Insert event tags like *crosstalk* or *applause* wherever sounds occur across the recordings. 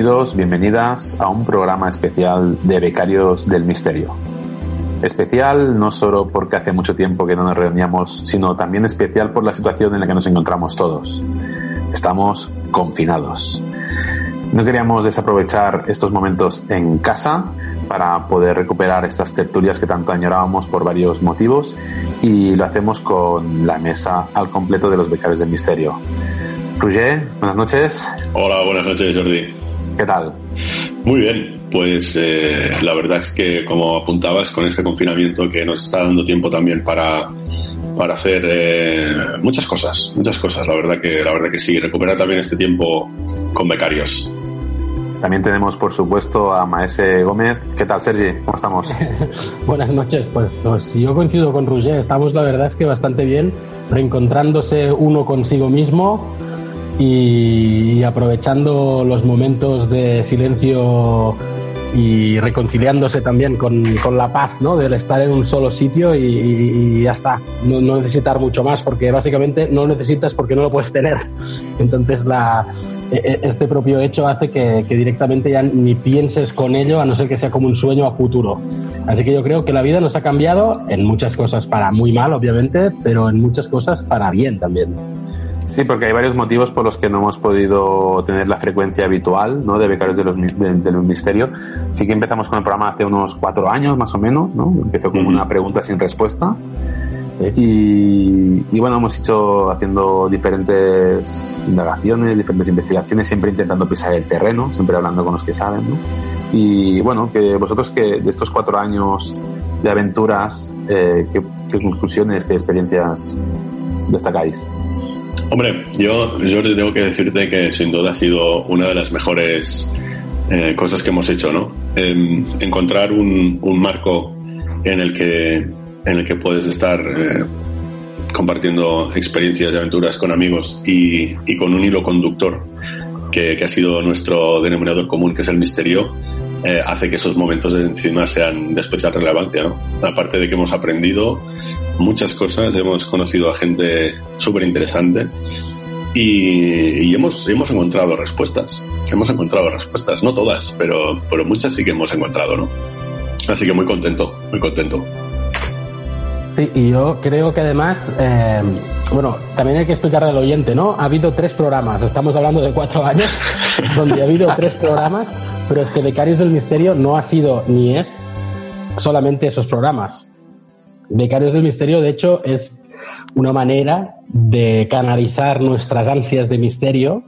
Bienvenidos, bienvenidas a un programa especial de Becarios del Misterio. Especial no solo porque hace mucho tiempo que no nos reuníamos, sino también especial por la situación en la que nos encontramos todos. Estamos confinados. No queríamos desaprovechar estos momentos en casa para poder recuperar estas tertulias que tanto añorábamos por varios motivos y lo hacemos con la mesa al completo de los becarios del misterio. Roger, buenas noches. Hola, buenas noches Jordi. ¿Qué tal? Muy bien, pues eh, la verdad es que como apuntabas con este confinamiento que nos está dando tiempo también para, para hacer eh, muchas cosas, muchas cosas, la verdad que la verdad que sí, recuperar también este tiempo con becarios. También tenemos, por supuesto, a Maese Gómez. ¿Qué tal, Sergi? ¿Cómo estamos? *laughs* Buenas noches. Pues, pues, yo coincido con Roger. Estamos, la verdad es que bastante bien, reencontrándose uno consigo mismo y aprovechando los momentos de silencio y reconciliándose también con, la paz, ¿no? Del estar en un solo sitio y, ya está. No, no, necesitar mucho más, porque básicamente no necesitas porque no lo puedes tener. Entonces la, e, e, este propio hecho hace que, directamente ya ni pienses con ello, a no ser que sea como un sueño a futuro. Así que yo creo que la vida nos ha cambiado en muchas cosas para muy mal, obviamente, pero en muchas cosas para bien también. Sí, porque hay varios motivos por los que no hemos podido tener la frecuencia habitual ¿no? de becarios de los, de, misterio. Sí que empezamos con el programa hace unos cuatro años más o menos, ¿no? Empezó como una pregunta sin respuesta. Y, bueno, hemos hecho haciendo diferentes indagaciones, diferentes investigaciones, siempre intentando pisar el terreno, siempre hablando con los que saben, ¿no? Y bueno, que vosotros que de estos cuatro años de aventuras, eh, ¿qué, conclusiones, qué experiencias destacáis? Hombre, yo, yo tengo que decirte que sin duda ha sido una de las mejores eh, cosas que hemos hecho, ¿no? Em, encontrar un, un marco en el que en el que puedes estar eh, compartiendo experiencias y aventuras con amigos y, y con un hilo conductor que, que, ha sido nuestro denominador común, que es el misterio, eh, hace que esos momentos de encima sean de especial relevancia. ¿no? Aparte de que hemos aprendido muchas cosas, hemos conocido a gente súper interesante y, hemos, hemos encontrado respuestas. Hemos encontrado respuestas, no todas, pero, pero muchas sí que hemos encontrado, ¿no? Así que muy contento, muy contento. Sí, y yo creo que además, eh, bueno, también hay que explicarle al oyente, ¿no? Ha habido tres programas, estamos hablando de cuatro años, *laughs* donde ha habido tres programas, pero es que Becarios del Misterio no ha sido ni es solamente esos programas. Becarios del Misterio, de hecho, es una manera de canalizar nuestras ansias de misterio,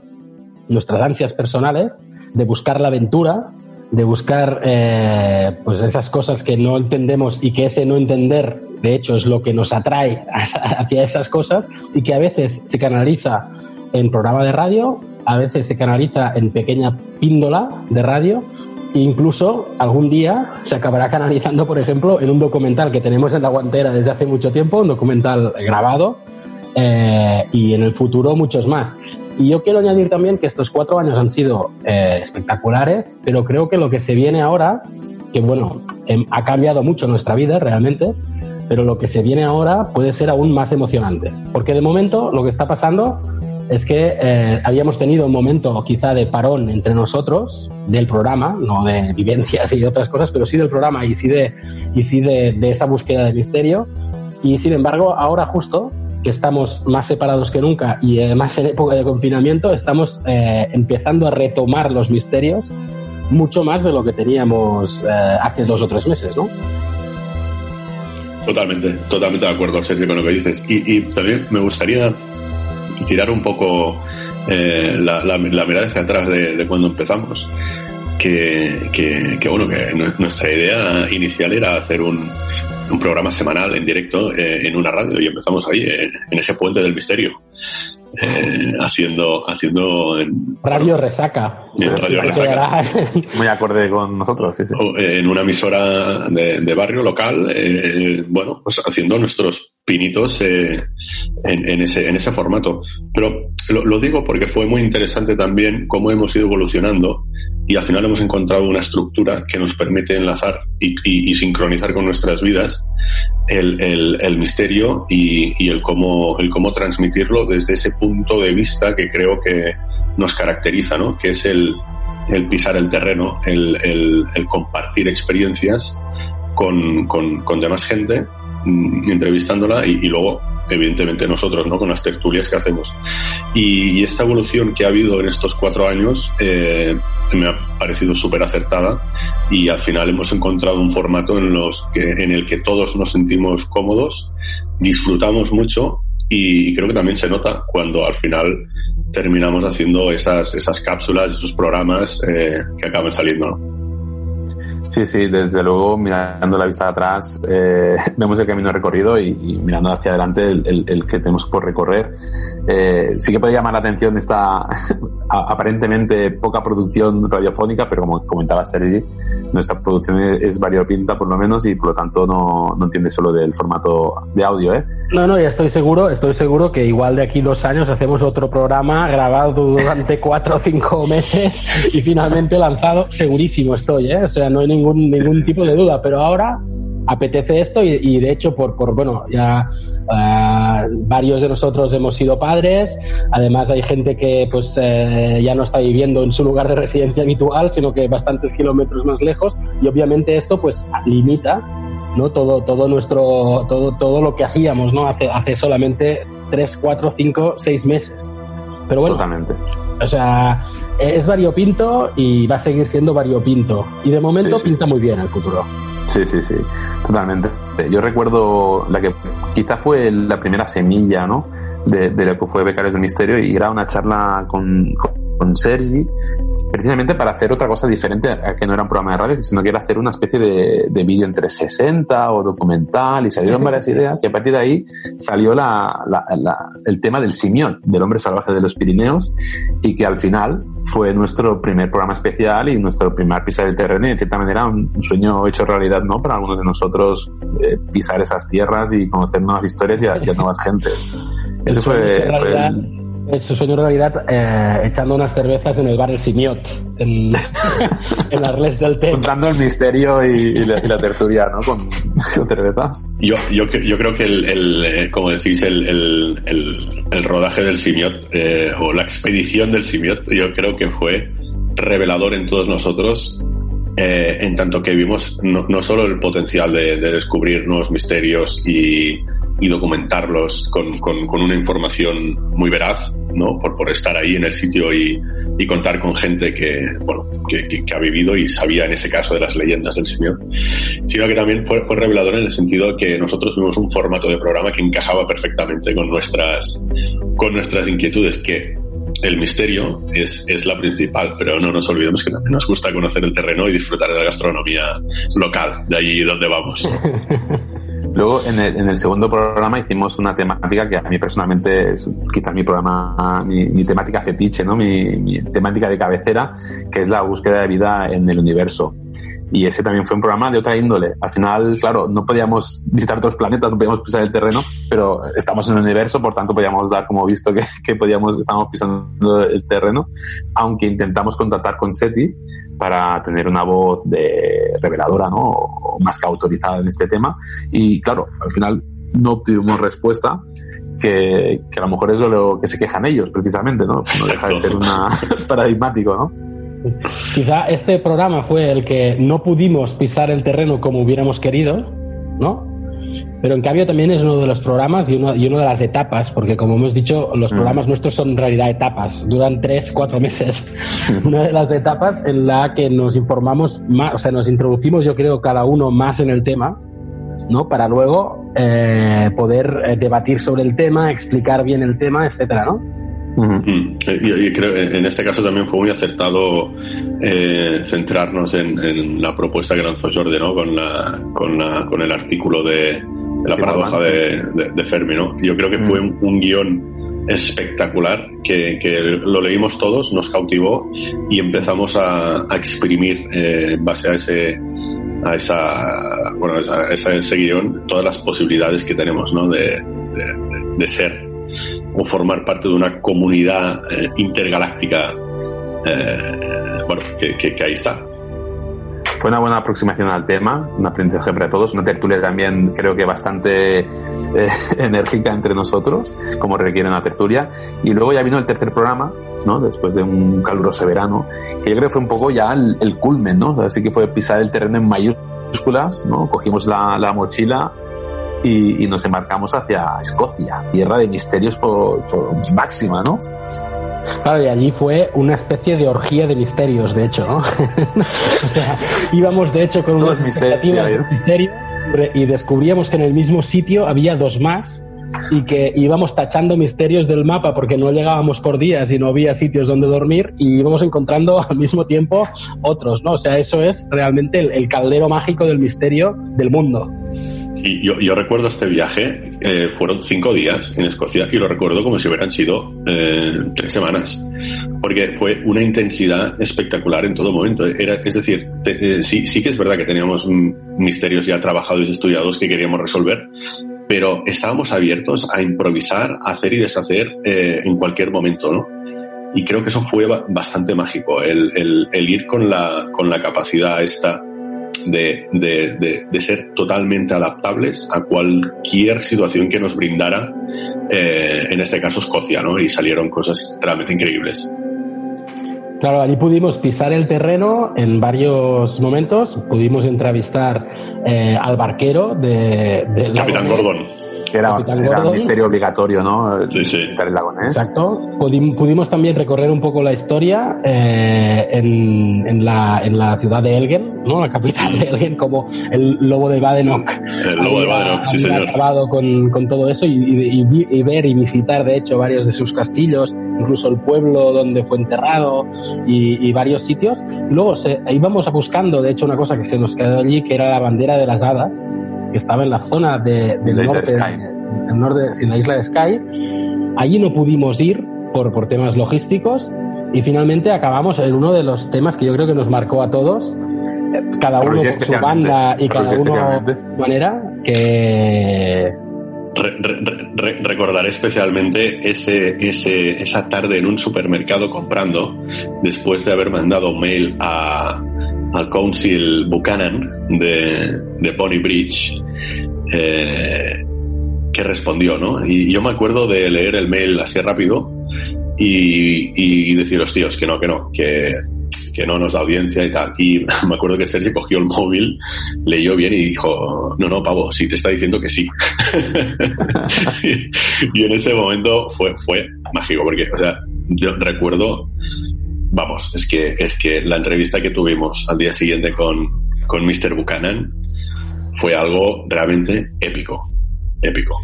nuestras ansias personales, de buscar la aventura, de buscar eh, pues esas cosas que no entendemos y que ese no entender de hecho es lo que nos atrae *laughs* hacia esas cosas y que a veces se canaliza en programa de radio, a veces se canaliza en pequeña píndola de radio incluso algún día se acabará canalizando, por ejemplo, en un documental que tenemos en la guantera desde hace mucho tiempo, un documental grabado eh, y en el futuro muchos más. Y yo quiero añadir también que estos cuatro años han sido eh, espectaculares, pero creo que lo que se viene ahora, que bueno, em, ha cambiado mucho nuestra vida realmente, pero lo que se viene ahora puede ser aún más emocionante. Porque de momento lo que está pasando es que eh, habíamos tenido un momento quizá de parón entre nosotros del programa, no de vivencias y de otras cosas, pero sí del programa y sí de, y sí de, esa búsqueda de misterio. Y sin embargo, ahora justo que estamos más separados que nunca y además en época de confinamiento, estamos eh, empezando a retomar los misterios mucho más de lo que teníamos eh, hace dos o tres meses, ¿no? Totalmente, totalmente de acuerdo, Sergio, con lo que dices. Y, también me gustaría tirar un poco eh, la, mirada hacia atrás de, cuando empezamos. Que, que, bueno, que nuestra idea inicial era hacer un, un programa semanal en directo eh, en una radio y empezamos ahí, eh, en ese puente del misterio. Eh, haciendo haciendo en, Radio Resaca. Radio Resaca. *laughs* Muy acorde con nosotros. En una emisora de, barrio local, eh, bueno, pues haciendo nuestros pinitos eh, en, ese, en ese formato. Pero lo, digo porque fue muy interesante también cómo hemos ido evolucionando y al final hemos encontrado una estructura que nos permite enlazar y, sincronizar con nuestras vidas el, misterio y, y, el, cómo, transmitirlo desde ese punto de vista que creo que nos caracteriza, ¿no? Que es el, pisar el terreno, el, compartir experiencias con, demás gente, mm, entrevistándola y, luego, evidentemente, nosotros, ¿no? Con las tertulias que hacemos. Y, esta evolución que ha habido en estos cuatro años eh, me ha parecido súper acertada y al final hemos encontrado un formato en, los que, en el que todos nos sentimos cómodos, disfrutamos mucho y creo que también se nota cuando al final terminamos haciendo esas, esas cápsulas, esos programas eh, que acaban saliendo. Sí, sí, desde luego, mirando la vista de atrás, eh, *laughs* vemos el camino recorrido y, mirando hacia adelante el, el, que tenemos por recorrer. Eh, sí que puede llamar la atención esta *laughs* aparentemente poca producción radiofónica, pero como comentaba Sergi, nuestra producción es, variopinta por lo menos y por lo tanto no, no entiende solo del formato de audio, ¿eh? No, no, ya estoy seguro, estoy seguro que igual de aquí dos años hacemos otro programa grabado durante cuatro o cinco meses y finalmente lanzado, segurísimo estoy, ¿eh? O sea, no hay ningún, ningún tipo de duda, pero ahora apetece esto y, de hecho por, por bueno ya uh, varios de nosotros hemos sido padres. Además hay gente que pues eh, ya no está viviendo en su lugar de residencia habitual sino que bastantes kilómetros más lejos. Y obviamente esto pues limita no todo todo nuestro todo todo lo que hacíamos no hace hace solamente 3, 4, 5, 6 meses. Pero bueno Totalmente. o sea es variopinto y va a seguir siendo variopinto. Y de momento pinta muy bien el futuro. Sí, sí, sí, totalmente. Yo recuerdo la que quizá fue la primera semilla, ¿no? De, lo que fue Becarios del Misterio y era una charla con, con Sergi precisamente para hacer otra cosa diferente a que no era un programa de radio, sino que era hacer una especie de, de vídeo entre 60 o documental y salieron varias ideas y a partir de ahí salió la, el tema del simión, del hombre salvaje de los Pirineos y que al final fue nuestro primer programa especial y nuestro primer pisar el terreno y de cierta manera un, sueño hecho realidad, ¿no? Para algunos de nosotros eh, pisar esas tierras y conocer nuevas historias y a, nuevas gentes. Eso fue, fue su sueño en realidad eh, echando unas cervezas en el bar El Simiot, en, *laughs* en Arles del Té. Contando el misterio y, la, tertulia, ¿no? Con, cervezas. Yo, yo, yo creo que, el, el eh, como decís, el, el, el, rodaje del Simiot eh, o la expedición del Simiot, yo creo que fue revelador en todos nosotros en tanto que vimos no, no solo el potencial de, de, descubrir nuevos misterios y, y documentarlos con, con, una información muy veraz, ¿no? Por, por estar ahí en el sitio y, y contar con gente que, bueno, que, ha vivido y sabía en ese caso de las leyendas del Señor, sino que también fue, fue revelador en el sentido que nosotros tuvimos un formato de programa que encajaba perfectamente con nuestras, con nuestras inquietudes, que el misterio es, es la principal, pero no nos olvidemos que también nos gusta conocer el terreno y disfrutar de la gastronomía local, de allí donde vamos. *laughs* Luego, en el, en el, segundo programa hicimos una temática que a mí personalmente es quizás mi programa, mi, temática fetiche, ¿no? Mi, mi, temática de cabecera, que es la búsqueda de vida en el universo. Y ese también fue un programa de otra índole. Al final, claro, no podíamos visitar otros planetas, no podíamos pisar el terreno, pero estamos en el universo, por tanto podíamos dar como visto que, *laughs* que podíamos, estábamos pisando el terreno, aunque intentamos contactar con SETI para tener una voz de reveladora, ¿no? O más que autorizada en este tema. Y claro, al final no obtuvimos respuesta, que, que, a lo mejor es lo que se quejan ellos, precisamente, ¿no? No deja de ser una *laughs* paradigmático, ¿no? Quizá este programa fue el que no pudimos pisar el terreno como hubiéramos querido, ¿no? Pero en cambio también es uno de los programas y, uno, y una de las etapas, porque como hemos dicho, los mm. programas nuestros son en realidad etapas, duran tres, cuatro meses. *laughs* una de las etapas en la que nos informamos más, o sea, nos introducimos yo creo cada uno más en el tema, ¿no? Para luego eh, poder eh, debatir sobre el tema, explicar bien el tema, etcétera, ¿no? Mm. y, creo en este caso también fue muy acertado eh, centrarnos en, la propuesta que lanzó Jordi, ¿no? Con, la, con, la, con el artículo de, la paradoja de, Fermi, ¿no? Yo creo que fue mm. un, guion espectacular que, lo leímos todos, nos cautivó y empezamos a, exprimir eh, en base a ese a esa bueno a ese guion todas las posibilidades que tenemos ¿no? de, de ser o formar parte de una comunidad eh, intergaláctica eh, bueno que, ahí está fue una buena aproximación al tema, un aprendizaje para todos, una tertulia también creo que bastante eh, *laughs* enérgica entre nosotros, como requiere una tertulia. Y luego ya vino el tercer programa, ¿no? Después de un caluroso verano, que yo creo que fue un poco ya el, culmen, ¿no? Así que fue pisar el terreno en mayúsculas, ¿no? Cogimos la mochila y, nos embarcamos hacia Escocia, tierra de misterios por, máxima, ¿no? Claro, y allí fue una especie de orgía de misterios, de hecho, ¿no? *laughs* o sea, íbamos de hecho con unos misterios de misterio y descubríamos que en el mismo sitio había dos más y que íbamos tachando misterios del mapa porque no llegábamos por días y no había sitios donde dormir y íbamos encontrando *laughs* al mismo tiempo otros, ¿no? O sea, eso es realmente el caldero mágico del misterio del mundo. Sí, yo, yo recuerdo este viaje, eh, fueron cinco días en Escocia y lo recuerdo como si hubieran sido eh, tres semanas, porque fue una intensidad espectacular en todo momento. Era, es decir, eh, sí, sí que es verdad que teníamos misterios ya trabajados y estudiados que queríamos resolver, pero estábamos abiertos a improvisar, a hacer y deshacer en cualquier momento, ¿no? Y creo que eso fue bastante mágico, el, el, el ir con la, con la capacidad esta de, de, de, ser totalmente adaptables a cualquier situación que nos brindara, eh, en este caso Escocia, ¿no? Y salieron cosas realmente increíbles. Claro, allí pudimos pisar el terreno en varios momentos, pudimos entrevistar eh, al barquero de, del Capitán Gordon que era, un misterio obligatorio, ¿no? Sí, sí. Estar en Lagonés. Exacto. Pudimos también recorrer un poco la historia eh, en, en, la, en la ciudad de Elgin, ¿no? La capital de Elgin, como el lobo de Badenoch. El lobo de Badenoch, sí, señor. acabado con, con todo eso y, y, ver y visitar, de hecho, varios de sus castillos, incluso el pueblo donde fue enterrado y, varios sitios. Luego se, íbamos buscando, de hecho, una cosa que se nos quedó allí, que era la bandera de las hadas que estaba en la zona de, del norte, el norte, sin la isla de Sky. Allí no pudimos ir por, por temas logísticos y finalmente acabamos en uno de los temas que yo creo que nos marcó a todos, cada uno con su banda y cada uno de manera que recordaré especialmente ese, ese, esa tarde en un supermercado comprando, después de haber mandado mail a, al Council Buchanan de, de Pony Bridge, eh, que respondió, ¿no? Y yo me acuerdo de leer el mail así rápido y, y decir, hostios, que no, que no, que, que no nos da audiencia y tal. Y *laughs* me acuerdo que Sergio cogió el móvil, leyó bien y dijo, no, no, pavo, sí te está diciendo que sí. *laughs* y en ese momento fue, fue mágico, porque, o sea, yo recuerdo vamos, es que, es que la entrevista que tuvimos al día siguiente con, con Mr. Buchanan fue algo realmente épico, épico.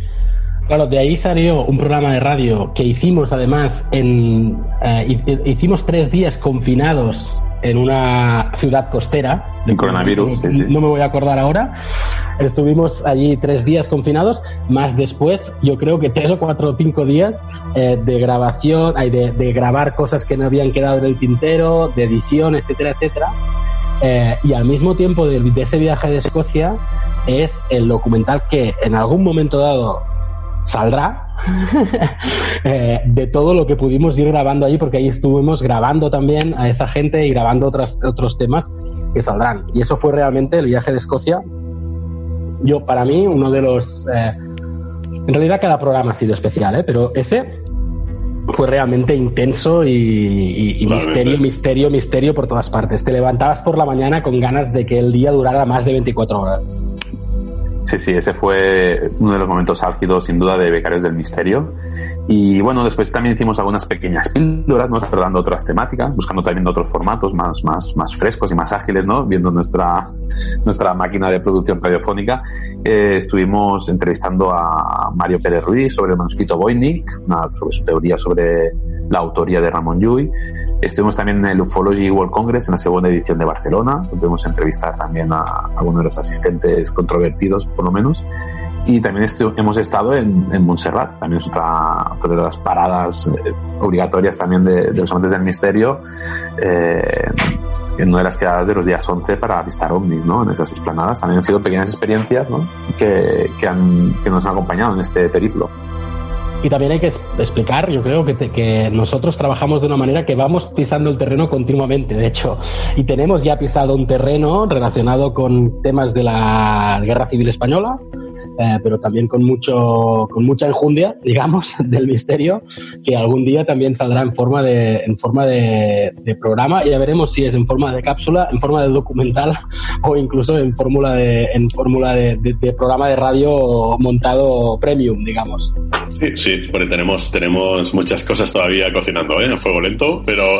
Claro, de ahí salió un programa de radio que hicimos además en... Eh, hicimos tres días confinados en una ciudad costera. En coronavirus, no, no me voy a acordar ahora. Estuvimos allí tres días confinados, más después, yo creo que tres o cuatro o cinco días eh, de grabación, de, de, grabar cosas que no habían quedado en el tintero, de edición, etcétera, etcétera. Eh, y al mismo tiempo de, de ese viaje de Escocia es el documental que en algún momento dado saldrá *laughs* eh, de todo lo que pudimos ir grabando allí, porque ahí estuvimos grabando también a esa gente y grabando otras, otros temas que saldrán. Y eso fue realmente el viaje de Escocia. Yo, para mí, uno de los... Eh, en realidad cada programa ha sido especial, ¿eh? pero ese fue realmente intenso y, misterio, misterio, misterio por todas partes. Te levantabas por la mañana con ganas de que el día durara más de 24 horas. Sí, sí, ese fue uno de los momentos álgidos, sin duda, de Becarios del Misterio. Y bueno, después también hicimos algunas pequeñas píldoras, ¿no? Explorando otras temáticas, buscando también otros formatos más, más, más frescos y más ágiles, ¿no? Viendo nuestra, nuestra máquina de producción radiofónica. Eh, estuvimos entrevistando a Mario Pérez Ruiz sobre el manuscrito Voynich, sobre su teoría sobre la autoría de Ramón Llull. Estuvimos también en el Ufology World Congress, en la segunda edición de Barcelona. Pudimos entrevistar también a algunos de los asistentes controvertidos por lo menos. Y también hemos estado en, Montserrat, también es otra, de las paradas eh, obligatorias también de, los amantes del misterio, eh, en una de las quedadas de los días 11 para avistar ovnis, ¿no? En esas explanadas. También han sido pequeñas experiencias, ¿no? Que, que nos han acompañado en este periplo. Y también hay que explicar, yo creo que, que, nosotros trabajamos de una manera que vamos pisando el terreno continuamente, de hecho, y tenemos ya pisado un terreno relacionado con temas de la Guerra Civil Española, eh, pero también con mucho, con mucha enjundia, *laughs* digamos, del misterio, que algún día también saldrá en forma de, en forma de, programa y ya veremos si es en forma de cápsula, en forma de documental *laughs* o incluso en fórmula de, en fórmula de, programa de radio montado premium, digamos. Sí, sí, porque tenemos, tenemos muchas cosas todavía cocinando, ¿eh? A fuego lento, pero... *laughs*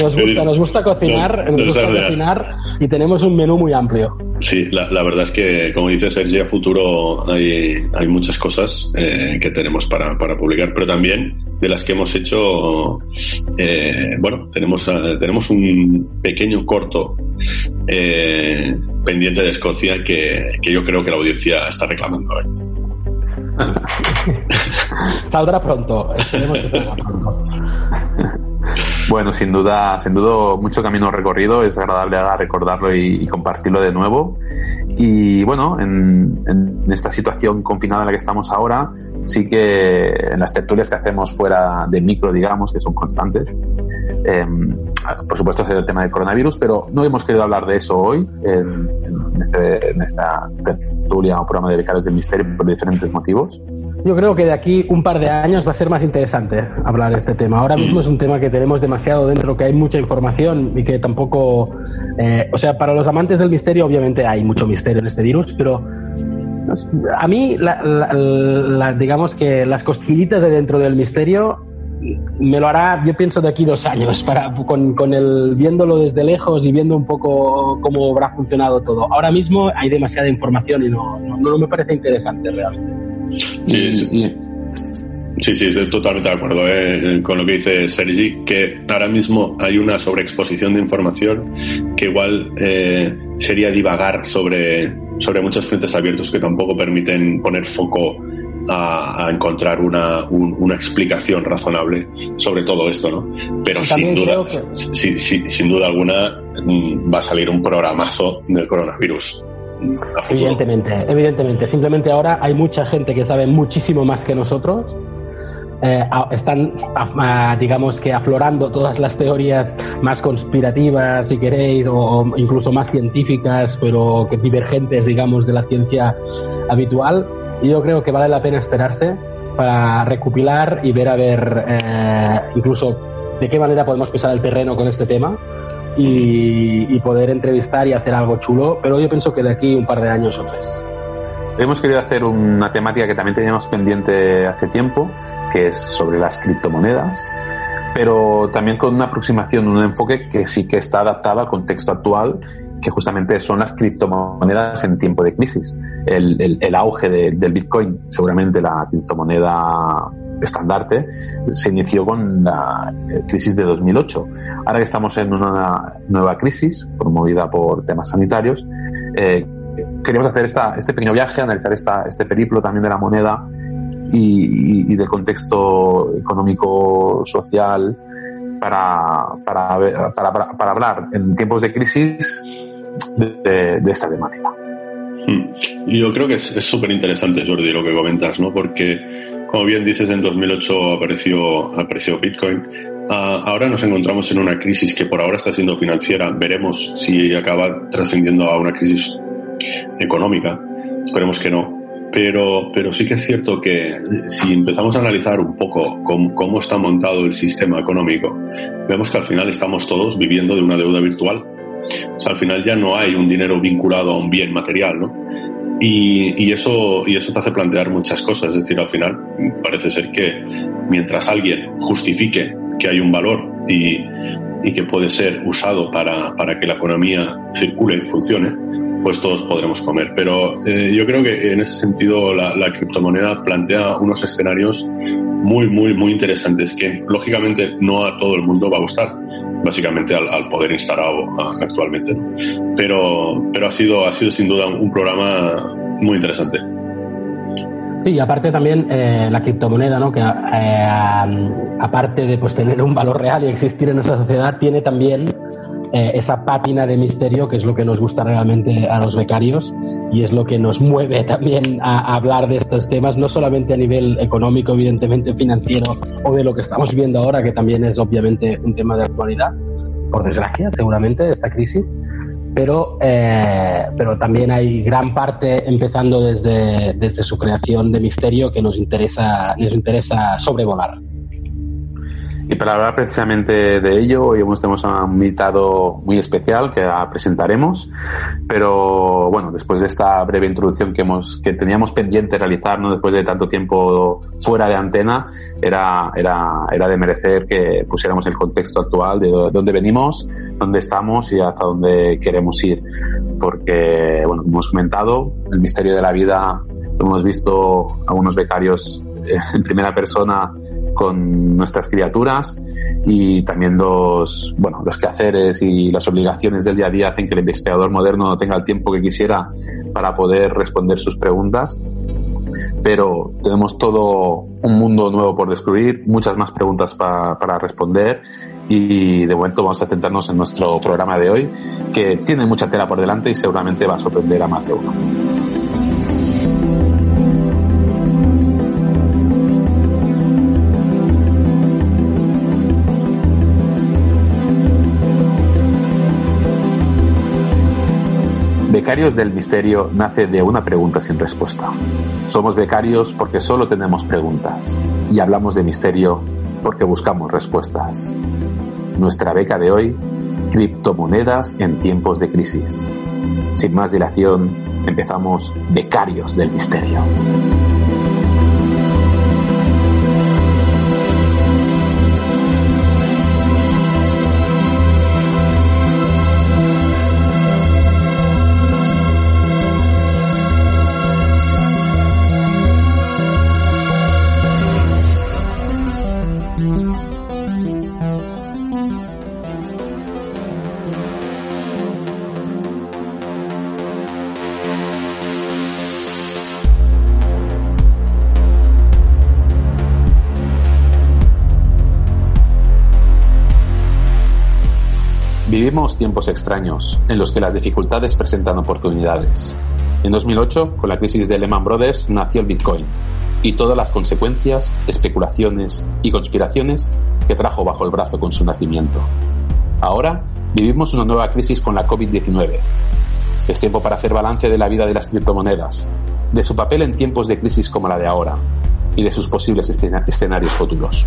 Nos gusta, nos gusta cocinar, nos, gusta cocinar y tenemos un menú muy amplio. Sí, la, la verdad es que, como dice Sergio, a futuro hay, hay muchas cosas eh, que tenemos para, para, publicar, pero también de las que hemos hecho, eh, bueno, tenemos, eh, tenemos un pequeño corto eh, pendiente de Escocia que, que, yo creo que la audiencia está reclamando. *laughs* Saldrá pronto, esperemos que salga pronto. *laughs* Bueno, sin duda, sin duda, mucho camino recorrido. Es agradable recordarlo y, compartirlo de nuevo. Y bueno, en, esta situación confinada en la que estamos ahora, sí que en las tertulias que hacemos fuera de micro, digamos, que son constantes, em, por supuesto es el tema del coronavirus, pero no hemos querido hablar de eso hoy en, este, esta tertulia o programa de Becarios del Misterio por diferentes motivos. Yo creo que de aquí un par de años va a ser más interesante hablar de este tema. Ahora mismo es un tema que tenemos demasiado dentro, que hay mucha información y que tampoco... Eh, o sea, para los amantes del misterio obviamente hay mucho misterio en este virus, pero a mí, digamos que las cosquillitas de dentro del misterio me lo hará, yo pienso, de aquí dos años, para, con, con el, viéndolo desde lejos y viendo un poco cómo habrá funcionado todo. Ahora mismo hay demasiada información y no, no, no me parece interesante realmente. Sí, sí, sí, estoy totalmente de acuerdo eh, con lo que dice Sergi, que ahora mismo hay una sobreexposición de información que igual eh, sería divagar sobre, sobre muchos frentes abiertos que tampoco permiten poner foco a, encontrar una, una, explicación razonable sobre todo esto, ¿no? Pero sin duda, sin duda alguna mm, va a salir un programazo del coronavirus. Evidentemente, evidentemente. Simplemente ahora hay mucha gente que sabe muchísimo más que nosotros. Eh, están, digamos que, aflorando todas las teorías más conspirativas, si queréis, o, incluso más científicas, pero que divergentes, digamos, de la ciencia habitual. Y yo creo que vale la pena esperarse para recopilar y ver a ver eh, incluso de qué manera podemos pisar el terreno con este tema y, poder entrevistar y hacer algo chulo, pero yo pienso que de aquí un par de años o tres. Hemos querido hacer una temática que también teníamos pendiente hace tiempo, que es sobre las criptomonedas, pero también con una aproximación, un enfoque que sí que está adaptado al contexto actual, que justamente son las criptomonedas en tiempo de crisis. El, el, auge del Bitcoin, seguramente la criptomoneda estandarte se inició con la eh, crisis de 2008. Ahora que estamos en una nueva crisis promovida por temas sanitarios, eh, queríamos hacer esta, este pequeño viaje, analizar esta, este periplo también de la moneda y, del contexto económico, social, para, para, para, para, hablar en tiempos de crisis de, de esta temática. Hmm. Yo creo que es súper interesante, Jordi, lo que comentas, ¿no? Porque como bien dices, en 2008 apareció, apareció Bitcoin. Ah, ahora nos encontramos en una crisis que por ahora está siendo financiera. Veremos si acaba trascendiendo a una crisis económica. Esperemos que no. Pero, pero sí que es cierto que si empezamos a analizar un poco cómo, cómo está montado el sistema económico, vemos que al final estamos todos viviendo de una deuda virtual. O sea, al final ya no hay un dinero vinculado a un bien material, ¿no? Y, eso, y eso te hace plantear muchas cosas. Es decir, al final parece ser que mientras alguien justifique que hay un valor y, que puede ser usado para, que la economía circule y funcione, pues todos podremos comer. Pero eh, yo creo que en ese sentido la, la, criptomoneda plantea unos escenarios muy, muy, muy interesantes que lógicamente no a todo el mundo va a gustar básicamente al, poder instalado actualmente. Pero, pero ha, sido, ha sido sin duda un programa muy interesante. Sí, y aparte también eh, la criptomoneda, ¿no? que eh, aparte de pues, tener un valor real y existir en nuestra sociedad, tiene también eh, esa pátina de misterio que es lo que nos gusta realmente a los becarios y es lo que nos mueve también a, hablar de estos temas, no solamente a nivel económico, evidentemente financiero, o de lo que estamos viendo ahora, que también es obviamente un tema de actualidad, por desgracia, seguramente, esta crisis, pero, eh, pero también hay gran parte, empezando desde, desde su creación de misterio, que nos interesa, nos interesa sobrevolar. Y para hablar precisamente de ello, hoy tenemos a un invitado muy especial que presentaremos. Pero bueno, después de esta breve introducción que, hemos, que teníamos pendiente realizar, ¿no? después de tanto tiempo fuera de antena, era, era, era de merecer que pusiéramos el contexto actual de dónde venimos, dónde estamos y hasta dónde queremos ir. Porque, bueno, hemos comentado el misterio de la vida, hemos visto algunos becarios eh, en primera persona con nuestras criaturas y también los, bueno, los quehaceres y las obligaciones del día a día hacen que el investigador moderno no tenga el tiempo que quisiera para poder responder sus preguntas. Pero tenemos todo un mundo nuevo por descubrir, muchas más preguntas para responder y de momento vamos a centrarnos en nuestro programa de hoy, que tiene mucha tela por delante y seguramente va a sorprender a más de uno. Becarios del Misterio nace de una pregunta sin respuesta. Somos becarios porque solo tenemos preguntas y hablamos de misterio porque buscamos respuestas. Nuestra beca de hoy, criptomonedas en tiempos de crisis. Sin más dilación, empezamos Becarios del Misterio. Vivimos tiempos extraños, en los que las dificultades presentan oportunidades. En 2008, con la crisis de Lehman Brothers, nació el Bitcoin y todas las consecuencias, especulaciones y conspiraciones que trajo bajo el brazo con su nacimiento. Ahora vivimos una nueva crisis con la COVID-19. Es tiempo para hacer balance de la vida de las criptomonedas, de su papel en tiempos de crisis como la de ahora y de sus posibles escenarios futuros.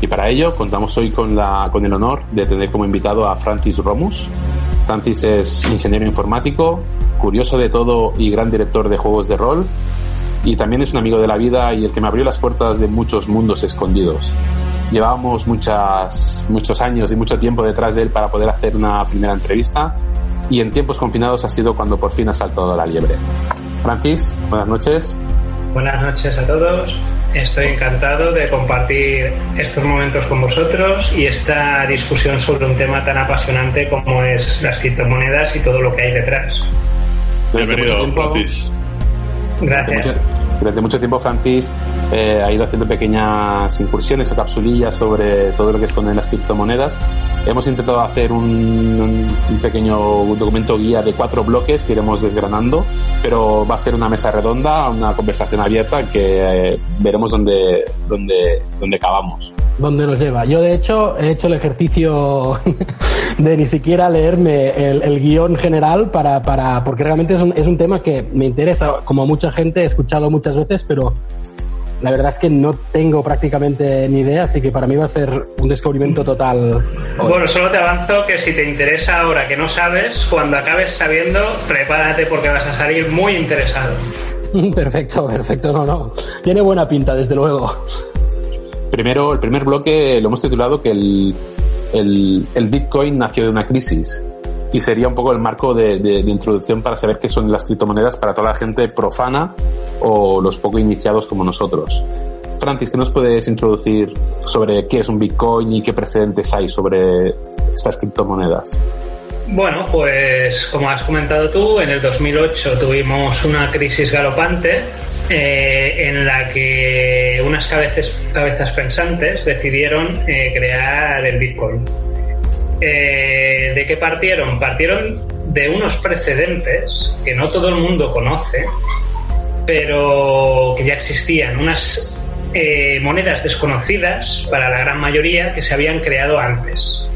Y para ello contamos hoy con, la, con el honor de tener como invitado a Francis Romus. Francis es ingeniero informático, curioso de todo y gran director de juegos de rol. Y también es un amigo de la vida y el que me abrió las puertas de muchos mundos escondidos. Llevábamos muchas, muchos años y mucho tiempo detrás de él para poder hacer una primera entrevista y en tiempos confinados ha sido cuando por fin ha saltado la liebre. Francis, buenas noches. Buenas noches a todos. Estoy encantado de compartir estos momentos con vosotros y esta discusión sobre un tema tan apasionante como es las criptomonedas y todo lo que hay detrás. Bienvenido, Francis. Gracias. Durante mucho tiempo, Francis eh, ha ido haciendo pequeñas incursiones o capsulillas sobre todo lo que esconden las criptomonedas. Hemos intentado hacer un, pequeño documento guía de cuatro bloques que iremos desgranando, pero va a ser una mesa redonda, una conversación abierta que eh, veremos dónde, dónde, dónde acabamos. ¿Dónde nos lleva? Yo, de hecho, he hecho el ejercicio *laughs* de ni siquiera leerme el, guion general para, para, porque realmente es un, es un tema que me interesa. Como mucha gente, he escuchado muchas veces, pero la verdad es que no tengo prácticamente ni idea, así que para mí va a ser un descubrimiento total. Bueno, solo te avanzo que si te interesa ahora que no sabes, cuando acabes sabiendo, prepárate porque vas a salir muy interesado. *laughs* Perfecto, perfecto, no, no. Tiene buena pinta, desde luego. Primero, el primer bloque lo hemos titulado que el, el Bitcoin nació de una crisis y sería un poco el marco de, introducción para saber qué son las criptomonedas para toda la gente profana o los poco iniciados como nosotros. Francis, ¿qué nos puedes introducir sobre qué es un Bitcoin y qué precedentes hay sobre estas criptomonedas? Bueno, pues como has comentado tú, en el 2008 tuvimos una crisis galopante eh, en la que unas cabezas, cabezas pensantes decidieron eh, crear el Bitcoin. Eh, ¿De qué partieron? Partieron de unos precedentes que no todo el mundo conoce, pero que ya existían, unas eh, monedas desconocidas para la gran mayoría que se habían creado antes.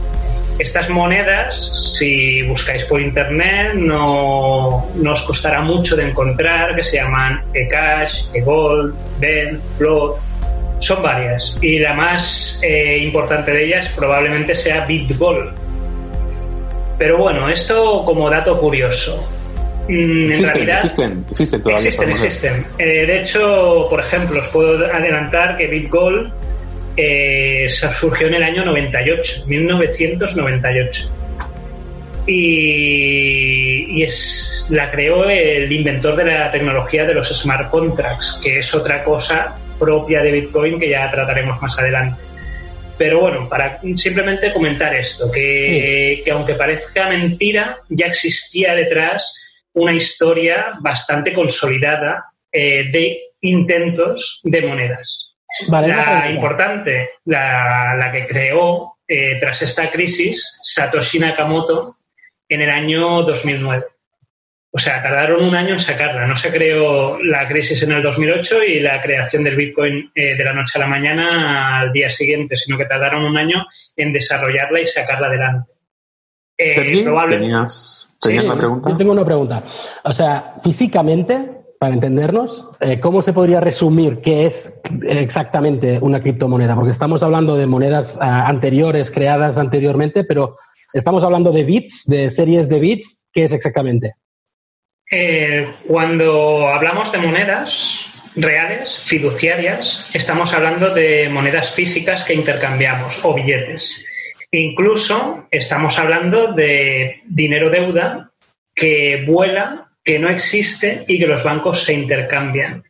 Estas monedas, si buscáis por internet, no, no os costará mucho de encontrar, que se llaman eCash, eGold, Ben, Float, son varias y la más eh, importante de ellas probablemente sea BitGold. Pero bueno, esto como dato curioso. Mm, en realidad, existen, existen todavía. Existen, existen. Eh, de hecho, por ejemplo, os puedo adelantar que BitGold eh, surgió en el año 98, 1998. Y, y, es, la creó el inventor de la tecnología de los smart contracts, que es otra cosa propia de Bitcoin que ya trataremos más adelante. Pero bueno, para simplemente comentar esto, que, que aunque parezca mentira, ya existía detrás una historia bastante consolidada eh, de intentos de monedas. la importante, la, la, que creó eh, tras esta crisis Satoshi Nakamoto en el año 2009. O sea, tardaron un año en sacarla. No se creó la crisis en el 2008 y la creación del Bitcoin eh, de la noche a la mañana al día siguiente, sino que tardaron un año en desarrollarla y sacarla adelante. Eh, ¿tenías, una pregunta? Yo tengo una pregunta. O sea, físicamente, para entendernos, eh, ¿cómo se podría resumir qué es exactamente una criptomoneda? Porque estamos hablando de monedas ah, anteriores, creadas anteriormente, pero estamos hablando de bits, de series de bits. ¿Qué es exactamente? Eh, cuando hablamos de monedas reales, fiduciarias, estamos hablando de monedas físicas que intercambiamos o billetes. Incluso estamos hablando de dinero deuda que vuela, que no existe y que los bancos se intercambian.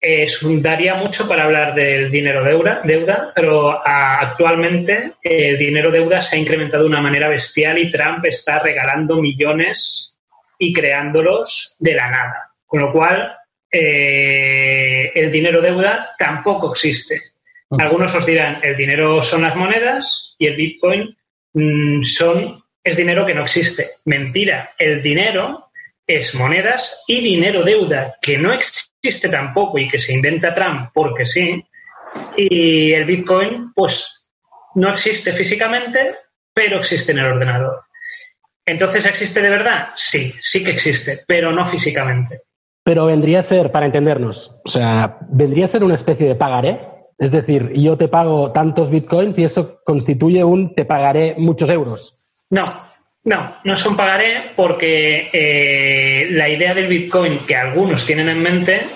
Es, daría mucho para hablar del dinero deuda, deuda pero actualmente el dinero deuda se ha incrementado de una manera bestial y Trump está regalando millones y creándolos de la nada. Con lo cual, eh, el dinero deuda tampoco existe. Algunos os dirán, el dinero son las monedas y el Bitcoin mm, son, es dinero que no existe. Mentira, el dinero es monedas y dinero deuda, que no existe tampoco y que se inventa Trump porque sí. Y el Bitcoin, pues, no existe físicamente, pero existe en el ordenador. Entonces, ¿existe de verdad? Sí, sí que existe, pero no físicamente. Pero vendría a ser, para entendernos, o sea, vendría a ser una especie de pagaré. Es decir, yo te pago tantos bitcoins y eso constituye un te pagaré muchos euros. No, no, no es un pagaré porque eh, la idea del bitcoin que algunos tienen en mente,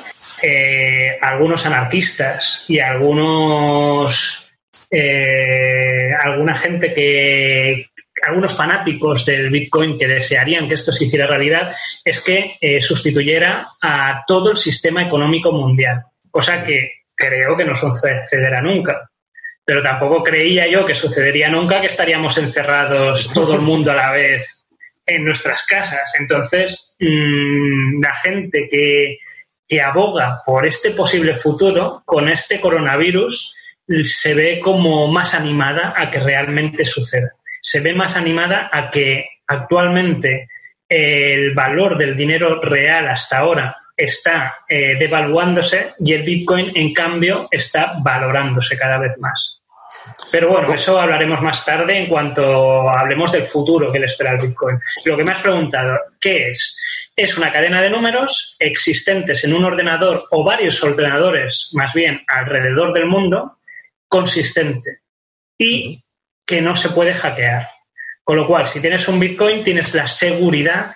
eh, algunos anarquistas y algunos, eh, alguna gente que, algunos fanáticos del Bitcoin que desearían que esto se hiciera realidad es que eh, sustituyera a todo el sistema económico mundial, cosa que creo que no sucederá nunca. Pero tampoco creía yo que sucedería nunca que estaríamos encerrados todo el mundo a la vez en nuestras casas. Entonces, mm, la gente que, que aboga por este posible futuro con este coronavirus se ve como más animada a que realmente suceda se ve más animada a que actualmente el valor del dinero real hasta ahora está eh, devaluándose y el Bitcoin, en cambio, está valorándose cada vez más. Pero bueno, eso hablaremos más tarde en cuanto hablemos del futuro que le espera al Bitcoin. Lo que me has preguntado, ¿qué es? Es una cadena de números existentes en un ordenador o varios ordenadores, más bien alrededor del mundo, consistente. Y que no se puede hackear. Con lo cual, si tienes un Bitcoin, tienes la seguridad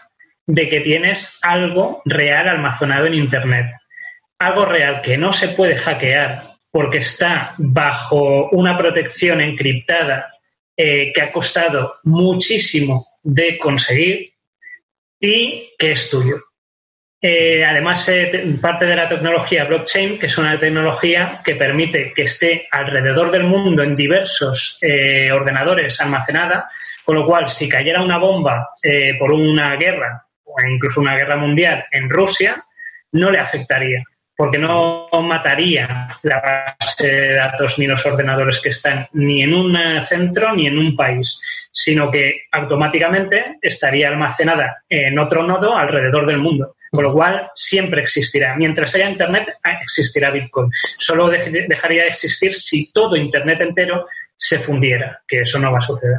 de que tienes algo real almacenado en Internet. Algo real que no se puede hackear porque está bajo una protección encriptada eh, que ha costado muchísimo de conseguir y que es tuyo. Eh, además, eh, parte de la tecnología blockchain, que es una tecnología que permite que esté alrededor del mundo en diversos eh, ordenadores almacenada, con lo cual, si cayera una bomba por una guerra o incluso una guerra mundial en Rusia, no le afectaría, porque no mataría la base de datos ni los ordenadores que están ni en un centro ni en un país, sino que automáticamente estaría almacenada en otro nodo alrededor del mundo. Con lo cual, siempre existirá. Mientras haya Internet, existirá Bitcoin. Solo dejaría de existir si todo Internet entero se fundiera, que eso no va a suceder.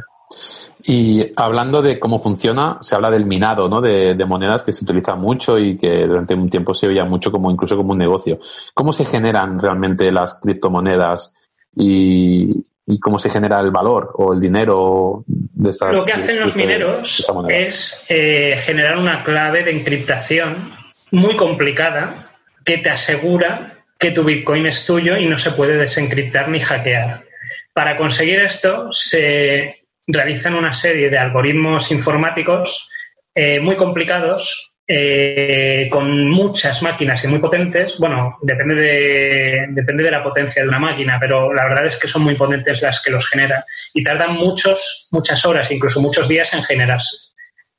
Y hablando de cómo funciona, se habla del minado, ¿no? De, monedas que se utiliza mucho y que durante un tiempo se oía mucho como incluso como un negocio. ¿Cómo se generan realmente las criptomonedas y, cómo se genera el valor o el dinero de estas? Lo que hacen los mineros es eh, generar una clave de encriptación muy complicada que te asegura que tu Bitcoin es tuyo y no se puede desencriptar ni hackear. Para conseguir esto se realizan una serie de algoritmos informáticos eh, muy complicados, eh, con muchas máquinas y muy potentes. Bueno, depende de, depende de la potencia de una máquina, pero la verdad es que son muy potentes las que los generan y tardan muchos, muchas horas, incluso muchos días en generarse.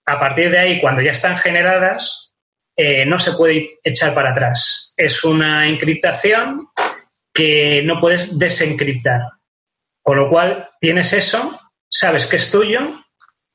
A partir de ahí, cuando ya están generadas, eh, no se puede echar para atrás. Es una encriptación que no puedes desencriptar. Con lo cual, tienes eso sabes que es tuyo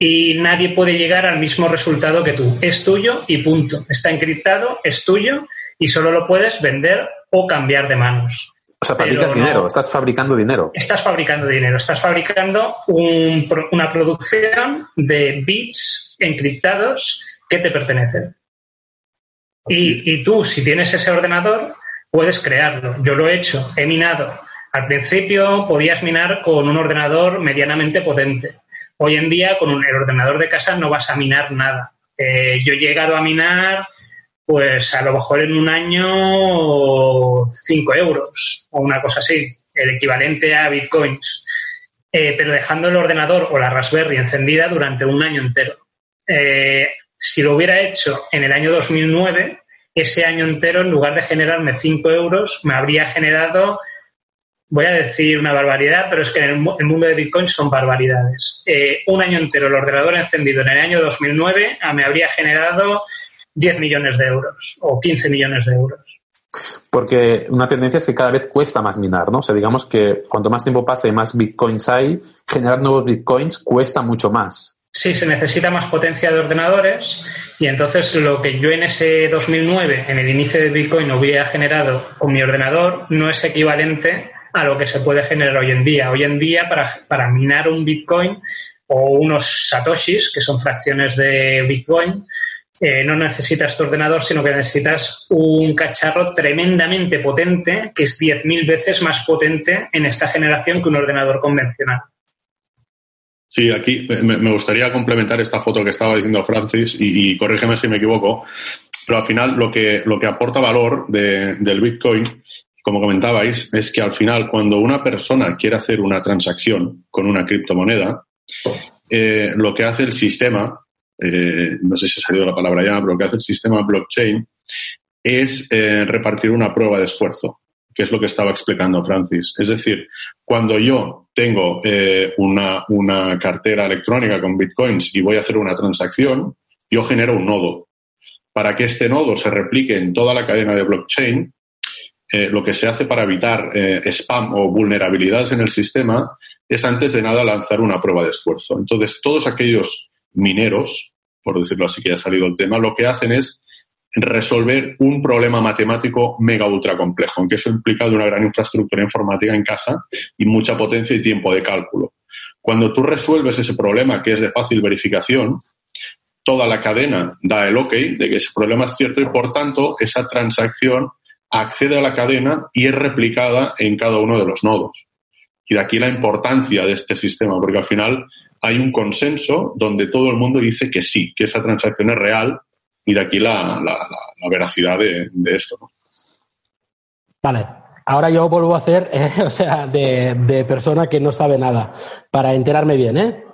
y nadie puede llegar al mismo resultado que tú. Es tuyo y punto. Está encriptado, es tuyo y solo lo puedes vender o cambiar de manos. O sea, fabricas dinero, estás fabricando dinero. Estás fabricando dinero, estás fabricando una producción de bits encriptados que te pertenecen. Y, y tú, si tienes ese ordenador, puedes crearlo. Yo lo he hecho, he minado al principio podías minar con un ordenador medianamente potente. Hoy en día con el ordenador de casa no vas a minar nada. Eh, yo he llegado a minar, pues a lo mejor en un año 5 euros o una cosa así, el equivalente a bitcoins. Eh, pero dejando el ordenador o la Raspberry encendida durante un año entero. Eh, si lo hubiera hecho en el año 2009, ese año entero, en lugar de generarme 5 euros, me habría generado voy a decir una barbaridad, pero es que en el, mundo de Bitcoin son barbaridades. Eh, un año entero el ordenador encendido en el año 2009 ah, me habría generado 10 millones de euros o 15 millones de euros. Porque una tendencia es que cada vez cuesta más minar, ¿no? O sea, digamos que cuanto más tiempo pase y más bitcoins hay, generar nuevos bitcoins cuesta mucho más. Sí, se necesita más potencia de ordenadores y entonces lo que yo en ese 2009, en el inicio de Bitcoin, hubiera generado con mi ordenador no es equivalente a lo que se puede generar hoy en día. Hoy en día, para, para minar un Bitcoin o unos satoshis, que son fracciones de Bitcoin, eh, no necesitas tu ordenador, sino que necesitas un cacharro tremendamente potente, que es 10.000 veces más potente en esta generación que un ordenador convencional. Sí, aquí me, gustaría complementar esta foto que estaba diciendo Francis y, corrígeme si me equivoco, pero al final lo que, lo que aporta valor del Bitcoin como comentabais, es que al final cuando una persona quiere hacer una transacción con una criptomoneda, eh, lo que hace el sistema, eh, no sé si ha salido la palabra ya, pero lo que hace el sistema blockchain es eh, repartir una prueba de esfuerzo, que es lo que estaba explicando Francis. Es decir, cuando yo tengo una, una cartera electrónica con bitcoins y voy a hacer una transacción, yo genero un nodo. Para que este nodo se replique en toda la cadena de blockchain, eh, lo que se hace para evitar eh, spam o vulnerabilidades en el sistema es antes de nada lanzar una prueba de esfuerzo. Entonces, todos aquellos mineros, por decirlo así que ya ha salido el tema, lo que hacen es resolver un problema matemático mega ultra complejo, aunque eso implica de una gran infraestructura informática en casa y mucha potencia y tiempo de cálculo. Cuando tú resuelves ese problema que es de fácil verificación, toda la cadena da el ok de que ese problema es cierto y por tanto esa transacción accede a la cadena y es replicada en cada uno de los nodos. Y de aquí la importancia de este sistema, porque al final hay un consenso donde todo el mundo dice que sí, que esa transacción es real y de aquí la, veracidad de, esto. Vale, ahora yo vuelvo a hacer, *laughs* o sea, de, de, persona que no sabe nada, para enterarme bien, ¿eh?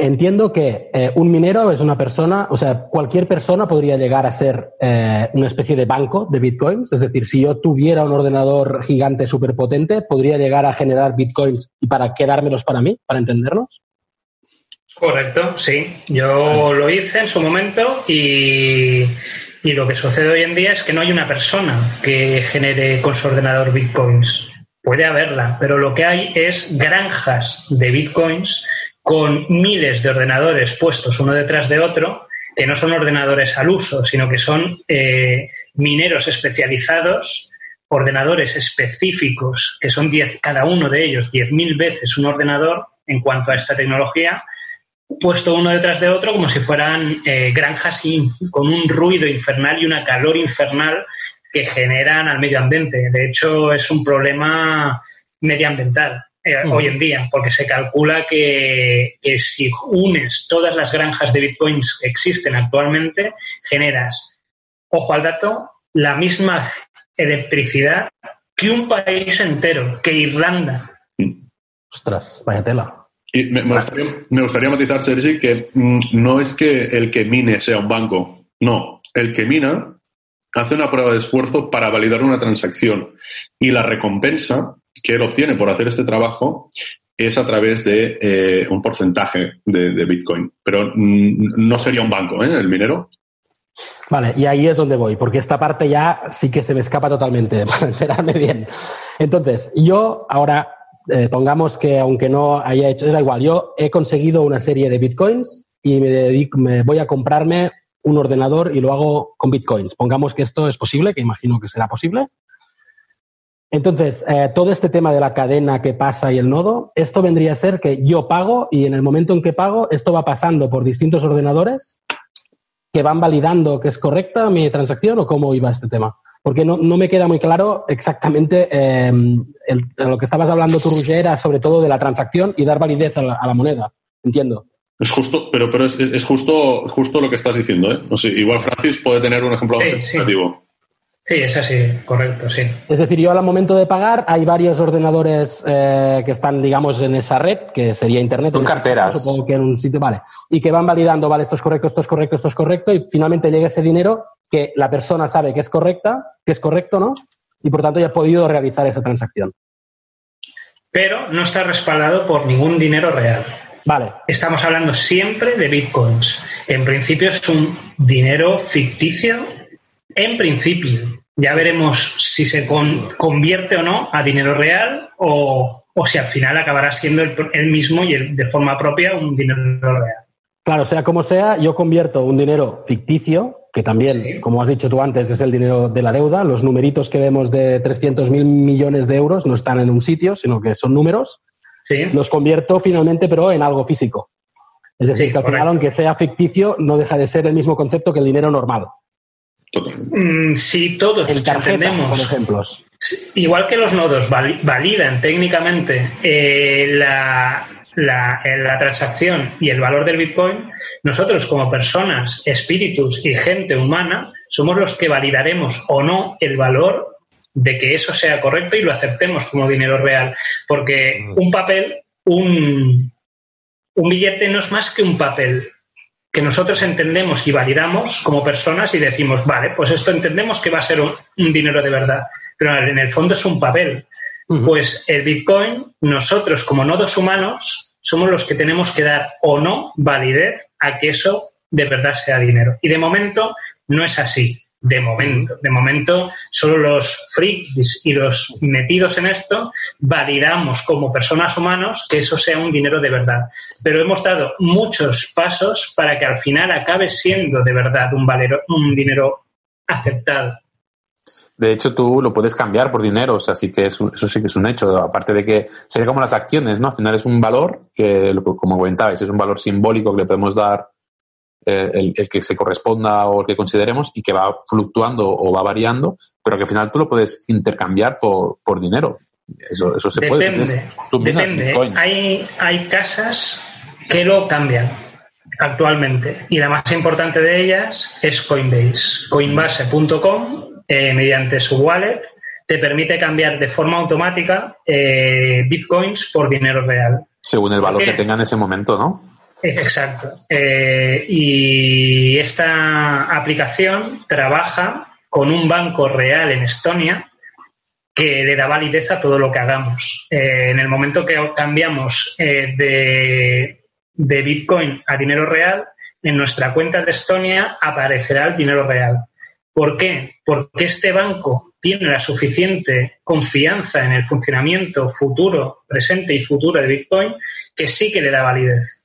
Entiendo que eh, un minero es una persona, o sea, cualquier persona podría llegar a ser eh, una especie de banco de bitcoins. Es decir, si yo tuviera un ordenador gigante súper potente, podría llegar a generar bitcoins y para quedármelos para mí, para entendernos. Correcto, sí. Yo lo hice en su momento y, y lo que sucede hoy en día es que no hay una persona que genere con su ordenador bitcoins. Puede haberla, pero lo que hay es granjas de bitcoins con miles de ordenadores puestos uno detrás de otro, que no son ordenadores al uso, sino que son eh, mineros especializados, ordenadores específicos, que son diez, cada uno de ellos 10.000 veces un ordenador en cuanto a esta tecnología, puesto uno detrás de otro como si fueran eh, granjas con un ruido infernal y una calor infernal que generan al medio ambiente. De hecho, es un problema medioambiental eh, hoy en día, porque se calcula que, si unes todas las granjas de bitcoins que existen actualmente, generas, ojo al dato, la misma electricidad que un país entero, que Irlanda. Ostras, vaya tela. Y me, gustaría, matizar, Sergi, que mm, no es que el que mine sea un banco. No, el que mina hace una prueba de esfuerzo para validar una transacción y la recompensa que él obtiene por hacer este trabajo es a través de eh, un porcentaje de, Bitcoin. Pero mm, no sería un banco, ¿eh? El minero. Vale, y ahí es donde voy, porque esta parte ya sí que se me escapa totalmente, *laughs* para enterarme bien. Entonces, yo ahora eh, pongamos que aunque no haya hecho, da igual, yo he conseguido una serie de bitcoins y me, dedico, me voy a comprarme un ordenador y lo hago con bitcoins. Pongamos que esto es posible, que imagino que será posible. Entonces, eh, todo este tema de la cadena que pasa y el nodo, esto vendría a ser que yo pago y en el momento en que pago, esto va pasando por distintos ordenadores que van validando que es correcta mi transacción o cómo iba este tema porque no, no me queda muy claro exactamente eh, lo que estabas hablando tú, Roger, era sobre todo de la transacción y dar validez a la, moneda. Entiendo. Es justo, pero, pero es, justo, justo lo que estás diciendo, ¿eh? igual Francis puede tener un ejemplo sí, Sí. Es así, correcto, sí. Es decir, yo al momento de pagar hay varios ordenadores eh, que están, digamos, en esa red, que sería Internet. Son carteras. supongo que en un sitio, vale. Y que van validando, vale, esto es correcto, esto es correcto, esto es correcto, y finalmente llega ese dinero que la persona sabe que es correcta, que es correcto, ¿no? Y por tanto ya ha podido realizar esa transacción. Pero no está respaldado por ningún dinero real. Vale. Estamos hablando siempre de bitcoins. En principio es un dinero ficticio. En principio. Ya veremos si se convierte o no a dinero real o, si al final acabará siendo el, mismo y de forma propia un dinero real. Claro, sea como sea, yo convierto un dinero ficticio que también, como has dicho tú antes, es el dinero de la deuda. Los numeritos que vemos de 300.000 millones de euros no están en un sitio, sino que son números. Los convierto finalmente, pero en algo físico. Es decir, que al final, aunque sea ficticio, no deja de ser el mismo concepto que el dinero normal. Mm, sí, todos entendemos. Por ejemplos. Igual que los nodos validan técnicamente eh, la, la, la, transacción y el valor del Bitcoin, nosotros como personas, espíritus y gente humana somos los que validaremos o no el valor de que eso sea correcto y lo aceptemos como dinero real. Porque mm. un papel, un, un billete no es más que un papel que nosotros entendemos y validamos como personas y decimos, vale, pues esto entendemos que va a ser un, un dinero de verdad, pero en el fondo es un papel. Pues el Bitcoin, nosotros como nodos humanos, somos los que tenemos que dar o no validez a que eso de verdad sea dinero. Y de momento no es así. De momento, de momento, solo los frikis y los metidos en esto validamos como personas humanos que eso sea un dinero de verdad. Pero hemos dado muchos pasos para que al final acabe siendo de verdad un, valero, un dinero aceptado. De hecho, tú lo puedes cambiar por dinero, o sea, sí que eso sí que es un hecho. Aparte de que sería como las acciones, ¿no? Al final es un valor que, como comentabais, es un valor simbólico que le podemos dar eh, el, que se corresponda o el que consideremos y que va fluctuando o va variando, pero que al final tú lo puedes intercambiar por, por dinero. Eso, eso se puede. Depende. Hay, hay casas que lo cambian actualmente y la más importante de ellas es Coinbase. Coinbase.com eh, mediante su wallet, te permite cambiar de forma automática eh, bitcoins por dinero real. Según el valor que tenga en ese momento, ¿no? Exacto. Eh, y esta aplicación trabaja con un banco real en Estonia que le da validez a todo lo que hagamos. en el momento que cambiamos de, de Bitcoin a dinero real, en nuestra cuenta de Estonia aparecerá el dinero real. ¿Por qué? Porque este banco tiene la suficiente confianza en el funcionamiento futuro, presente y futuro de Bitcoin que sí que le da validez.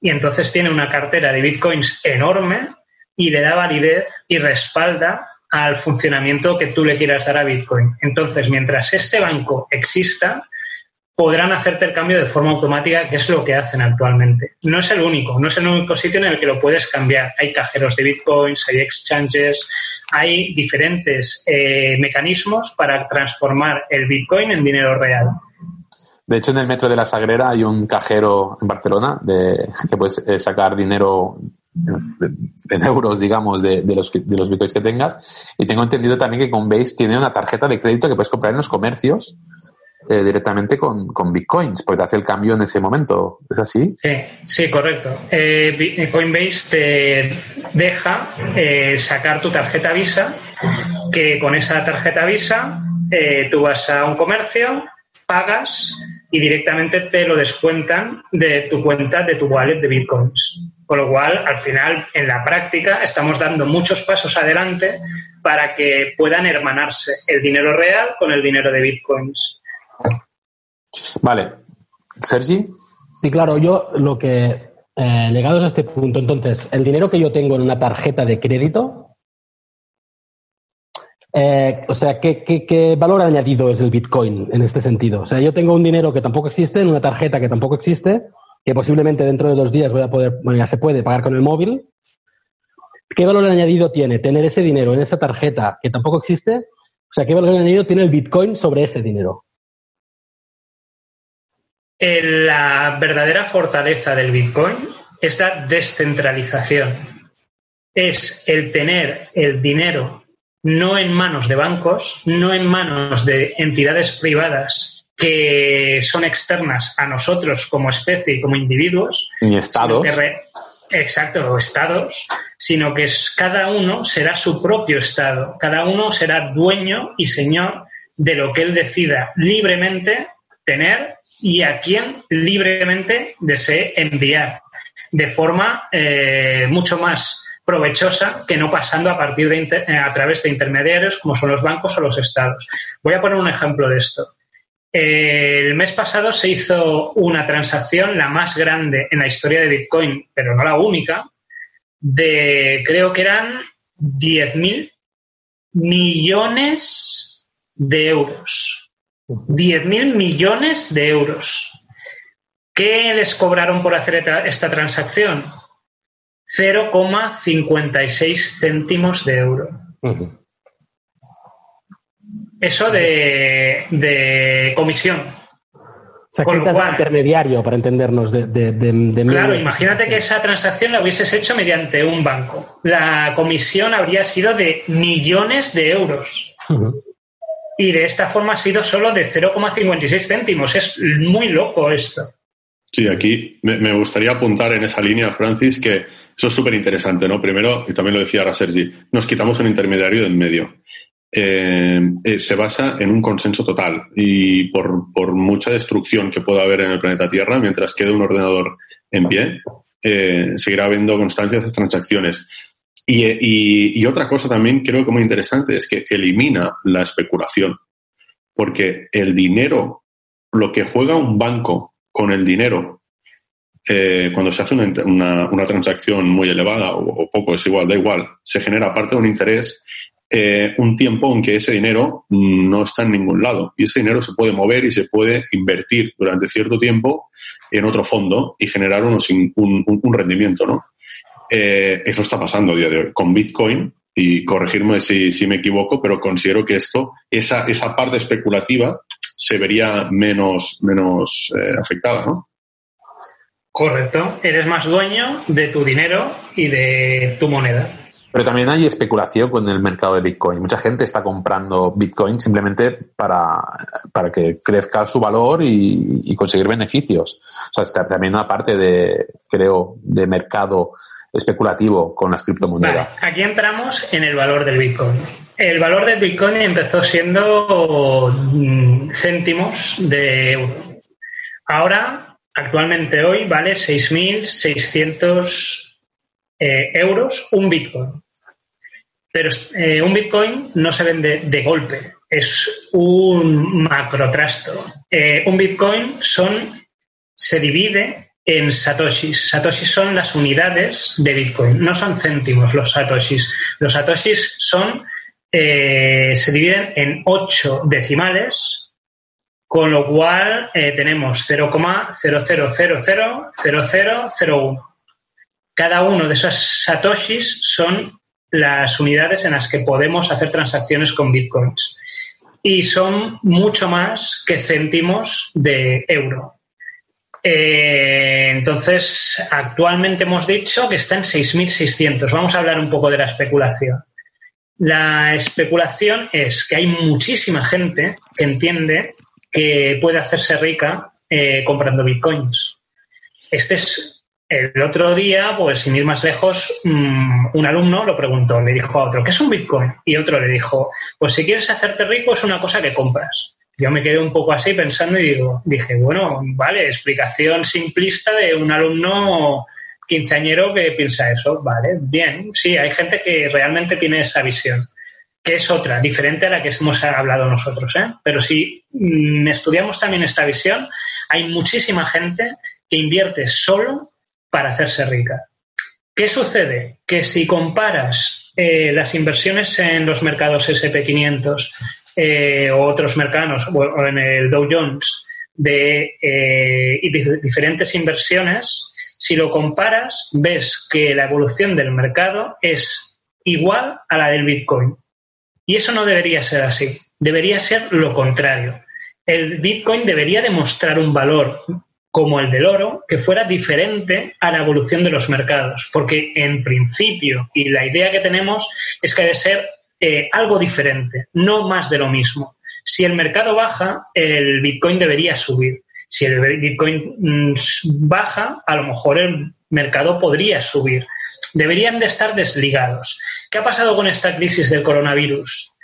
Y entonces tiene una cartera de Bitcoins enorme y le da validez y respalda al funcionamiento que tú le quieras dar a Bitcoin. Entonces, mientras este banco exista, podrán hacerte el cambio de forma automática, que es lo que hacen actualmente. No es el único, no es el único sitio en el que lo puedes cambiar. Hay cajeros de bitcoins, hay exchanges, hay diferentes eh, mecanismos para transformar el bitcoin en dinero real. De hecho, en el metro de la Sagrera hay un cajero en Barcelona de, que puedes eh, sacar dinero en euros, digamos, de, los, bitcoins que tengas. Y tengo entendido también que Coinbase tiene una tarjeta de crédito que puedes comprar en los comercios eh, directamente con, bitcoins, porque te hace el cambio en ese momento. ¿Es así? Sí, sí correcto. Eh, Coinbase te deja eh, sacar tu tarjeta Visa, que con esa tarjeta Visa tú vas a un comercio, pagas y directamente te lo descuentan de tu cuenta, de tu wallet de bitcoins. Con lo cual, al final, en la práctica, estamos dando muchos pasos adelante para que puedan hermanarse el dinero real con el dinero de bitcoins. Vale. Sergi. Sí, claro, yo lo que, eh, llegados a este punto, entonces, el dinero que yo tengo en una tarjeta de crédito, eh, o sea, ¿qué, ¿qué, valor añadido es el Bitcoin en este sentido? O sea, yo tengo un dinero que tampoco existe, en una tarjeta que tampoco existe, que posiblemente dentro de dos días voy a poder, bueno, ya se puede pagar con el móvil. ¿Qué valor añadido tiene tener ese dinero en esa tarjeta que tampoco existe? O sea, ¿qué valor añadido tiene el Bitcoin sobre ese dinero? La verdadera fortaleza del Bitcoin es la descentralización. Es el tener el dinero no en manos de bancos, no en manos de entidades privadas que son externas a nosotros como especie y como individuos. Ni estados. exacto, estados, sino que cada uno será su propio estado. Cada uno será dueño y señor de lo que él decida libremente tener y a quien libremente desee enviar, de forma eh, mucho más provechosa que no pasando a partir de eh, a través de intermediarios como son los bancos o los estados. Voy a poner un ejemplo de esto. El mes pasado se hizo una transacción, la más grande en la historia de Bitcoin, pero no la única, de creo que eran 10.000 millones de euros. 10.000 millones de euros. ¿Qué les cobraron por hacer esta transacción? 0,56 céntimos de euro. Eso de, comisión. O sea, intermediario, para entendernos, de, Claro, imagínate que esa transacción la hubieses hecho mediante un banco. La comisión habría sido de millones de euros y de esta forma ha sido solo de 0,56 céntimos. Es muy loco esto. Sí, aquí me, gustaría apuntar en esa línea, Francis, que eso es súper interesante, ¿no? Primero, y también lo decía ahora Sergi, nos quitamos un intermediario de en medio. Eh, eh, se basa en un consenso total y por, por, mucha destrucción que pueda haber en el planeta Tierra, mientras quede un ordenador en pie, eh, seguirá habiendo constancia de transacciones. Y, otra cosa también creo que muy interesante es que elimina la especulación, porque el dinero, lo que juega un banco con el dinero, eh, cuando se hace una, una, transacción muy elevada o, poco, es igual, da igual, se genera aparte de un interés, eh, un tiempo en que ese dinero no está en ningún lado y ese dinero se puede mover y se puede invertir durante cierto tiempo en otro fondo y generar unos, un, un rendimiento, ¿no? Eh, eso está pasando a día de hoy con Bitcoin y corregirme si, si me equivoco, pero considero que esto, esa, esa parte especulativa se vería menos, menos eh, afectada, ¿no? Correcto. Eres más dueño de tu dinero y de tu moneda. Pero también hay especulación con el mercado de Bitcoin. Mucha gente está comprando Bitcoin simplemente para, para que crezca su valor y, y conseguir beneficios. O sea, está también una parte de, creo, de mercado especulativo con las criptomonedas. aquí entramos en el valor del Bitcoin. El valor del Bitcoin empezó siendo mm, céntimos de euro. Ahora, actualmente hoy, vale 6.600 eh, euros un Bitcoin. Pero eh, un Bitcoin no se vende de golpe, es un macrotrasto. Eh, un Bitcoin son, se divide en satoshis. Satoshis son las unidades de Bitcoin, no son céntimos los satoshis. Los satoshis son, se dividen en ocho decimales Con lo cual eh, tenemos 0,00000001. Cada uno de esos satoshis son las unidades en las que podemos hacer transacciones con bitcoins. Y son mucho más que céntimos de euro. Eh, entonces, actualmente hemos dicho que está en 6.600. Vamos a hablar un poco de la especulación. La especulación es que hay muchísima gente que entiende que puede hacerse rica eh, comprando bitcoins. Este es el otro día, pues sin ir más lejos, mm, un alumno lo preguntó, le dijo a otro, ¿qué es un Bitcoin? Y otro le dijo, pues si quieres hacerte rico es una cosa que compras. Yo me quedé un poco así pensando y digo, dije, bueno, vale, explicación simplista de un alumno quinceañero que piensa eso, vale, bien, sí, hay gente que realmente tiene esa visión, que es otra, diferente a la que hemos hablado nosotros, ¿eh? Pero si mm, estudiamos también esta visión, hay muchísima gente que invierte solo para hacerse rica. ¿Qué sucede? Que si comparas eh, las inversiones en los mercados SP500 eh, o otros mercados o en el Dow Jones de, eh, diferentes inversiones, si lo comparas, ves que la evolución del mercado es igual a la del Bitcoin. Y eso no debería ser así. Debería ser lo contrario. El Bitcoin debería demostrar un valor como el del oro, que fuera diferente a la evolución de los mercados, porque en principio y la idea que tenemos es que debe ser eh, algo diferente, no más de lo mismo. Si el mercado baja, el Bitcoin debería subir. Si el Bitcoin mm, baja, a lo mejor el mercado podría subir. Deberían de estar desligados. ¿Qué ha pasado con esta crisis del coronavirus?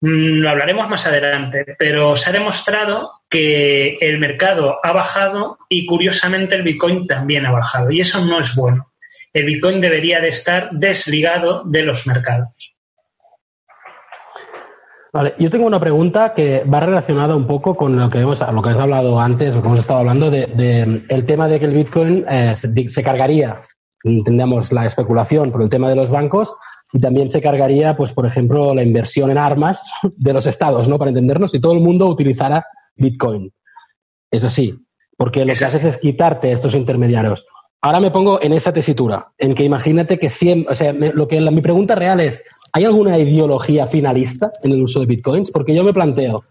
Mm, lo hablaremos más adelante, pero se ha demostrado que el mercado ha bajado y curiosamente el Bitcoin también ha bajado y eso no es bueno. El Bitcoin debería de estar desligado de los mercados. Vale, yo tengo una pregunta que va relacionada un poco con lo que hemos, lo que hemos hablado antes, lo que hemos estado hablando de, el tema de que el Bitcoin eh, se, se, cargaría, entendemos la especulación por el tema de los bancos, y también se cargaría, pues, por ejemplo, la inversión en armas de los estados, ¿no? Para entendernos, si todo el mundo utilizara Bitcoin. Es así, porque lo que haces es quitarte estos intermediarios. Ahora me pongo en esa tesitura, en que imagínate que siempre, o sea, lo que mi pregunta real es, ¿hay alguna ideología finalista en el uso de Bitcoins? Porque yo me planteo,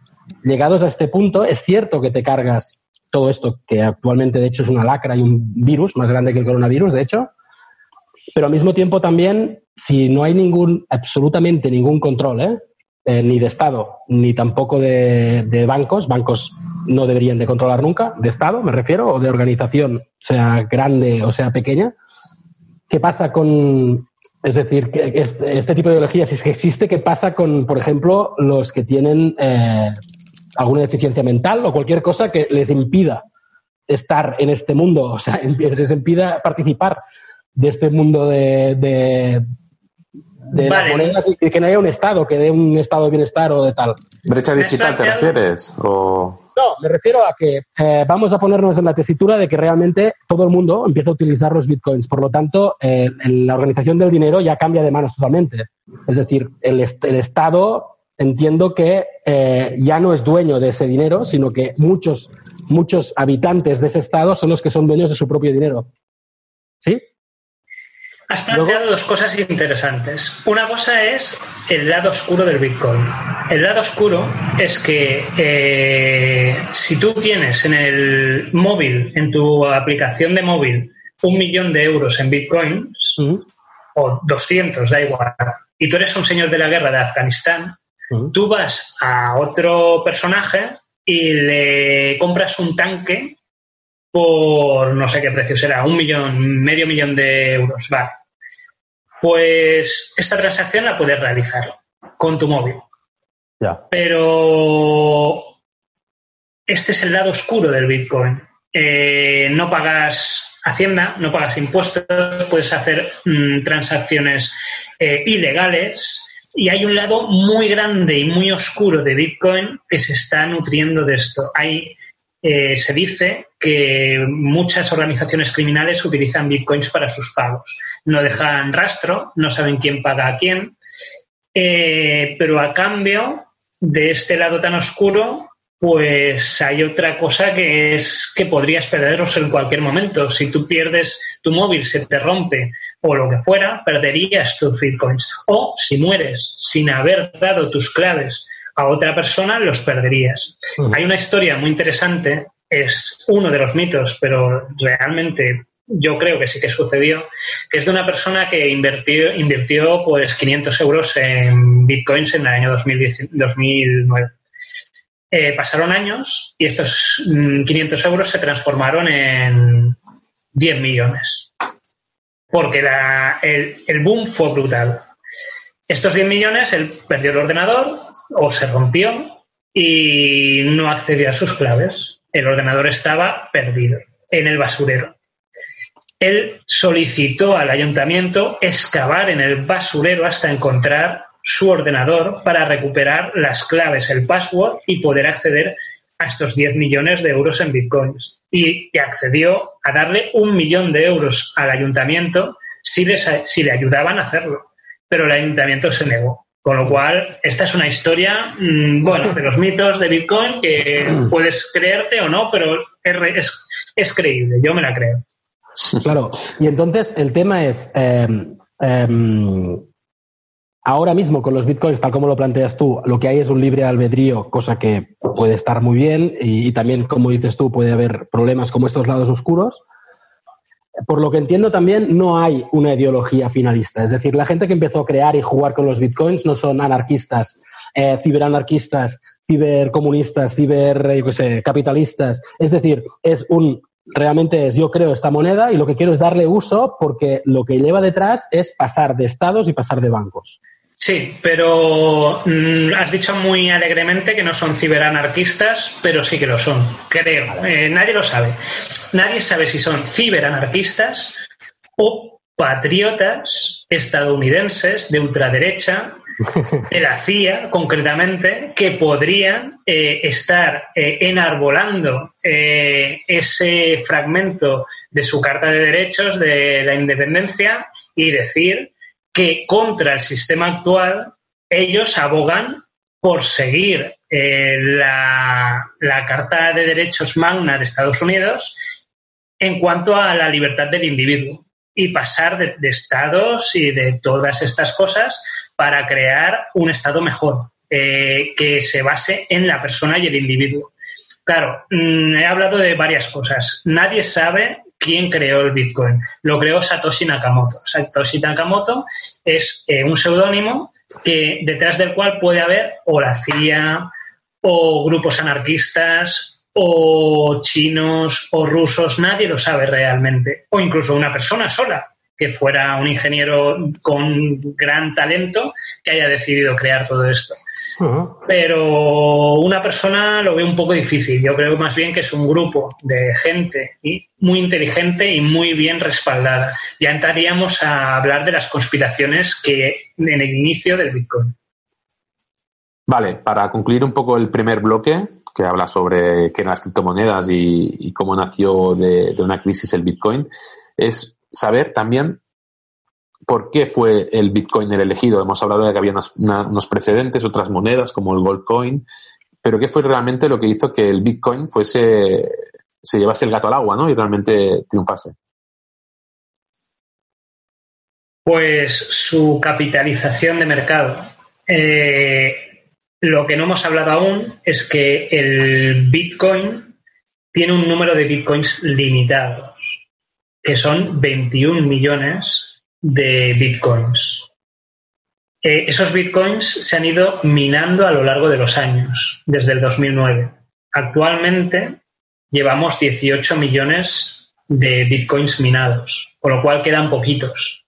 llegados a este punto, es cierto que te cargas todo esto, que actualmente de hecho es una lacra y un virus más grande que el coronavirus, de hecho, pero al mismo tiempo también, si no hay ningún, absolutamente ningún control, ¿eh? Eh, ni de Estado, ni tampoco de, bancos, bancos no deberían de controlar nunca, de Estado me refiero, o de organización, sea grande o sea pequeña. ¿Qué pasa con, es decir, este, este, tipo de ideología, si es que existe, qué pasa con, por ejemplo, los que tienen eh, alguna deficiencia mental o cualquier cosa que les impida estar en este mundo, o sea, *laughs* les impida participar de este mundo de, de, de que no haya un Estado, que dé un estado de bienestar o de tal. ¿Brecha digital te refieres? O... No, me refiero a que eh, vamos a ponernos en la tesitura de que realmente todo el mundo empieza a utilizar los bitcoins. Por lo tanto, eh, la organización del dinero ya cambia de manos totalmente. Es decir, el, el Estado entiendo que eh, ya no es dueño de ese dinero, sino que muchos, muchos habitantes de ese Estado son los que son dueños de su propio dinero. ¿Sí? Has planteado dos cosas interesantes. Una cosa es el lado oscuro del Bitcoin. El lado oscuro es que eh, si tú tienes en el móvil, en tu aplicación de móvil, un millón de euros en Bitcoins, o 200, da igual, y tú eres un señor de la guerra de Afganistán, tú vas a otro personaje y le compras un tanque por no sé qué precio será, un millón, medio millón de euros, vale pues esta transacción la puedes realizar con tu móvil. Pero este es el lado oscuro del Bitcoin. Eh, no pagas Hacienda, no pagas impuestos, puedes hacer mm, transacciones eh, ilegales y hay un lado muy grande y muy oscuro de Bitcoin que se está nutriendo de esto. Hay eh, se dice que muchas organizaciones criminales utilizan bitcoins para sus pagos. No dejan rastro, no saben quién paga a quién, eh, pero a cambio de este lado tan oscuro pues hay otra cosa que es que podrías perderos en cualquier momento. Si tú pierdes tu móvil, se te rompe o lo que fuera, perderías tus bitcoins. O si mueres sin haber dado tus claves a otra persona, los perderías. Hay una historia muy interesante, es uno de los mitos, pero realmente yo creo que sí que sucedió, que es de una persona que invirtió, invirtió pues 500 euros en bitcoins en el año 2009 eh, pasaron años y estos 500 mm, euros se transformaron en 10 millones. Porque el, boom fue brutal. Estos 10 millones, él perdió el ordenador o se rompió y no accedía a sus claves. El ordenador estaba perdido en el basurero. Él solicitó al ayuntamiento excavar en el basurero hasta encontrar su ordenador para recuperar las claves, el password y poder acceder a estos 10 millones de euros en bitcoins. Y, accedió a darle un millón de euros al ayuntamiento si le ayudaban a hacerlo. Pero el ayuntamiento se negó. Con lo cual, esta es una historia, mm, bueno, de los mitos de Bitcoin que puedes creerte o no, pero es, creíble, yo me la creo. Claro, y entonces el tema es, em, em, Ahora mismo con los bitcoins, tal como lo planteas tú, lo que hay es un libre albedrío, cosa que puede estar muy bien y, también, como dices tú, puede haber problemas como estos lados oscuros. Por lo que entiendo también, no hay una ideología finalista. Es decir, la gente que empezó a crear y jugar con los bitcoins no son anarquistas, eh, ciberanarquistas, cibercomunistas, cibercapitalistas. Es decir, es un realmente es yo creo esta moneda y lo que quiero es darle uso porque lo que lleva detrás es pasar de estados y pasar de bancos. Sí, pero mm, has dicho muy alegremente que no son ciberanarquistas, pero sí que lo son, creo. Eh, nadie lo sabe. Nadie sabe si son ciberanarquistas o patriotas estadounidenses de ultraderecha, *laughs* de la CIA concretamente, que podrían eh, estar eh, enarbolando ese fragmento de su Carta de Derechos de la Independencia y decir que contra el sistema actual ellos abogan por seguir eh, la, Carta de Derechos Magna de Estados Unidos en cuanto a la libertad del individuo y pasar de, estados y de todas estas cosas para crear un estado mejor eh, que se base en la persona y el individuo. Claro, mm, he hablado de varias cosas. Nadie sabe quién creó el Bitcoin. Lo creó Satoshi Nakamoto. Satoshi Nakamoto es eh, un seudónimo que detrás del cual puede haber o la CIA o grupos anarquistas o chinos o rusos, nadie lo sabe realmente. O incluso una persona sola que fuera un ingeniero con gran talento que haya decidido crear todo esto. Pero una persona lo ve un poco difícil. Yo creo más bien que es un grupo de gente muy inteligente y muy bien respaldada. Ya entraríamos a hablar de las conspiraciones que en el inicio del Bitcoin. Vale, para concluir un poco el primer bloque, que habla sobre qué eran las criptomonedas y, cómo nació de, de, una crisis el Bitcoin, es saber también por qué fue el Bitcoin el elegido. Hemos hablado de que había unos precedentes, otras monedas como el Goldcoin, pero qué fue realmente lo que hizo que el Bitcoin fuese, se llevase el gato al agua, ¿no? Y realmente triunfase. Pues su capitalización de mercado. Eh, lo que no hemos hablado aún es que el Bitcoin tiene un número de Bitcoins limitados, que son 21 millones de bitcoins. Eh, esos bitcoins se han ido minando a lo largo de los años, desde el 2009. Actualmente llevamos 18 millones de bitcoins minados, con lo cual quedan poquitos.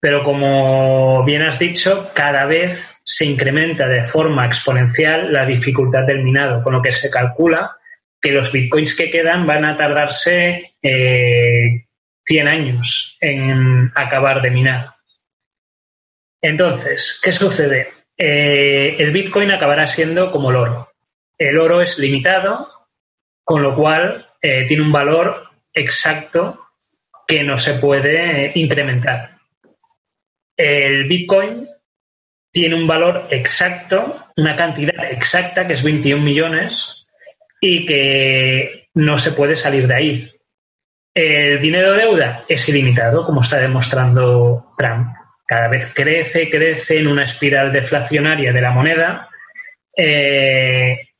Pero como bien has dicho, cada vez se incrementa de forma exponencial la dificultad del minado, con lo que se calcula que los bitcoins que quedan van a tardarse eh, 100 años en acabar de minar. Entonces, ¿qué sucede? Eh, el Bitcoin acabará siendo como el oro. El oro es limitado, con lo cual eh, tiene un valor exacto que no se puede incrementar. El Bitcoin tiene un valor exacto, una cantidad exacta, que es 21 millones, y que no se puede salir de ahí. El dinero deuda es ilimitado, como está demostrando Trump. Cada vez crece, crece en una espiral deflacionaria de la moneda, eh,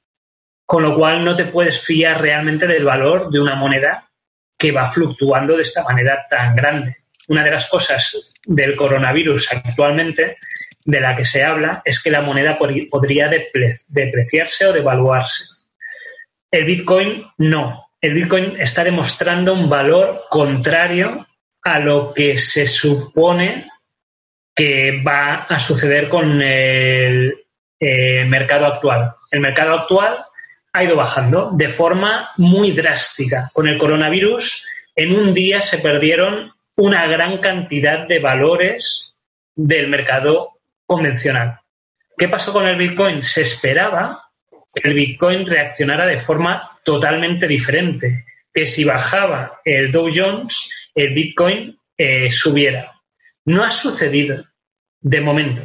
con lo cual no te puedes fiar realmente del valor de una moneda que va fluctuando de esta manera tan grande. Una de las cosas del coronavirus actualmente de la que se habla es que la moneda podría depreciarse o devaluarse. El Bitcoin no. El Bitcoin está demostrando un valor contrario a lo que se supone que va a suceder con el eh, mercado actual. El mercado actual ha ido bajando de forma muy drástica. Con el coronavirus, en un día se perdieron una gran cantidad de valores del mercado convencional. ¿Qué pasó con el Bitcoin? Se esperaba el Bitcoin reaccionara de forma totalmente diferente, que si bajaba el Dow Jones, el Bitcoin eh, subiera. No ha sucedido de momento,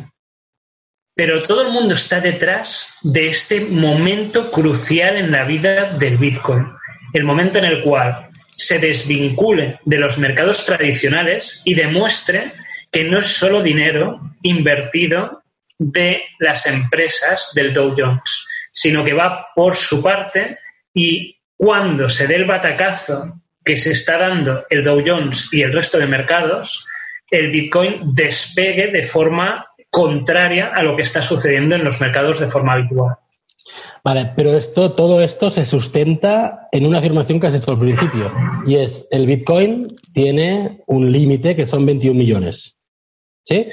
pero todo el mundo está detrás de este momento crucial en la vida del Bitcoin, el momento en el cual se desvincule de los mercados tradicionales y demuestre que no es solo dinero invertido de las empresas del Dow Jones, sino que va por su parte y cuando se dé el batacazo que se está dando el Dow Jones y el resto de mercados, el Bitcoin despegue de forma contraria a lo que está sucediendo en los mercados de forma habitual. Vale, pero esto, todo esto se sustenta en una afirmación que has hecho al principio, y es el Bitcoin tiene un límite que son 21 millones. ¿Sí?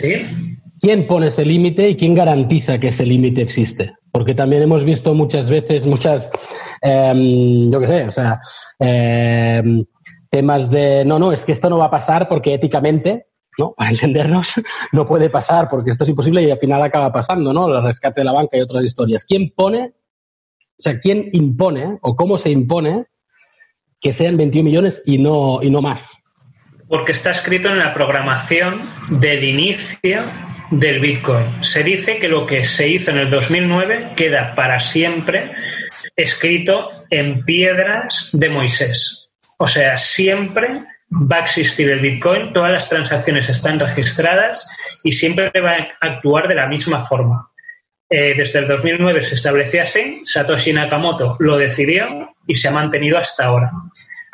¿Quién pone ese límite y quién garantiza que ese límite existe? Porque también hemos visto muchas veces, muchas, em, yo qué sé, o sea, em, temas de, no, no, es que esto no va a pasar porque éticamente, ¿no? *laughs* Para entendernos, no puede pasar porque esto es imposible y al final acaba pasando, ¿no? El rescate de la banca y otras historias. ¿Quién pone, o sea, quién impone o cómo se impone que sean 21 millones y no, y no más? Porque está escrito en la programación del inicio del Bitcoin. Se dice que lo que se hizo en el 2009 queda para siempre escrito en piedras de Moisés. O sea, siempre va a existir el Bitcoin, todas las transacciones están registradas y siempre va a actuar de la misma forma. Eh, desde el 2009 se estableció así, Satoshi Nakamoto lo decidió y se ha mantenido hasta ahora.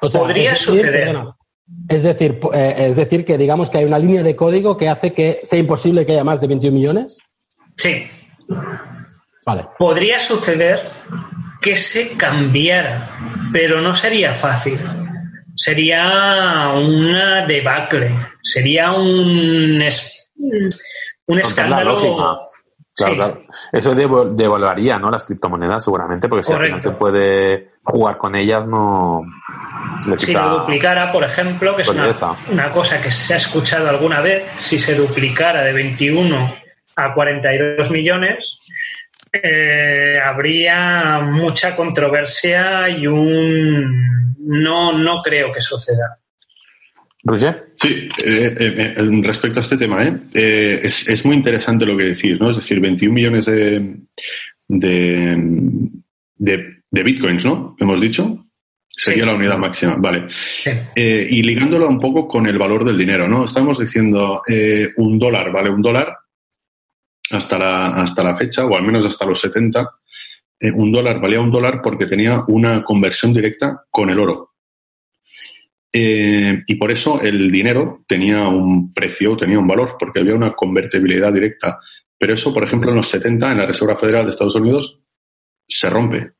Podría suceder. Es decir, eh, es decir, que digamos que hay una línea de código que hace que sea imposible que haya más de 21 millones. Sí. Vale. Podría suceder que se cambiara, pero no sería fácil. Sería una debacle, sería un, un escándalo. Claro, claro. Eso devaluaría, ¿no? Las criptomonedas, seguramente, porque si no se puede jugar con ellas, no. Si lo duplicara, por ejemplo, que es una, cosa que se ha escuchado alguna vez, si se duplicara de 21 a 42 millones, eh, habría mucha controversia y un. No, no creo que suceda. Roger. Sí, eh, eh, eh, respecto a este tema, es, es, muy interesante lo que decís, ¿no? Es decir, 21 millones de, de, de, bitcoins, ¿no? Hemos dicho. Sería la unidad máxima, vale. y ligándolo un poco con el valor del dinero, ¿no? Estamos diciendo un dólar vale un dólar hasta la, hasta la fecha, o al menos hasta los 70. un dólar valía un dólar porque tenía una conversión directa con el oro. Eh, y por eso el dinero tenía un precio, tenía un valor, porque había una convertibilidad directa. Pero eso, por ejemplo, en los 70, en la Reserva Federal de Estados Unidos, se rompe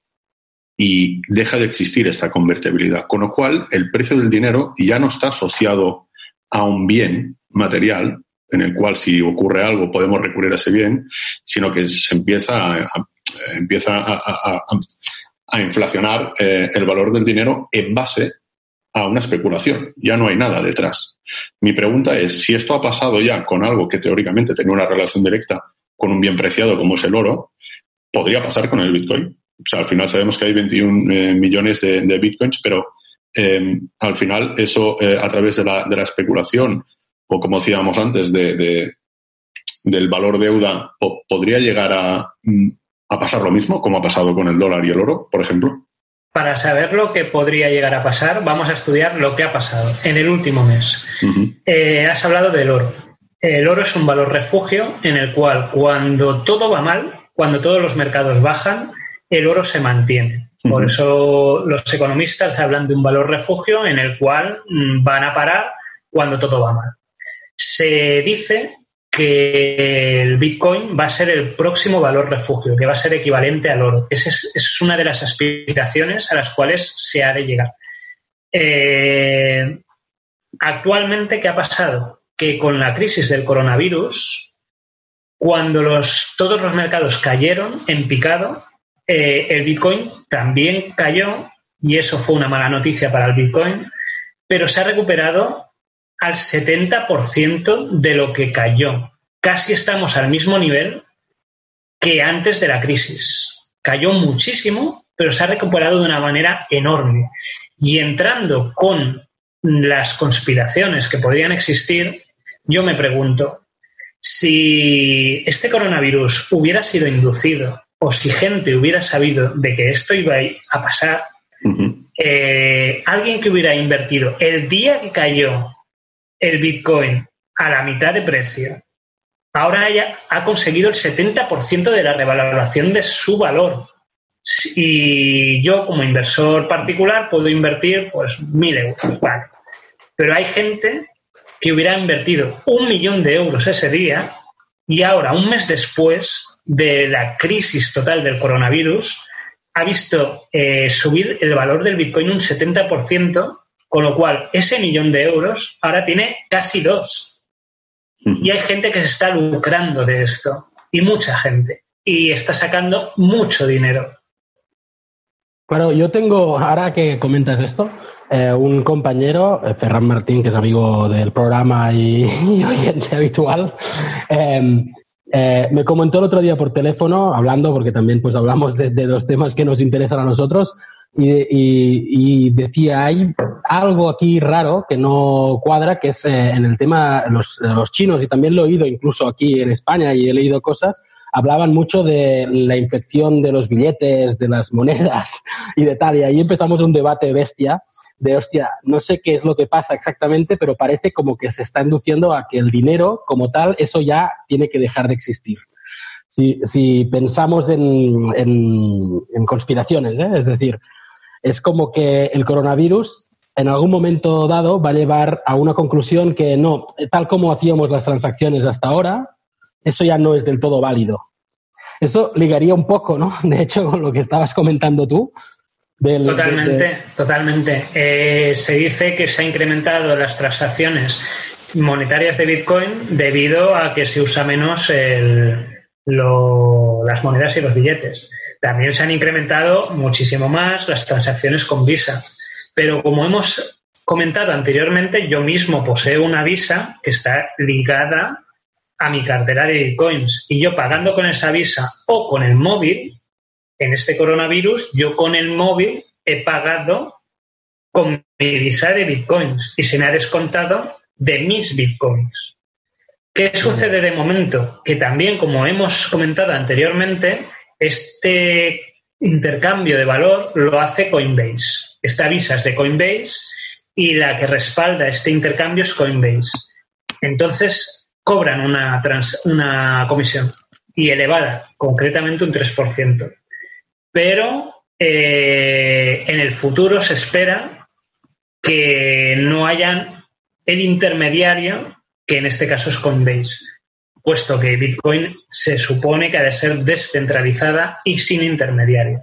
y deja de existir esta convertibilidad. Con lo cual, el precio del dinero ya no está asociado a un bien material, en el cual si ocurre algo podemos recurrir a ese bien, sino que se empieza a, empieza a, inflacionar eh, el valor del dinero en base a una especulación. Ya no hay nada detrás. Mi pregunta es, si esto ha pasado ya con algo que teóricamente tenía una relación directa con un bien preciado como es el oro, ¿podría pasar con el Bitcoin? O sea, al final sabemos que hay 21 eh, millones de, Bitcoins, pero em, al final eso eh, a través de la, de la, especulación o como decíamos antes, de, del valor deuda, ¿podría llegar a, mm, a pasar lo mismo como ha pasado con el dólar y el oro, por ejemplo? Para saber lo que podría llegar a pasar, vamos a estudiar lo que ha pasado en el último mes. Eh, has hablado del oro. El oro es un valor refugio en el cual cuando todo va mal, cuando todos los mercados bajan, el oro se mantiene. Por eso los economistas hablan de un valor refugio en el cual mm, van a parar cuando todo va mal. Se dice que el Bitcoin va a ser el próximo valor refugio, que va a ser equivalente al oro. Esa es, una de las aspiraciones a las cuales se ha de llegar. Eh, actualmente, ¿qué ha pasado? Que con la crisis del coronavirus, cuando los, todos los mercados cayeron en picado, eh, el Bitcoin también cayó y eso fue una mala noticia para el Bitcoin, pero se ha recuperado al 70% de lo que cayó. Casi estamos al mismo nivel que antes de la crisis. Cayó muchísimo, pero se ha recuperado de una manera enorme. Y entrando con las conspiraciones que podrían existir, yo me pregunto, si este coronavirus hubiera sido inducido o si gente hubiera sabido de que esto iba a pasar, eh, alguien que hubiera invertido el día que cayó el Bitcoin a la mitad de precio, ahora ella ha conseguido el 70% de la revaloración de su valor. Y yo, como inversor particular, puedo invertir pues mil euros, vale. Pero hay gente que hubiera invertido un millón de euros ese día y ahora, un mes después de la crisis total del coronavirus, ha visto eh, subir el valor del Bitcoin un 70% con lo cual, ese millón de euros ahora tiene casi dos. Y hay gente que se está lucrando de esto, y mucha gente, y está sacando mucho dinero. Bueno, yo tengo, ahora que comentas esto, eh, un compañero, eh, Ferran Martín, que es amigo del programa *laughs* y, oyente habitual, em, eh, me comentó el otro día por teléfono, hablando, porque también pues hablamos de, de dos temas que nos interesan a nosotros, y, decía, hay algo aquí raro que no cuadra, que es eh, en el tema los, los chinos, y también lo he oído incluso aquí en España y he leído cosas, hablaban mucho de la infección de los billetes, de las monedas *laughs* y de tal, y ahí empezamos un debate bestia de, hostia, no sé qué es lo que pasa exactamente, pero parece como que se está induciendo a que el dinero como tal, eso ya tiene que dejar de existir. Si, si pensamos en, en, en conspiraciones, ¿eh? es decir, es como que el coronavirus en algún momento dado va a llevar a una conclusión que no, tal como hacíamos las transacciones hasta ahora, eso ya no es del todo válido. Eso ligaría un poco, ¿no? *laughs* De hecho, con lo que estabas comentando tú. totalmente, totalmente. Eh, se dice que se han incrementado las transacciones monetarias de Bitcoin debido a que se usa menos las monedas y los billetes. También se han incrementado muchísimo más las transacciones con Visa. Pero como hemos comentado anteriormente, yo mismo poseo una Visa que está ligada a mi cartera de bitcoins. Y yo pagando con esa Visa o con el móvil, en este coronavirus, yo con el móvil he pagado con mi Visa de bitcoins y se me ha descontado de mis bitcoins. ¿Qué sucede de momento? Que también, como hemos comentado anteriormente, este intercambio de valor lo hace Coinbase. Esta visa es de Coinbase y la que respalda este intercambio es Coinbase. Entonces cobran una, comisión y elevada, concretamente un 3%. Pero eh, en el futuro se espera que no haya el intermediario, que en este caso es Coinbase puesto que Bitcoin se supone que ha de ser descentralizada y sin intermediarios.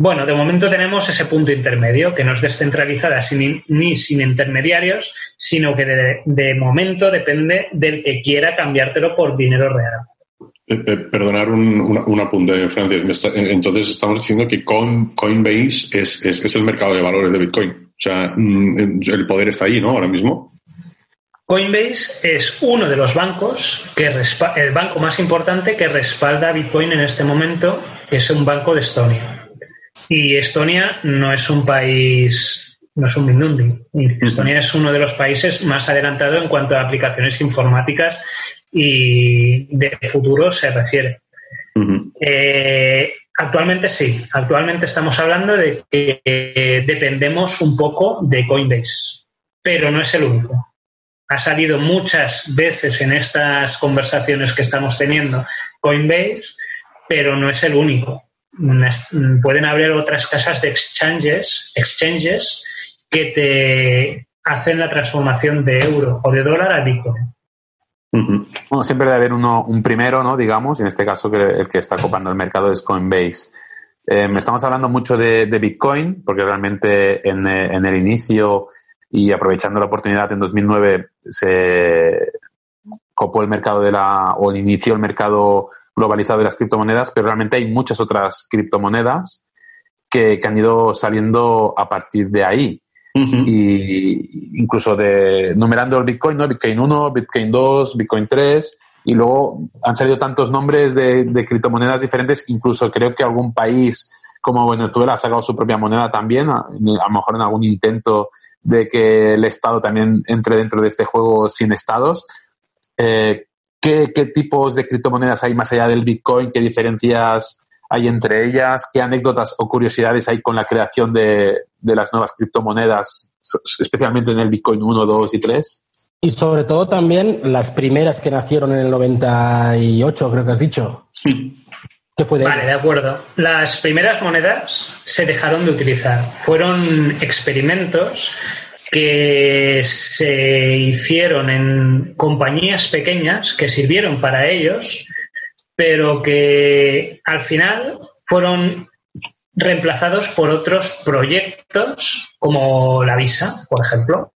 Bueno, de momento tenemos ese punto intermedio, que no es descentralizada ni sin intermediarios, sino que de, momento depende del que quiera cambiártelo por dinero real. Eh, eh, perdonar un, apunte, Francis. Entonces estamos diciendo que Coinbase es, es, el mercado de valores de Bitcoin. O sea, mm, el poder está ahí, ¿no? Ahora mismo. Coinbase es uno de los bancos, que el banco más importante que respalda Bitcoin en este momento, que es un banco de Estonia. Y Estonia no es un país, no es un Mindundi. Estonia es uno de los países más adelantados en cuanto a aplicaciones informáticas y de futuro se refiere. Eh, Actualmente sí. Actualmente estamos hablando de que eh, dependemos un poco de Coinbase, pero no es el único. Ha salido muchas veces en estas conversaciones que estamos teniendo Coinbase, pero no es el único. Pueden haber otras casas de exchanges, que te hacen la transformación de euro o de dólar a Bitcoin. Bueno, siempre debe haber uno, un primero, ¿no? Digamos, en este caso que el que está copando el mercado es Coinbase. Eh, estamos hablando mucho de, Bitcoin, porque realmente en, eh, en, el inicio y aprovechando la oportunidad en 2009 se copó el mercado de la, o inició el mercado globalizado de las criptomonedas, pero realmente hay muchas otras criptomonedas que, que han ido saliendo a partir de ahí y incluso de numerando el Bitcoin, ¿no? Bitcoin 1, Bitcoin 2, Bitcoin 3, y luego han salido tantos nombres de, de, criptomonedas diferentes, incluso creo que algún país como Venezuela ha sacado su propia moneda también, a, lo mejor en algún intento de que el Estado también entre dentro de este juego sin estados. Eh, ¿qué, ¿Qué tipos de criptomonedas hay más allá del Bitcoin? ¿Qué diferencias hay entre ellas? ¿Qué anécdotas o curiosidades hay con la creación de, de las nuevas criptomonedas, especialmente en el Bitcoin 1, 2 y 3? Y sobre todo también las primeras que nacieron en el 98, creo que has dicho. ¿Qué fue de vale, de acuerdo. Las primeras monedas se dejaron de utilizar. Fueron experimentos que se hicieron en compañías pequeñas que sirvieron para ellos pero que al final fueron reemplazados por otros proyectos como la Visa, por ejemplo.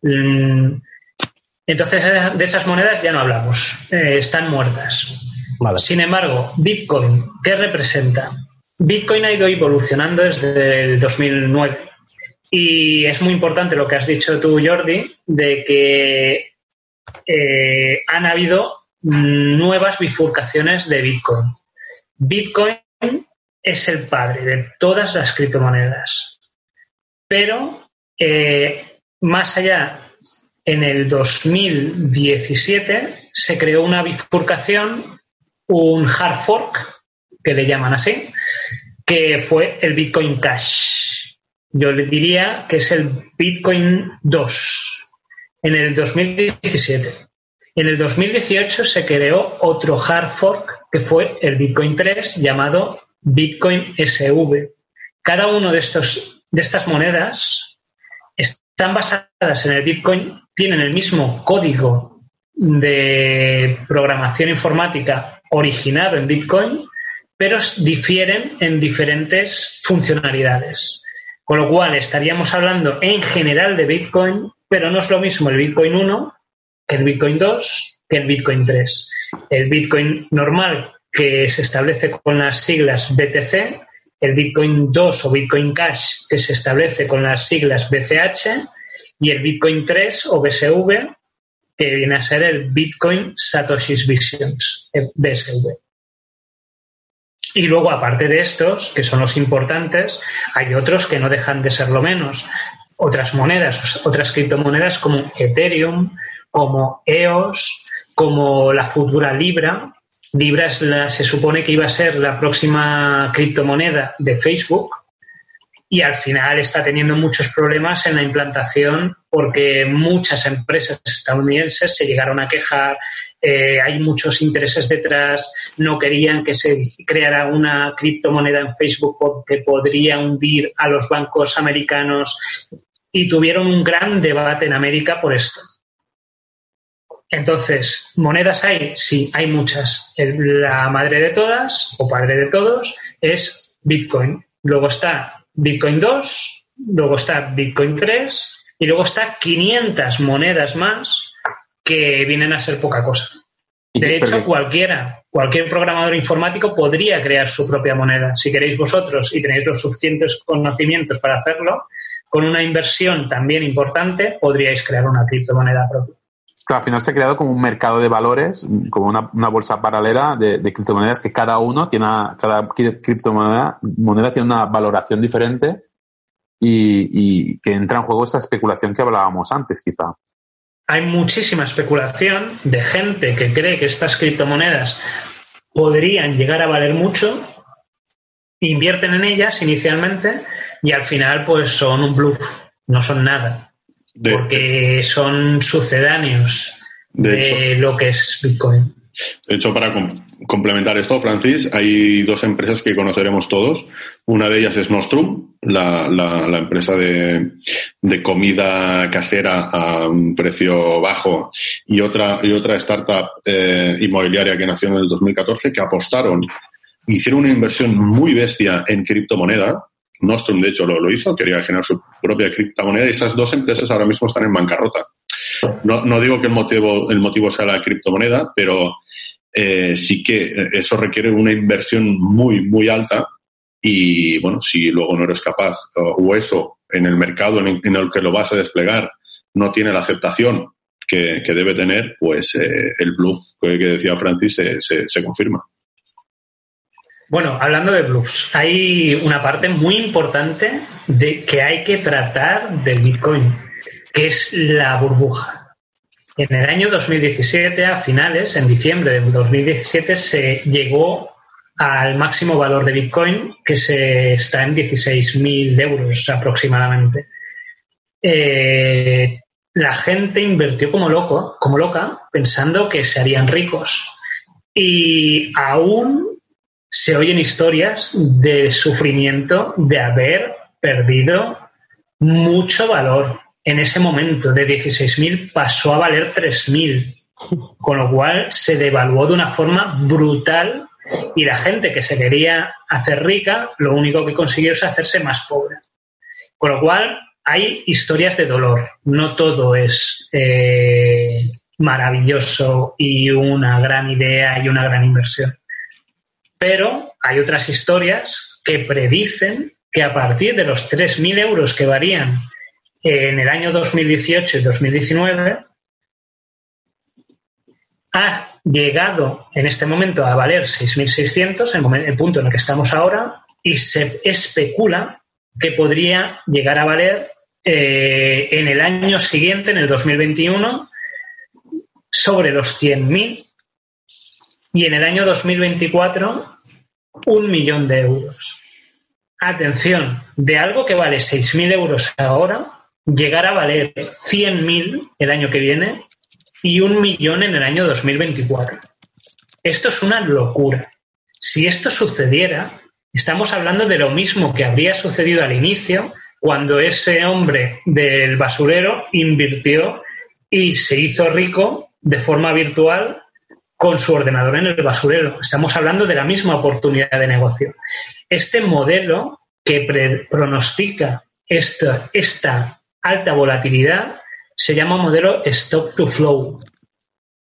Mm, entonces, de esas monedas ya no hablamos, eh, están muertas. Sin embargo, Bitcoin, ¿qué representa? Bitcoin ha ido evolucionando desde el 2009 y es muy importante lo que has dicho tú, Jordi, de que eh, han habido nuevas bifurcaciones de Bitcoin. Bitcoin es el padre de todas las criptomonedas, pero eh, más allá, en el 2017 se creó una bifurcación, un hard fork, que le llaman así, que fue el Bitcoin Cash. Yo le diría que es el Bitcoin 2 en el 2017. En el 2018 se creó otro hard fork que fue el Bitcoin 3 llamado Bitcoin SV. Cada uno de estos de estas monedas están basadas en el Bitcoin, tienen el mismo código de programación informática originado en Bitcoin, pero difieren en diferentes funcionalidades. Con lo cual estaríamos hablando en general de Bitcoin, pero no es lo mismo el Bitcoin 1 el Bitcoin 2 que el Bitcoin 3. El Bitcoin normal que se establece con las siglas BTC, el Bitcoin 2 o Bitcoin Cash que se establece con las siglas BCH y el Bitcoin 3 o BSV que viene a ser el Bitcoin Satoshi's Visions, BSV. Y luego, aparte de estos, que son los importantes, hay otros que no dejan de ser lo menos. Otras monedas, otras criptomonedas como Ethereum, como EOS, como la futura Libra. Libra se supone que iba a ser la próxima criptomoneda de Facebook y al final está teniendo muchos problemas en la implantación porque muchas empresas estadounidenses se llegaron a quejar, eh, hay muchos intereses detrás, no querían que se creara una criptomoneda en Facebook porque podría hundir a los bancos americanos y tuvieron un gran debate en América por esto. Entonces, ¿monedas hay? Sí, hay muchas. la madre de todas, o padre de todos, es Bitcoin. Luego está Bitcoin 2, luego está Bitcoin 3 y luego está 500 monedas más que vienen a ser poca cosa. De hecho, cualquiera, cualquier programador informático podría crear su propia moneda. Si queréis vosotros y tenéis los suficientes conocimientos para hacerlo, con una inversión también importante, podríais crear una criptomoneda propia al final se ha creado como un mercado de valores, como una, bolsa paralela de, criptomonedas que cada uno tiene, cada criptomoneda moneda tiene una valoración diferente y, que entra en juego esa especulación que hablábamos antes, quizá. Hay muchísima especulación de gente que cree que estas criptomonedas podrían llegar a valer mucho invierten en ellas inicialmente y al final pues son un bluff, no son nada, porque son sucedáneos de, lo que es Bitcoin. De hecho, para complementar esto, Francis, hay dos empresas que conoceremos todos. Una de ellas es Nostrum, la, la, empresa de, de, comida casera a un precio bajo, y otra, y otra startup eh, inmobiliaria que nació en el 2014 que apostaron, hicieron una inversión muy bestia en criptomoneda. Nostrum, de hecho, lo, lo hizo, quería generar su propia criptomoneda y esas dos empresas ahora mismo están en bancarrota. No, no digo que el motivo, el motivo sea la criptomoneda, pero eh, sí que eso requiere una inversión muy, muy alta y bueno, si luego no eres capaz o, eso en el mercado en el, que lo vas a desplegar no tiene la aceptación que, debe tener, pues eh, el bluff que, decía Francis se, se, confirma. Bueno, hablando de bluffs, hay una parte muy importante de que hay que tratar del Bitcoin, que es la burbuja. En el año 2017, a finales, en diciembre de 2017, se llegó al máximo valor de Bitcoin, que se está en 16.000 euros aproximadamente. Eh, la gente invirtió como loco, como loca, pensando que se harían ricos. Y aún se oyen historias de sufrimiento de haber perdido mucho valor en ese momento de 16.000 pasó a valer 3.000, con lo cual se devaluó de una forma brutal y la gente que se quería hacer rica lo único que consiguió es hacerse más pobre. Con lo cual hay historias de dolor, no todo es eh, maravilloso y una gran idea y una gran inversión. Pero hay otras historias que predicen que a partir de los 3.000 euros que varían en el año 2018 y 2019 ha llegado en este momento a valer 6.600, en el punto en el que estamos ahora, y se especula que podría llegar a valer eh, en el año siguiente, en el 2021, sobre los 100.000 y en el año 2024 un millón de euros. Atención, de algo que vale 6.000 euros ahora, llegar a valer 100.000 el año que viene y un millón en el año 2024. Esto es una locura. Si esto sucediera, estamos hablando de lo mismo que habría sucedido al inicio cuando ese hombre del basurero invirtió y se hizo rico de forma virtual con su ordenador en el basurero. Estamos hablando de la misma oportunidad de negocio. Este modelo que pronostica esta, esta alta volatilidad se llama modelo Stop to Flow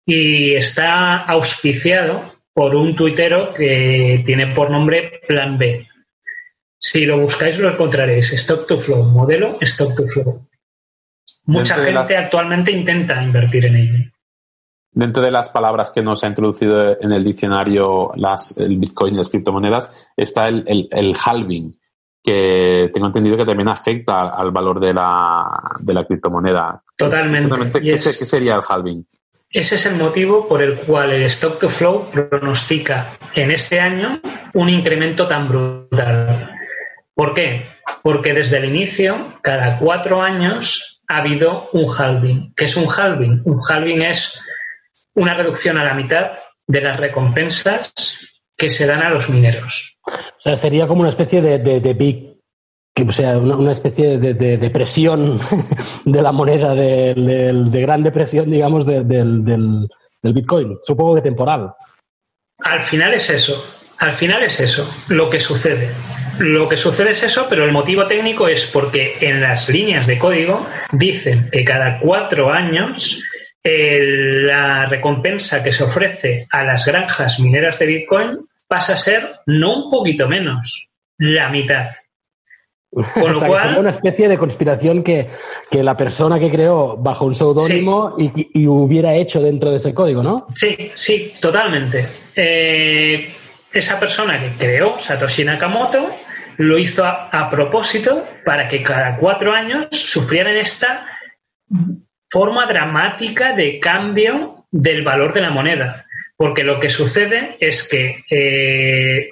y está auspiciado por un tuitero que tiene por nombre Plan B. Si lo buscáis lo encontraréis. Stop to Flow, modelo Stop to Flow. Mucha gente actualmente intenta invertir en ello. Dentro de las palabras que nos ha introducido en el diccionario las, el Bitcoin y las criptomonedas está el, el halving, que tengo entendido que también afecta al valor de la, de la criptomoneda. Totalmente. ¿Qué, sería el halving? Ese es el motivo por el cual el Stock to Flow pronostica en este año un incremento tan brutal. ¿Por qué? Porque desde el inicio, cada cuatro años, ha habido un halving. ¿Qué es un halving? Un halving es una reducción a la mitad de las recompensas que se dan a los mineros. O sea, sería como una especie de, de, big, o sea, una, especie de, de, presión *laughs* de la moneda, de, gran depresión, digamos, del, del, Bitcoin. Supongo que temporal. Al final es eso. Al final es eso, lo que sucede. Lo que sucede es eso, pero el motivo técnico es porque en las líneas de código dicen que cada cuatro años la recompensa que se ofrece a las granjas mineras de Bitcoin pasa a ser no un poquito menos, la mitad. *laughs* Con lo cual. una especie de conspiración que, la persona que creó bajo un seudónimo y, hubiera hecho dentro de ese código, ¿no? Sí, sí, totalmente. Eh, esa persona que creó, Satoshi Nakamoto, lo hizo a, a, propósito para que cada cuatro años sufrieran esta forma dramática de cambio del valor de la moneda. Porque lo que sucede es que eh,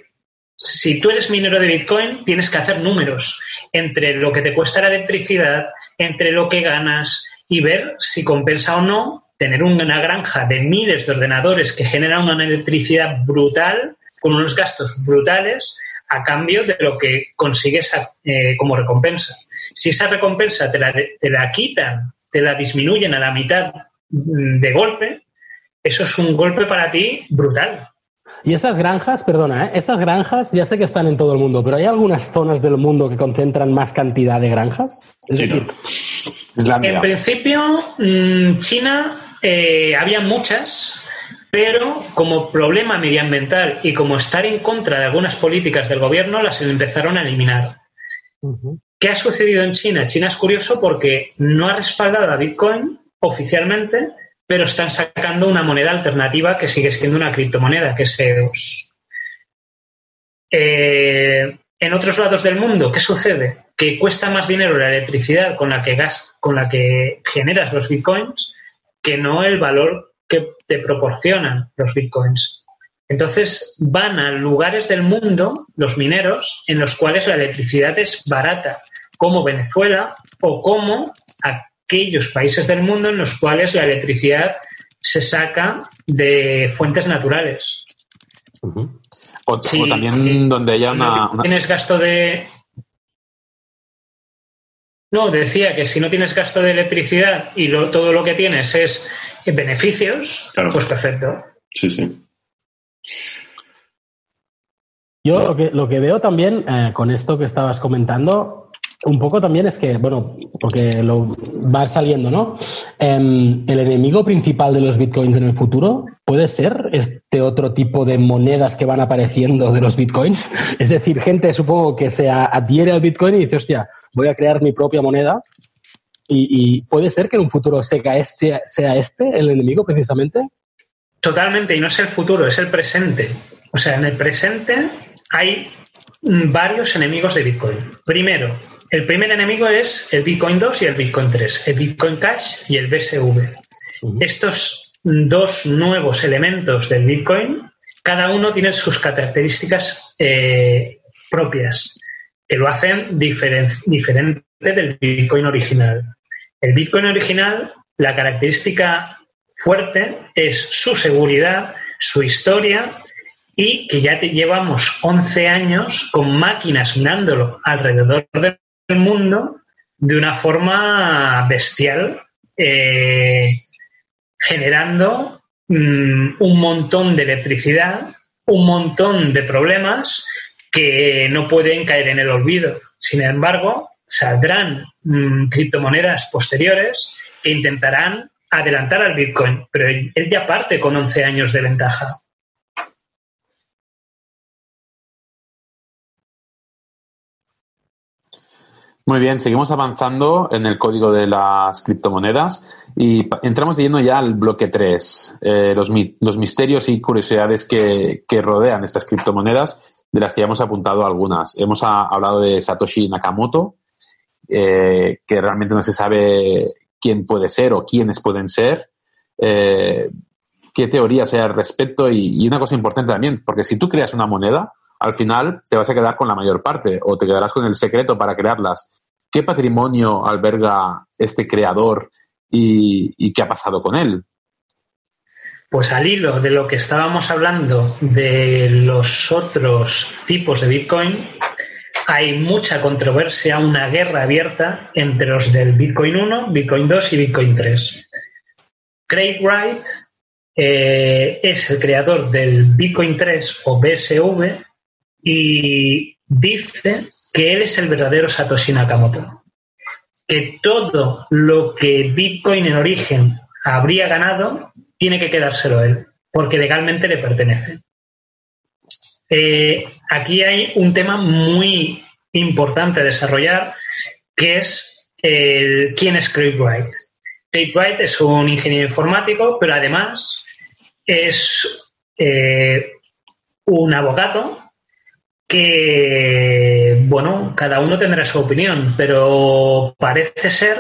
si tú eres minero de Bitcoin, tienes que hacer números entre lo que te cuesta la electricidad, entre lo que ganas y ver si compensa o no tener una granja de miles de ordenadores que generan una electricidad brutal, con unos gastos brutales, a cambio de lo que consigues eh, como recompensa. Si esa recompensa te la, te la quitan, te la disminuyen a la mitad mm, de golpe, eso es un golpe para ti brutal. Y esas granjas, perdona, ¿eh? esas granjas ya sé que están en todo el mundo, pero ¿hay algunas zonas del mundo que concentran más cantidad de granjas? Es decir, en principio, mm, China eh, había muchas, pero como problema medioambiental y como estar en contra de algunas políticas del gobierno, las empezaron a eliminar. ¿Qué ha sucedido en China? China es curioso porque no ha respaldado a Bitcoin oficialmente, pero están sacando una moneda alternativa que sigue siendo una criptomoneda, que es EOS. Eh, en otros lados del mundo, ¿qué sucede? Que cuesta más dinero la electricidad con la que gas, con la que generas los bitcoins que no el valor que te proporcionan los bitcoins. Entonces van a lugares del mundo, los mineros, en los cuales la electricidad es barata, como Venezuela o como aquellos países del mundo en los cuales la electricidad se saca de fuentes naturales. o, también donde haya una, Tienes gasto de... No, decía que si no tienes gasto de electricidad y todo lo que tienes es beneficios, pues perfecto. Sí, sí. Yo lo que, lo que veo también eh, con esto que estabas comentando un poco también es que, bueno, porque lo va saliendo, ¿no? Em, el enemigo principal de los bitcoins en el futuro puede ser este otro tipo de monedas que van apareciendo de los bitcoins. *laughs* Es decir, gente, supongo que se adhiere al bitcoin y dice, hostia, voy a crear mi propia moneda. Y, puede ser que en un futuro sea, sea este el enemigo precisamente. Totalmente, y no es el futuro, es el presente. O sea, en el presente hay varios enemigos de Bitcoin. Primero, el primer enemigo es el Bitcoin 2 y el Bitcoin 3, el Bitcoin Cash y el BSV. Estos dos nuevos elementos del Bitcoin, cada uno tiene sus características eh, propias, que lo hacen diferente del Bitcoin original. El Bitcoin original, la característica fuerte es su seguridad, su historia y que ya llevamos 11 años con máquinas minándolo alrededor del el mundo de una forma bestial, eh, generando mm, un montón de electricidad, un montón de problemas que no pueden caer en el olvido. Sin embargo, saldrán mm, criptomonedas posteriores que intentarán adelantar al Bitcoin, pero él ya parte con 11 años de ventaja. Muy bien, seguimos avanzando en el código de las criptomonedas y entramos yendo ya al bloque 3, eh, los, misterios y curiosidades que, rodean estas criptomonedas, de las que ya hemos apuntado algunas. Hemos hablado de Satoshi Nakamoto, eh, que realmente no se sabe quién puede ser o quiénes pueden ser, eh, qué teorías hay al respecto y, y una cosa importante también, porque si tú creas una moneda, al final te vas a quedar con la mayor parte o te quedarás con el secreto para crearlas. ¿Qué patrimonio alberga este creador y, qué ha pasado con él? Pues al hilo de lo que estábamos hablando de los otros tipos de Bitcoin, hay mucha controversia, una guerra abierta entre los del Bitcoin 1, Bitcoin 2 y Bitcoin 3. Craig Wright eh, es el creador del Bitcoin 3 o BSV y dice que él es el verdadero Satoshi Nakamoto. Que todo lo que Bitcoin en origen habría ganado tiene que quedárselo él, porque legalmente le pertenece. Eh, aquí hay un tema muy importante a desarrollar, que es el, quién es Craig Wright. Craig Wright es un ingeniero informático, pero además es eh, un abogado que, bueno, cada uno tendrá su opinión, pero parece ser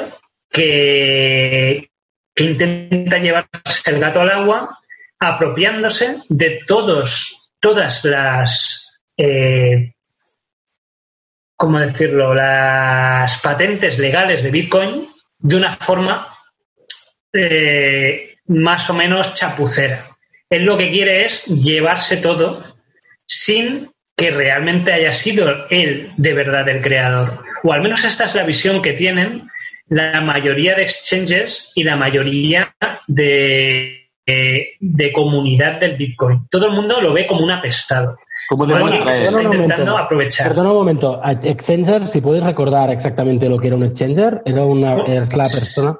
que, intenta llevarse el gato al agua apropiándose de todos, todas las eh, ¿cómo decirlo?, las patentes legales de Bitcoin de una forma eh, más o menos chapucera. Él lo que quiere es llevarse todo sin que realmente haya sido él de verdad el creador. O al menos esta es la visión que tienen la mayoría de exchanges y la mayoría de, de, comunidad del Bitcoin. Todo el mundo lo ve como un apestado. ¿Cómo está intentando aprovechar. Perdona un momento. Exchanger, si puedes recordar exactamente lo que era un exchanger, era una es la persona.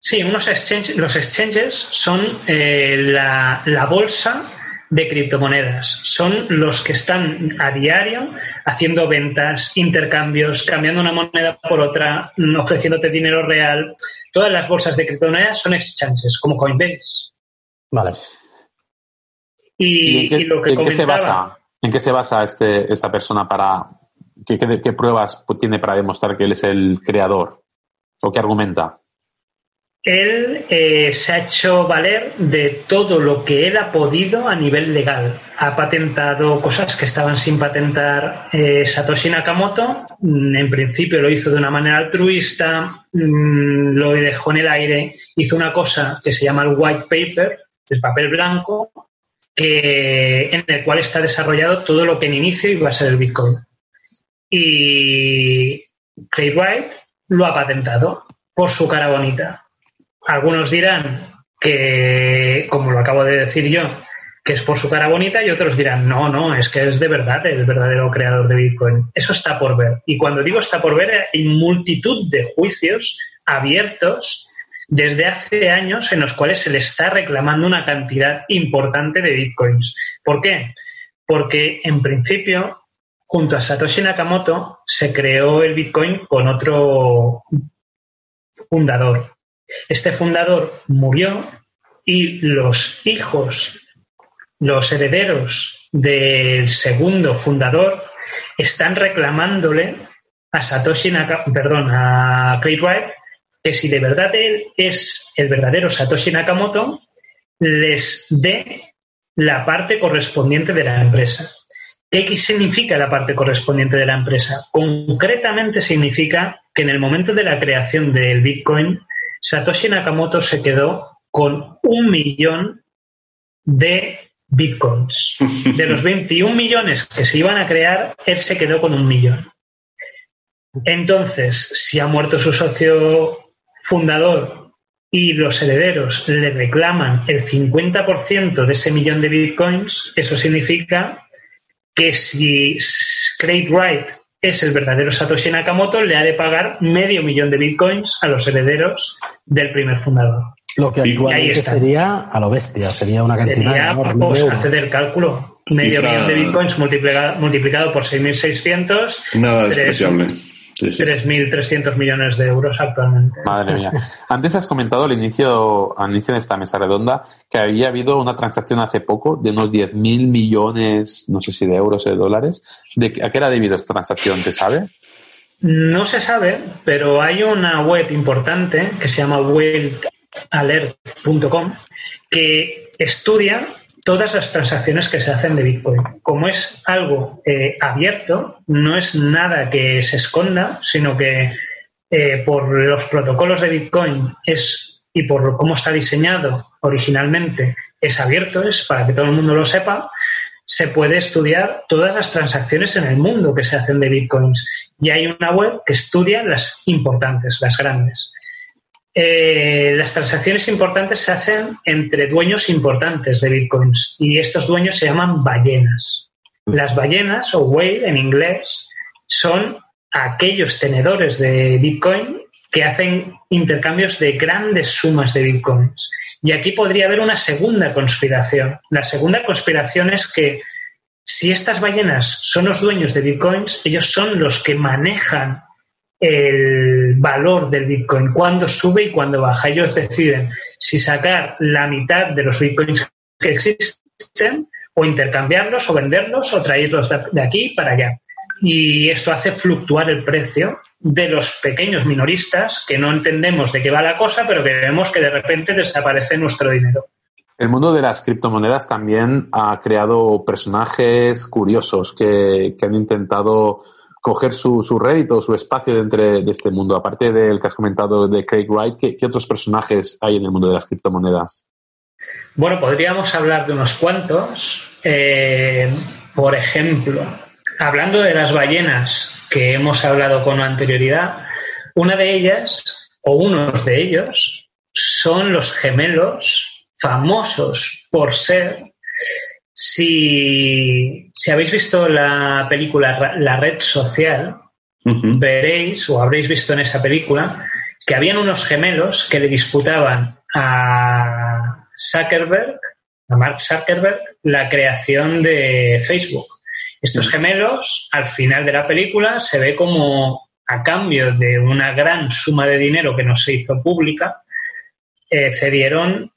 Sí, unos exchanges, los exchanges son eh, la, la bolsa de criptomonedas. Son los que están a diario haciendo ventas, intercambios, cambiando una moneda por otra, ofreciéndote dinero real. Todas las bolsas de criptomonedas son exchanges, como Coinbase. Vale. Y, lo que ¿en qué se basa? ¿En qué se basa este, esta persona para... ¿Qué, qué pruebas tiene para demostrar que él es el creador? ¿O qué argumenta? él eh, se ha hecho valer de todo lo que él ha podido a nivel legal. Ha patentado cosas que estaban sin patentar eh, Satoshi Nakamoto. Mm, en principio lo hizo de una manera altruista, mm, lo dejó en el aire. Hizo una cosa que se llama el white paper, el papel blanco, que, en el cual está desarrollado todo lo que en inicio iba a ser el Bitcoin. Y Craig Wright lo ha patentado por su cara bonita algunos dirán que, como lo acabo de decir yo, que es por su cara bonita y otros dirán, no, no, es que es de verdad el verdadero creador de Bitcoin. Eso está por ver. Y cuando digo está por ver, hay multitud de juicios abiertos desde hace años en los cuales se le está reclamando una cantidad importante de Bitcoins. ¿Por qué? Porque en principio, junto a Satoshi Nakamoto, se creó el Bitcoin con otro fundador, este fundador murió y los hijos, los herederos del segundo fundador, están reclamándole a Satoshi Nakamoto, perdón, a Craig Wright, que si de verdad él es el verdadero Satoshi Nakamoto, les dé la parte correspondiente de la empresa. ¿Qué significa la parte correspondiente de la empresa? Concretamente significa que en el momento de la creación del Bitcoin, Satoshi Nakamoto se quedó con un millón de bitcoins. De los 21 millones que se iban a crear, él se quedó con un millón. Entonces, si ha muerto su socio fundador y los herederos le reclaman el 50% de ese millón de bitcoins, eso significa que si Craig Wright es el verdadero Satoshi Nakamoto, le ha de pagar medio millón de bitcoins a los herederos del primer fundador. Lo que actualmente sería a lo bestia, sería una cantidad Sería, pues, hacer el cálculo, medio millón de bitcoins multiplicado, multiplicado por 6.600. Nada despreciable. 3.300 millones de euros actualmente. Madre mía. Antes has comentado al inicio, al inicio de esta mesa redonda que había habido una transacción hace poco de unos 10.000 millones, no sé si de euros o de dólares. ¿De ¿A qué era debido esta transacción? ¿Se sabe? No se sabe, pero hay una web importante que se llama wealthalert.com que estudia todas las transacciones que se hacen de Bitcoin. Como es algo eh, abierto, no es nada que se esconda, sino que eh, por los protocolos de Bitcoin es y por cómo está diseñado originalmente es abierto, es para que todo el mundo lo sepa, se puede estudiar todas las transacciones en el mundo que se hacen de bitcoins. Y hay una web que estudia las importantes, las grandes. Eh, las transacciones importantes se hacen entre dueños importantes de bitcoins y estos dueños se llaman ballenas. Las ballenas o whale en inglés son aquellos tenedores de bitcoin que hacen intercambios de grandes sumas de bitcoins. Y aquí podría haber una segunda conspiración. La segunda conspiración es que si estas ballenas son los dueños de bitcoins, ellos son los que manejan el valor del Bitcoin, cuándo sube y cuándo baja. Ellos deciden si sacar la mitad de los Bitcoins que existen o intercambiarlos o venderlos o traerlos de aquí para allá. Y esto hace fluctuar el precio de los pequeños minoristas que no entendemos de qué va la cosa, pero que vemos que de repente desaparece nuestro dinero. El mundo de las criptomonedas también ha creado personajes curiosos que, han intentado coger su, su su espacio dentro de este mundo. Aparte del que has comentado de Craig Wright, ¿qué, otros personajes hay en el mundo de las criptomonedas? Bueno, podríamos hablar de unos cuantos. Eh, por ejemplo, hablando de las ballenas que hemos hablado con anterioridad, una de ellas, o unos de ellos, son los gemelos famosos por ser, si, habéis visto la película La red social, veréis o habréis visto en esa película que habían unos gemelos que le disputaban a Zuckerberg, a Mark Zuckerberg, la creación de Facebook. Estos gemelos, al final de la película, se ve como a cambio de una gran suma de dinero que no se hizo pública, cedieron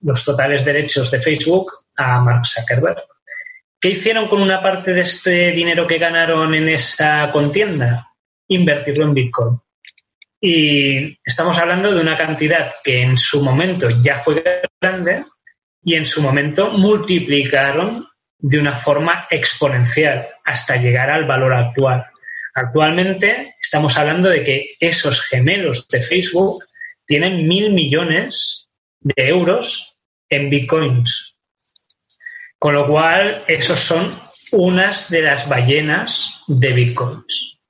los totales derechos de Facebook a Mark Zuckerberg. ¿Qué hicieron con una parte de este dinero que ganaron en esa contienda? Invertirlo en Bitcoin. Y estamos hablando de una cantidad que en su momento ya fue grande y en su momento multiplicaron de una forma exponencial hasta llegar al valor actual. Actualmente estamos hablando de que esos gemelos de Facebook tienen mil millones de euros en bitcoins. Con lo cual, esos son unas de las ballenas de bitcoins.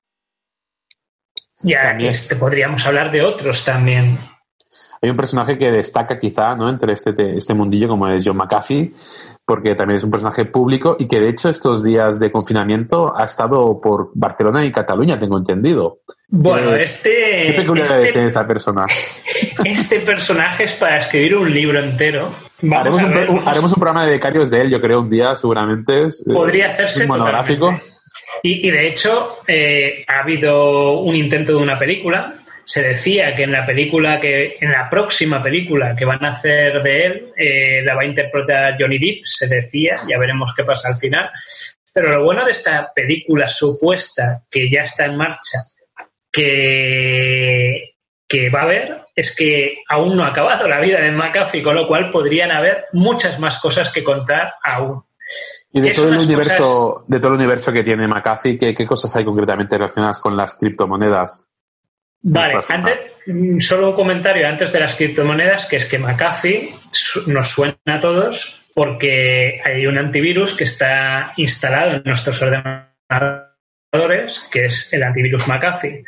Ya este, podríamos hablar de otros también. Hay un personaje que destaca quizá ¿no? entre este, este mundillo como es John McAfee, porque también es un personaje público y que de hecho estos días de confinamiento ha estado por Barcelona y Cataluña, tengo entendido. Bueno, este... ¿Qué peculiaridades este, tiene esta persona? *laughs* Este personaje es para escribir un libro entero. Haremos un, haremos, un, programa de becarios de él, yo creo, un día seguramente. Es, eh, Podría hacerse. Un monográfico. Y, y, de hecho, eh, ha habido un intento de una película se decía que en la película que en la próxima película que van a hacer de él eh, la va a interpretar Johnny Depp se decía ya veremos qué pasa al final pero lo bueno de esta película supuesta que ya está en marcha que que va a haber es que aún no ha acabado la vida de McAfee con lo cual podrían haber muchas más cosas que contar aún y de todo, el universo, de todo el universo que tiene McAfee, ¿qué, ¿qué cosas hay concretamente relacionadas con las criptomonedas? Vale, antes, mm, solo un comentario antes de las criptomonedas, que es que McAfee nos suena a todos porque hay un antivirus que está instalado en nuestros ordenadores, que es el antivirus McAfee.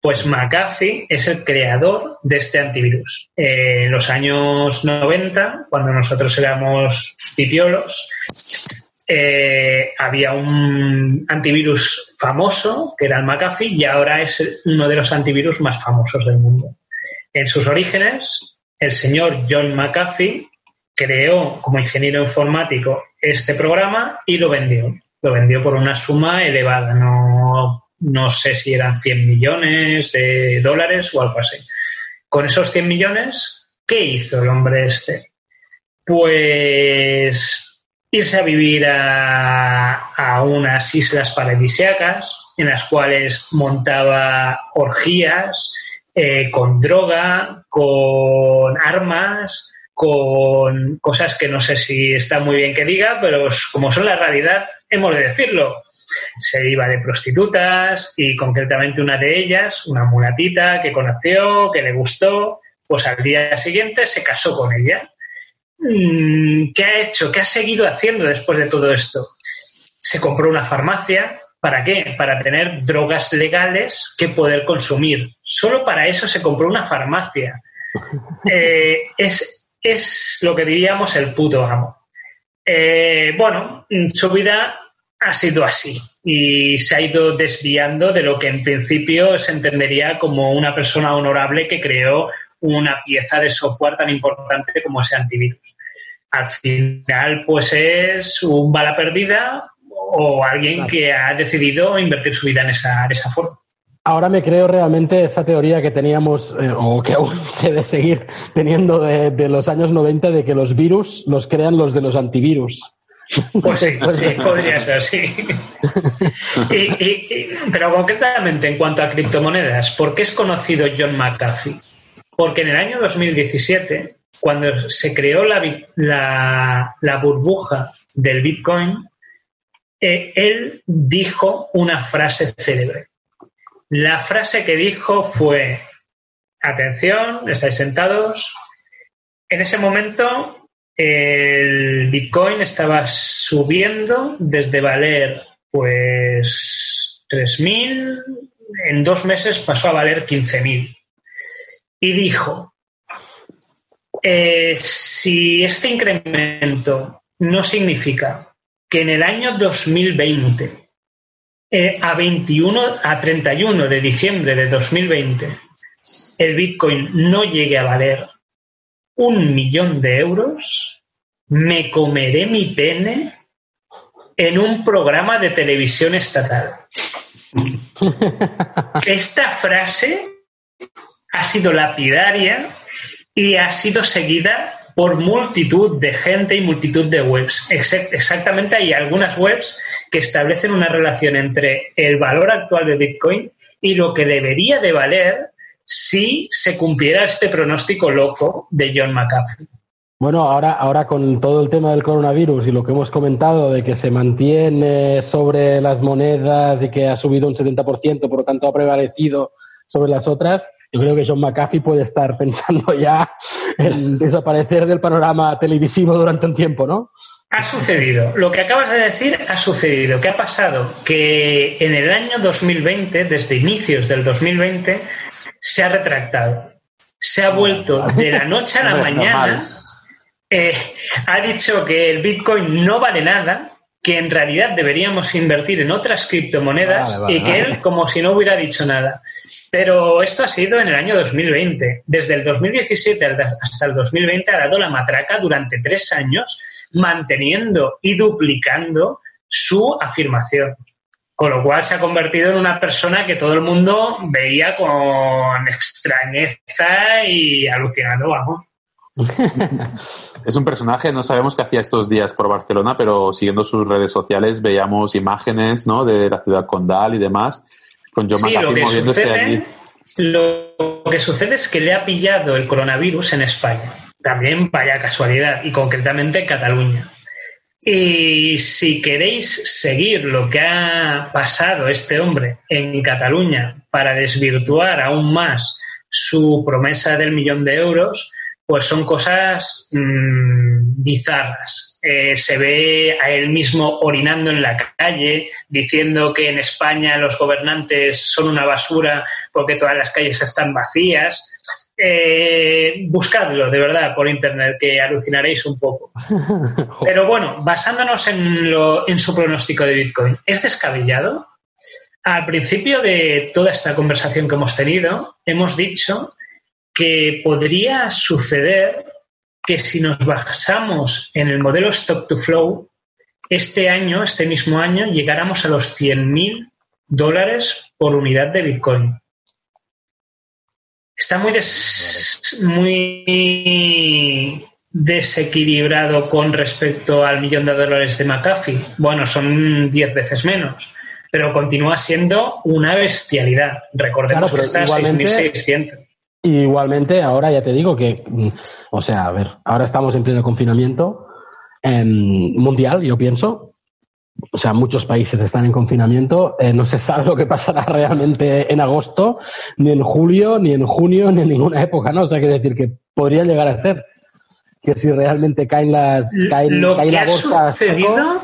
Pues McAfee es el creador de este antivirus. en los años 90, cuando nosotros éramos pipiolos, eh, había un antivirus famoso, que era el McAfee, y ahora es uno de los antivirus más famosos del mundo. En sus orígenes, el señor John McAfee creó como ingeniero informático este programa y lo vendió. Lo vendió por una suma elevada, no, no sé si eran 100 millones de dólares o algo así. Con esos 100 millones, ¿qué hizo el hombre este? Pues irse a vivir a, unas islas paradisíacas en las cuales montaba orgías eh, con droga, con armas, con cosas que no sé si está muy bien que diga, pero como son la realidad, hemos de decirlo. Se iba de prostitutas y concretamente una de ellas, una mulatita que conoció, que le gustó, pues al día siguiente se casó con ella ¿qué ha hecho? ¿Qué ha seguido haciendo después de todo esto? Se compró una farmacia. ¿Para qué? Para tener drogas legales que poder consumir. Solo para eso se compró una farmacia. *laughs* Eh, es, es, lo que diríamos el puto amo. Eh, bueno, su vida ha sido así y se ha ido desviando de lo que en principio se entendería como una persona honorable que creó una pieza de software tan importante como ese antivirus. Al final, pues es un bala perdida o alguien que ha decidido invertir su vida en esa, esa forma. Ahora me creo realmente esa teoría que teníamos, eh, o que aún *laughs* se debe seguir teniendo de, los años 90, de que los virus los crean los de los antivirus. Pues sí, *laughs* sí podría ser, sí. *laughs* pero concretamente en cuanto a criptomonedas, ¿por qué es conocido John McAfee? Porque en el año 2017 cuando se creó la, la, burbuja del Bitcoin, eh, él dijo una frase célebre. La frase que dijo fue, atención, estáis sentados. En ese momento el Bitcoin estaba subiendo desde valer pues 3.000, en dos meses pasó a valer 15.000. Y dijo, eh, si este incremento no significa que en el año 2020, eh, a, 21, a 31 de diciembre de 2020, el Bitcoin no llegue a valer un millón de euros, me comeré mi pene en un programa de televisión estatal. *laughs* Esta frase ha sido lapidaria y ha sido seguida por multitud de gente y multitud de webs. Exactamente hay algunas webs que establecen una relación entre el valor actual de Bitcoin y lo que debería de valer si se cumpliera este pronóstico loco de John McAfee. Bueno, ahora, ahora con todo el tema del coronavirus y lo que hemos comentado de que se mantiene sobre las monedas y que ha subido un 70%, por lo tanto ha prevalecido sobre las otras, yo creo que John McAfee puede estar *laughs* pensando ya en desaparecer del panorama televisivo durante un tiempo, ¿no? Ha sucedido. Lo que acabas de decir ha sucedido. ¿Qué ha pasado? Que en el año 2020, desde inicios del 2020, se ha retractado. Se ha vuelto de la noche a la *laughs* mañana. Eh, ha dicho que el Bitcoin no vale nada, que en realidad deberíamos invertir en otras criptomonedas y que él como si no hubiera dicho nada. Pero esto ha sido en el año 2020. Desde el 2017 hasta el 2020 ha dado la matraca durante tres años manteniendo y duplicando su afirmación. Con lo cual se ha convertido en una persona que todo el mundo veía con extrañeza y alucinando, vamos. *laughs* es un personaje, no sabemos qué hacía estos días por Barcelona, pero siguiendo sus redes sociales veíamos imágenes ¿no? de la ciudad condal y demás, con John sí, moviéndose allí. Lo que sucede es que le ha pillado el coronavirus en España. También vaya casualidad, y concretamente en Cataluña. Y si queréis seguir lo que ha pasado este hombre en Cataluña para desvirtuar aún más su promesa del millón de euros, pues son cosas mmm, bizarras. Eh, se ve a él mismo orinando en la calle, diciendo que en España los gobernantes son una basura porque todas las calles están vacías. Eh, buscadlo, de verdad, por internet, que alucinaréis un poco. *laughs* Pero bueno, basándonos en, lo, en su pronóstico de Bitcoin, ¿es descabellado? Al principio de toda esta conversación que hemos tenido, hemos dicho que podría suceder que si nos basamos en el modelo Stock to Flow, este año, este mismo año, llegáramos a los 100.000 dólares por unidad de Bitcoin. Está muy, muy desequilibrado con respecto al millón de dólares de McAfee. Bueno, son 10 veces menos, pero continúa siendo una bestialidad. Recordemos que está a 6.600. Igualmente, ahora ya te digo que, mm, o sea, a ver, ahora estamos en pleno confinamiento mundial, yo pienso. O sea, muchos países están en confinamiento. Eh, no se sabe *laughs* lo que pasará realmente en agosto, ni en julio, ni en junio, ni en ninguna época, ¿no? O sea, quiere decir que podría llegar a ser que si realmente caen las caen, lo que ha sucedido,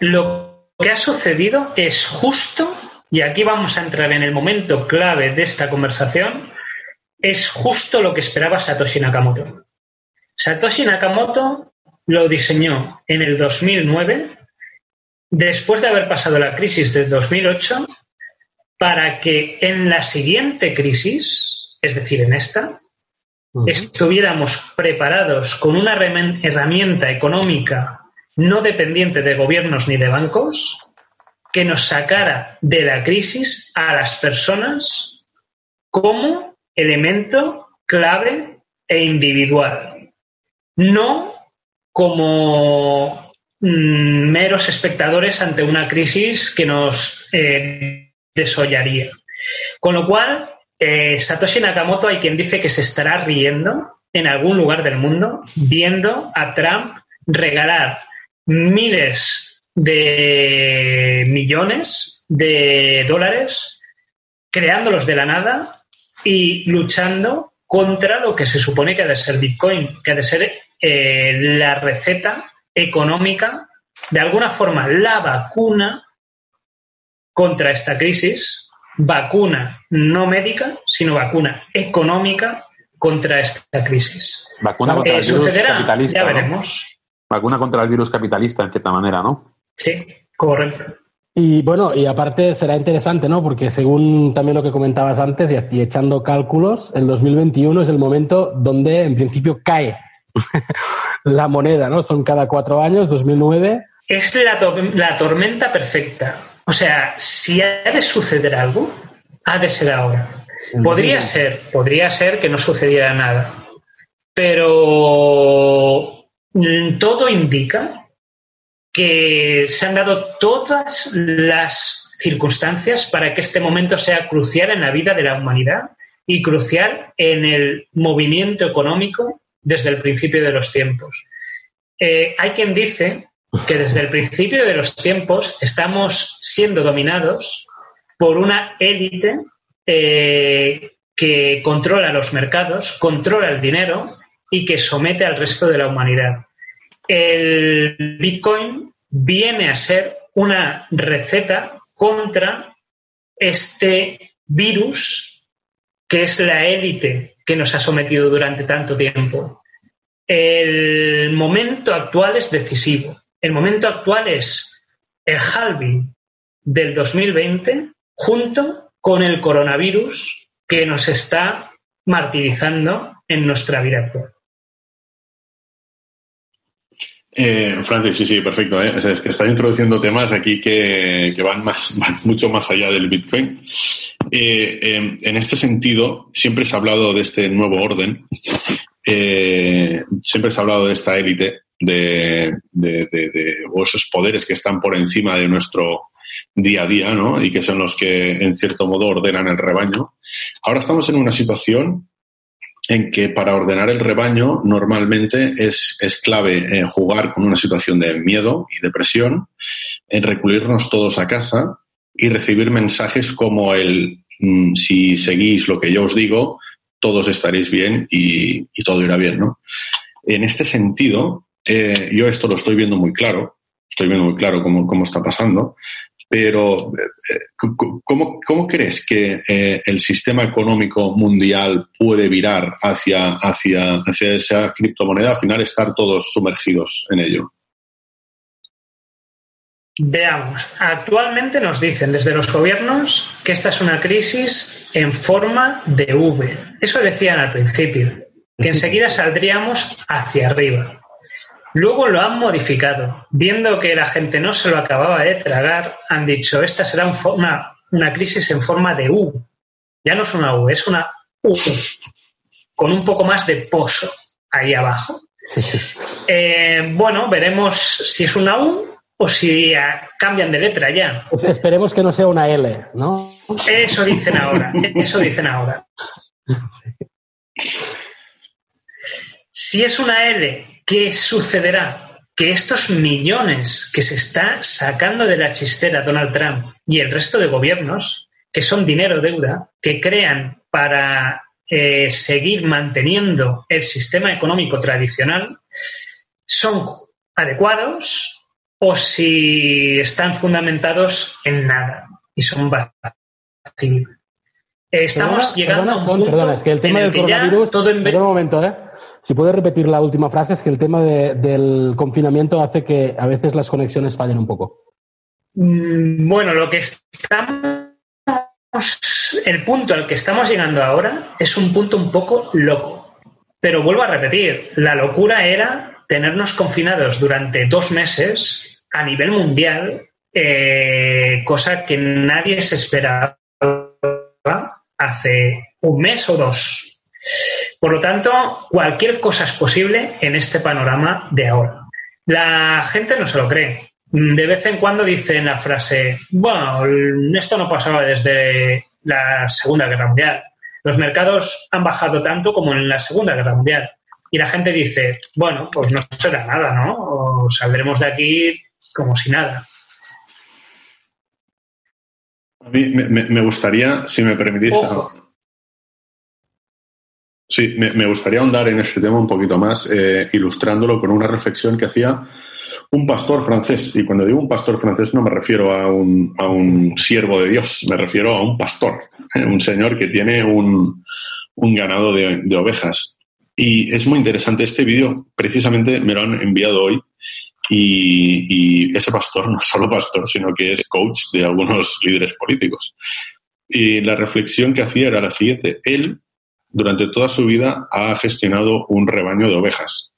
lo que ha sucedido es justo y aquí vamos a entrar en el momento clave de esta conversación es justo lo que esperaba Satoshi Nakamoto. Satoshi Nakamoto lo diseñó en el 2009, después de haber pasado la crisis del 2008, para que en la siguiente crisis, es decir, en esta, estuviéramos preparados con una herramienta económica no dependiente de gobiernos ni de bancos, que nos sacara de la crisis a las personas como elemento clave e individual, no como mm, meros espectadores ante una crisis que nos eh, desollaría. Con lo cual, eh, Satoshi Nakamoto hay quien dice que se estará riendo en algún lugar del mundo viendo a Trump regalar miles de millones de dólares, creándolos de la nada y luchando contra lo que se supone que ha de ser Bitcoin, que ha de ser eh, la receta económica, de alguna forma la vacuna contra esta crisis, vacuna no médica, sino vacuna económica contra esta crisis. Vacuna contra el virus capitalista. Ya veremos. Vacuna contra el virus capitalista, en cierta manera, ¿no? Sí, correcto. Y bueno, y aparte será interesante, ¿no? Porque según también lo que comentabas antes y, echando cálculos, el 2021 es el momento donde en principio cae *laughs* la moneda, ¿no? Son cada cuatro años, 2009. Es la, la tormenta perfecta. O sea, si ha de suceder algo, ha de ser ahora. Podría ser, podría ser que no sucediera nada. Pero mm, todo indica que se han dado todas las circunstancias para que este momento sea crucial en la vida de la humanidad y crucial en el movimiento económico desde el principio de los tiempos. Eh, hay quien dice que desde el principio de los tiempos estamos siendo dominados por una élite eh, que controla los mercados, controla el dinero y que somete al resto de la humanidad. El Bitcoin viene a ser una receta contra este virus que es la élite que nos ha sometido durante tanto tiempo. El momento actual es decisivo. El momento actual es el halving del 2020 junto con el coronavirus que nos está martirizando en nuestra vida actual. Eh, Francis, sí, sí, perfecto. ¿eh? estás introduciendo temas aquí que, van, más, *laughs* mucho más allá del Bitcoin. Eh, en este sentido, siempre se ha hablado de este nuevo orden, eh, siempre se ha hablado de esta élite, de, de, de, esos poderes que están por encima de nuestro día a día, ¿no? Y que son los que, en cierto modo, ordenan el rebaño. Ahora estamos en una situación en que para ordenar el rebaño normalmente es, es clave eh, jugar con una situación de miedo y depresión, en recluirnos todos a casa y recibir mensajes como el mm, si seguís lo que yo os digo, todos estaréis bien y, todo irá bien, ¿no? En este sentido, eh, yo esto lo estoy viendo muy claro, estoy viendo muy claro cómo, cómo está pasando, pero, eh, ¿cómo, ¿cómo, crees que eh, el sistema económico mundial puede virar hacia, hacia, hacia esa criptomoneda? Al final, estar todos sumergidos en ello. Veamos, actualmente nos dicen desde los gobiernos que esta es una crisis en forma de V. Eso decían al principio, que enseguida saldríamos hacia arriba. Luego lo han modificado. Viendo que la gente no se lo acababa de tragar, han dicho, esta será una, una crisis en forma de U. Ya no es una U, es una U, *laughs* con un poco más de pozo ahí abajo. Eh, bueno, veremos si es una U o si cambian de letra ya. Pues esperemos que no sea una L, ¿no? Eso dicen ahora, eso dicen ahora. *laughs* Si es una L ¿qué sucederá? Que estos millones que se está sacando de la chistera Donald Trump y el resto de gobiernos, que son dinero deuda, que crean para eh, seguir manteniendo el sistema económico tradicional, son adecuados o si están fundamentados en nada y son vacíos. Estamos llegando a un punto es que el tema del coronavirus, todo en... un momento, ¿eh? Si puedes repetir la última frase, es que el tema del confinamiento hace que a veces las conexiones fallen un poco. Mm, bueno, lo que estamos. El punto al que estamos llegando ahora es un punto un poco loco. Pero vuelvo a repetir, la locura era tenernos confinados durante dos meses a nivel mundial, eh, cosa que nadie se esperaba hace un mes o dos. Por lo tanto, cualquier cosa es posible en este panorama de ahora. La gente no se lo cree. De vez en cuando dicen la frase, bueno, esto no pasaba desde la Segunda Guerra Mundial. Los mercados han bajado tanto como en la Segunda Guerra Mundial. y la gente dice, bueno, pues no será nada, ¿no? O saldremos de aquí como si nada. A mí me, gustaría, si me permitís, sí, me, gustaría ahondar en este tema un poquito más, eh, ilustrándolo con una reflexión que hacía un pastor francés. Y cuando digo un pastor francés no me refiero a un, a un siervo de Dios, me refiero a un pastor, eh, un señor que tiene un, un ganado de, de ovejas. Y es muy interesante este vídeo, precisamente me lo han enviado hoy y, ese pastor no es solo pastor, sino que es coach de algunos líderes políticos. Y la reflexión que hacía era la siguiente. Él, durante toda su vida, ha gestionado un rebaño de ovejas.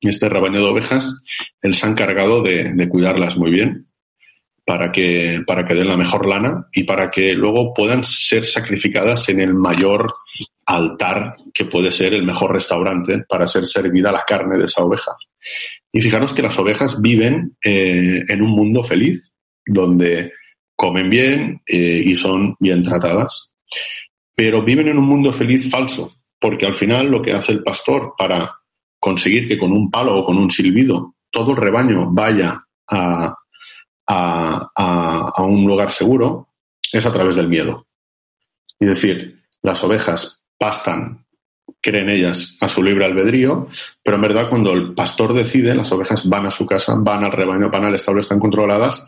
Este rebaño de ovejas, él se ha encargado de, de cuidarlas muy bien para que, para que den la mejor lana y para que luego puedan ser sacrificadas en el mayor altar que puede ser el mejor restaurante para ser servida la carne de esa oveja. Y fijaros que las ovejas viven eh, en un mundo feliz, donde comen bien eh, y son bien tratadas, pero viven en un mundo feliz falso, porque al final lo que hace el pastor para conseguir que con un palo o con un silbido todo el rebaño vaya a, a un lugar seguro es a través del miedo. Es decir, las ovejas pastan creen ellas a su libre albedrío, pero en verdad cuando el pastor decide, las ovejas van a su casa, van al rebaño, van al establo, están controladas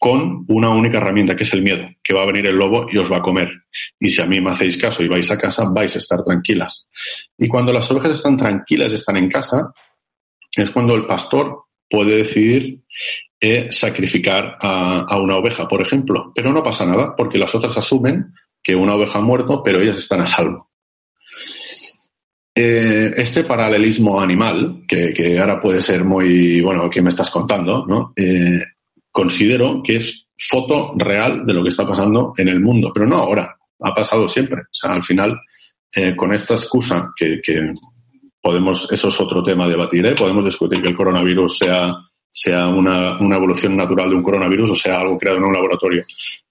con una única herramienta, que es el miedo, que va a venir el lobo y os va a comer. Y si a mí me hacéis caso y vais a casa, vais a estar tranquilas. Y cuando las ovejas están tranquilas, están en casa, es cuando el pastor puede decidir eh, sacrificar a, a una oveja, por ejemplo. Pero no pasa nada, porque las otras asumen que una oveja ha muerto, pero ellas están a salvo. Eh, este paralelismo animal, que, ahora puede ser muy, bueno, que me estás contando, ¿no? Eh, considero que es foto real de lo que está pasando en el mundo, pero no ahora, ha pasado siempre. O sea, al final, eh, con esta excusa que, podemos, eso es otro tema a debatir, podemos discutir que el coronavirus sea, sea una, una evolución natural de un coronavirus o sea algo creado en un laboratorio.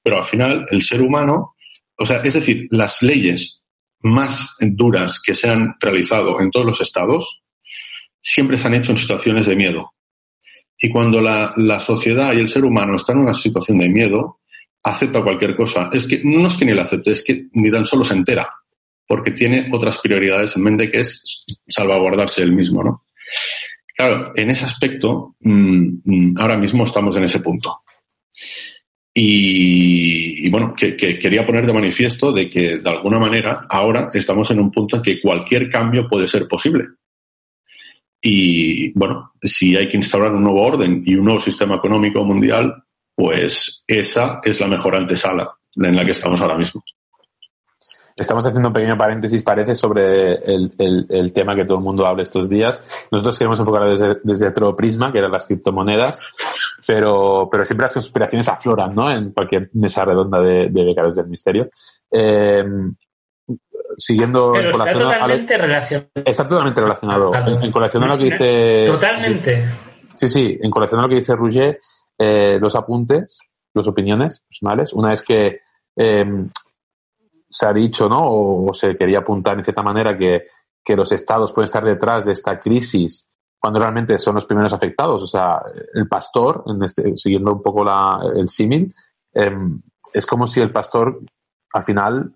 Pero al final, el ser humano, o sea, es decir, las leyes más duras que se han realizado en todos los estados siempre se han hecho en situaciones de miedo. Y cuando la, sociedad y el ser humano están en una situación de miedo, acepta cualquier cosa. Es que no es que ni la acepte, es que ni tan solo se entera, porque tiene otras prioridades en mente que es salvaguardarse él mismo, ¿no? Claro, en ese aspecto, mm, mm, ahora mismo estamos en ese punto. Y, bueno, que, quería poner de manifiesto de que de alguna manera ahora estamos en un punto en que cualquier cambio puede ser posible. Y bueno, si hay que instaurar un nuevo orden y un nuevo sistema económico mundial, pues esa es la mejor antesala en la que estamos ahora mismo. Estamos haciendo un pequeño paréntesis, parece, sobre el, tema que todo el mundo habla estos días. Nosotros queremos enfocar desde, desde otro prisma, que eran las criptomonedas, pero, pero siempre las conspiraciones afloran, ¿no? En cualquier mesa redonda de, de del misterio. Eh, siguiendo pero está totalmente relacionado. Está totalmente relacionado. En, colación a lo que dice. Totalmente. Sí, sí, en colación a lo que dice Rouget, eh, los apuntes, las opiniones personales. Una es que eh, se ha dicho, ¿no? O, se quería apuntar en cierta manera que, que, los estados pueden estar detrás de esta crisis cuando realmente son los primeros afectados. O sea, el pastor, en este, siguiendo un poco la, el símil, em, es como si el pastor al final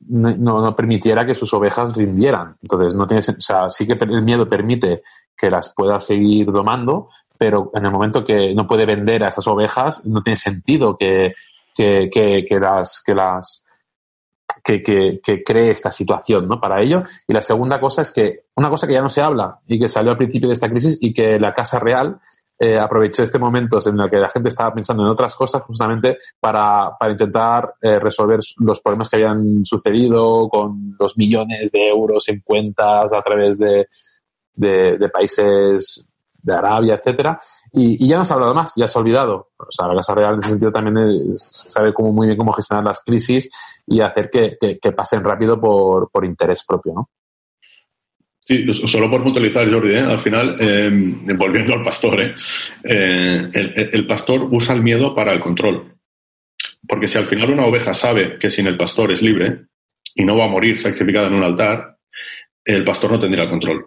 no, permitiera que sus ovejas rindieran. Entonces, no tiene, o sea, sí que el miedo permite que las pueda seguir domando, pero en el momento que no puede vender a esas ovejas, no tiene sentido que, que, que, que las, que las que, cree esta situación ¿no? para ello. Y la segunda cosa es que una cosa que ya no se habla y que salió al principio de esta crisis y que la Casa Real eh, aprovechó este momento en el que la gente estaba pensando en otras cosas justamente para, para intentar eh, resolver los problemas que habían sucedido con los millones de euros en cuentas a través de, de, países de Arabia, etcétera, y, ya no se ha hablado más, ya se ha olvidado. O sea, la Casa Real en ese sentido también sabe como muy bien cómo gestionar las crisis y hacer que, que, pasen rápido por, por, interés propio, ¿no? Sí, solo por puntualizar, Jordi, ¿eh? al final, em, volviendo al pastor, ¿eh? eh el, el, pastor usa el miedo para el control. Porque si al final una oveja sabe que sin el pastor es libre y no va a morir sacrificada en un altar, el pastor no tendría el control.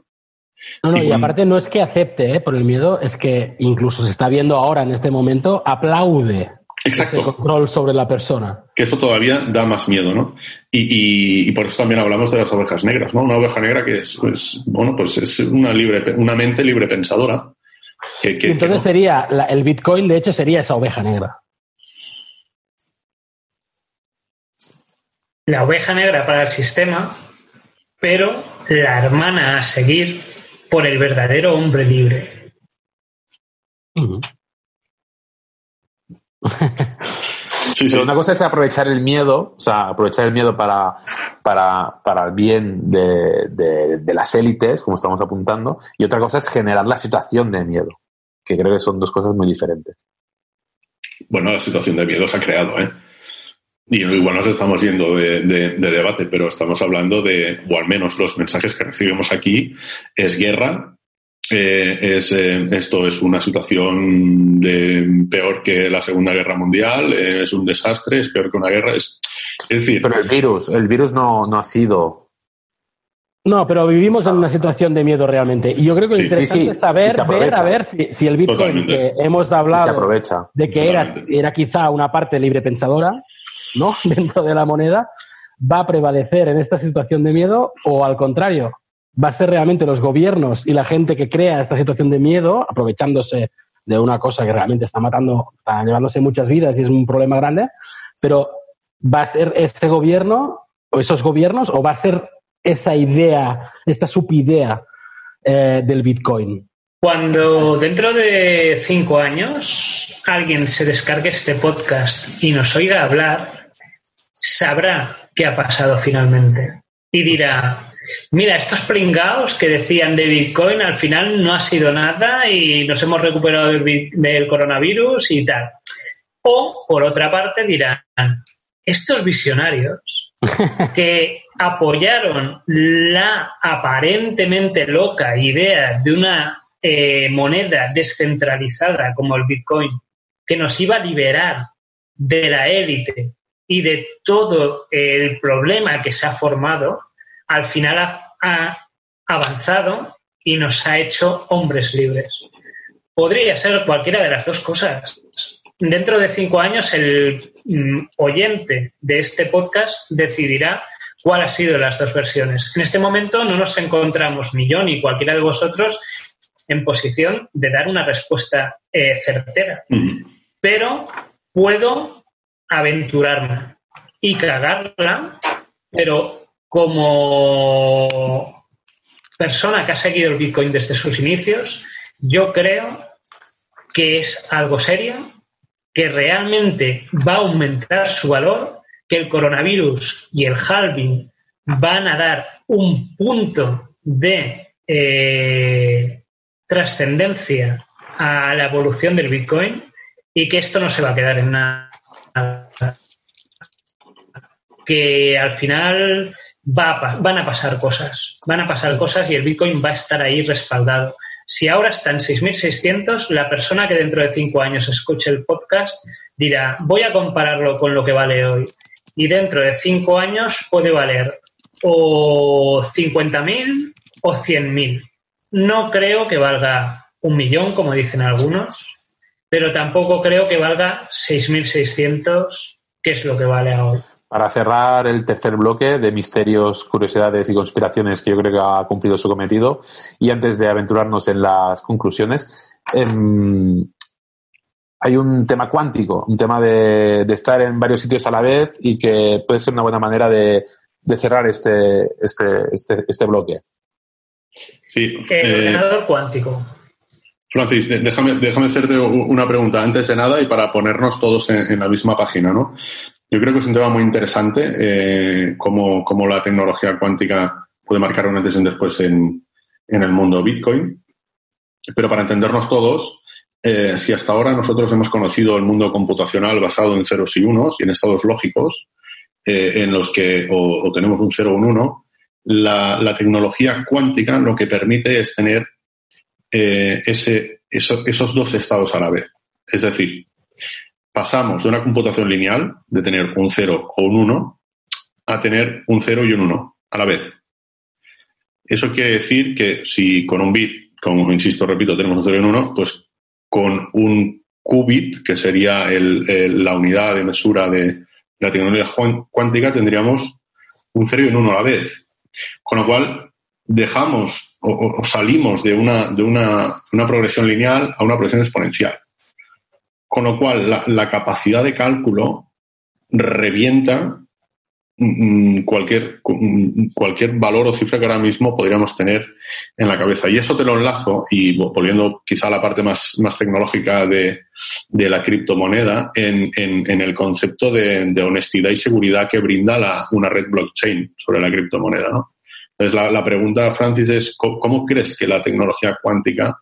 No, no, y, aparte no es que acepte ¿eh? por el miedo, es que incluso se está viendo ahora en este momento, aplaude Exacto. ese control sobre la persona. Que eso todavía da más miedo, ¿no? Y, y, por eso también hablamos de las ovejas negras, ¿no? Una oveja negra que es, pues, bueno, pues es una libre, una mente libre pensadora. Que, que, entonces que no. sería, la, el Bitcoin de hecho sería esa oveja negra. La oveja negra para el sistema, pero la hermana a seguir por el verdadero hombre libre. Uh -huh. *laughs* Sí, sí. una cosa es aprovechar el miedo, o sea, aprovechar el miedo para, para, para el bien de, de, de, las élites, como estamos apuntando, y otra cosa es generar la situación de miedo, que creo que son dos cosas muy diferentes. Bueno, la situación de miedo se ha creado, ¿eh? Y igual nos estamos yendo de, de, de, debate, pero estamos hablando de, o al menos los mensajes que recibimos aquí, es guerra, eh, es, eh, esto es una situación de, peor que la Segunda Guerra Mundial, eh, es un desastre, es peor que una guerra. Es, es decir. Pero el virus, el virus no, no ha sido. No, pero vivimos en una situación de miedo realmente. Y yo creo que lo sí, interesante sí, sí. es saber, ver, a ver si, si el Bitcoin Totalmente. que hemos hablado de que era, era quizá una parte libre pensadora, ¿no? *laughs* Dentro de la moneda, va a prevalecer en esta situación de miedo o al contrario, va a ser realmente los gobiernos y la gente que crea esta situación de miedo, aprovechándose de una cosa que realmente está matando, está llevándose muchas vidas y es un problema grande, pero va a ser este gobierno o esos gobiernos o va a ser esa idea, esta subidea eh, del Bitcoin. Cuando dentro de cinco años alguien se descargue este podcast y nos oiga hablar, sabrá qué ha pasado finalmente y dirá, mira, estos pringados que decían de Bitcoin al final no ha sido nada y nos hemos recuperado del, del, coronavirus y tal. O, por otra parte, dirán, estos visionarios *laughs* que apoyaron la aparentemente loca idea de una eh, moneda descentralizada como el Bitcoin, que nos iba a liberar de la élite y de todo el problema que se ha formado, al final ha, ha, avanzado y nos ha hecho hombres libres. Podría ser cualquiera de las dos cosas. Dentro de cinco años el mm, oyente de este podcast decidirá cuál ha sido las dos versiones. En este momento no nos encontramos ni yo ni cualquiera de vosotros en posición de dar una respuesta eh, certera. Mm. Pero puedo aventurarme y cagarla, pero como persona que ha seguido el Bitcoin desde sus inicios, yo creo que es algo serio, que realmente va a aumentar su valor, que el coronavirus y el halving van a dar un punto de eh, trascendencia a la evolución del Bitcoin y que esto no se va a quedar en nada. Que al final va a, van a pasar cosas, van a pasar cosas y el Bitcoin va a estar ahí respaldado. Si ahora está en 6.600, la persona que dentro de cinco años escuche el podcast dirá, voy a compararlo con lo que vale hoy. Y dentro de cinco años puede valer o 50.000 o 100.000. No creo que valga un millón, como dicen algunos, pero tampoco creo que valga 6.600, que es lo que vale ahora. Para cerrar el tercer bloque de misterios, curiosidades y conspiraciones que yo creo que ha cumplido su cometido, y antes de aventurarnos en las conclusiones, eh, hay un tema cuántico, un tema de, de, estar en varios sitios a la vez y que puede ser una buena manera de, de cerrar este, este, este, este bloque. Sí, el eh, ordenador cuántico. Francis, déjame, déjame hacerte una pregunta antes de nada y para ponernos todos en, en la misma página, ¿no? Yo creo que es un tema muy interesante, eh, cómo, cómo, la tecnología cuántica puede marcar un antes y un después en, en el mundo Bitcoin. Pero para entendernos todos, eh, si hasta ahora nosotros hemos conocido el mundo computacional basado en ceros y unos y en estados lógicos, eh, en los que o, tenemos un cero o un uno, la, la, tecnología cuántica lo que permite es tener ese, eso, esos dos estados a la vez. Es decir, pasamos de una computación lineal, de tener un 0 o un 1, a tener un 0 y un 1 a la vez. Eso quiere decir que si con un bit, como insisto, repito, tenemos un 0 y un 1, pues con un qubit, que sería la unidad de mesura de la tecnología cuántica, tendríamos un 0 y un 1 a la vez. Con lo cual, dejamos o, salimos de una, de una, una, progresión lineal a una progresión exponencial. Con lo cual, la capacidad de cálculo revienta Mm, cualquier, mm, cualquier valor o cifra que ahora mismo podríamos tener en la cabeza. Y eso te lo enlazo, y volviendo quizá a la parte más, más tecnológica de, de la criptomoneda, en, en, el concepto de, honestidad y seguridad que brinda la, una red blockchain sobre la criptomoneda. ¿no? Entonces, la, la pregunta, Francis, es ¿cómo, crees que la tecnología cuántica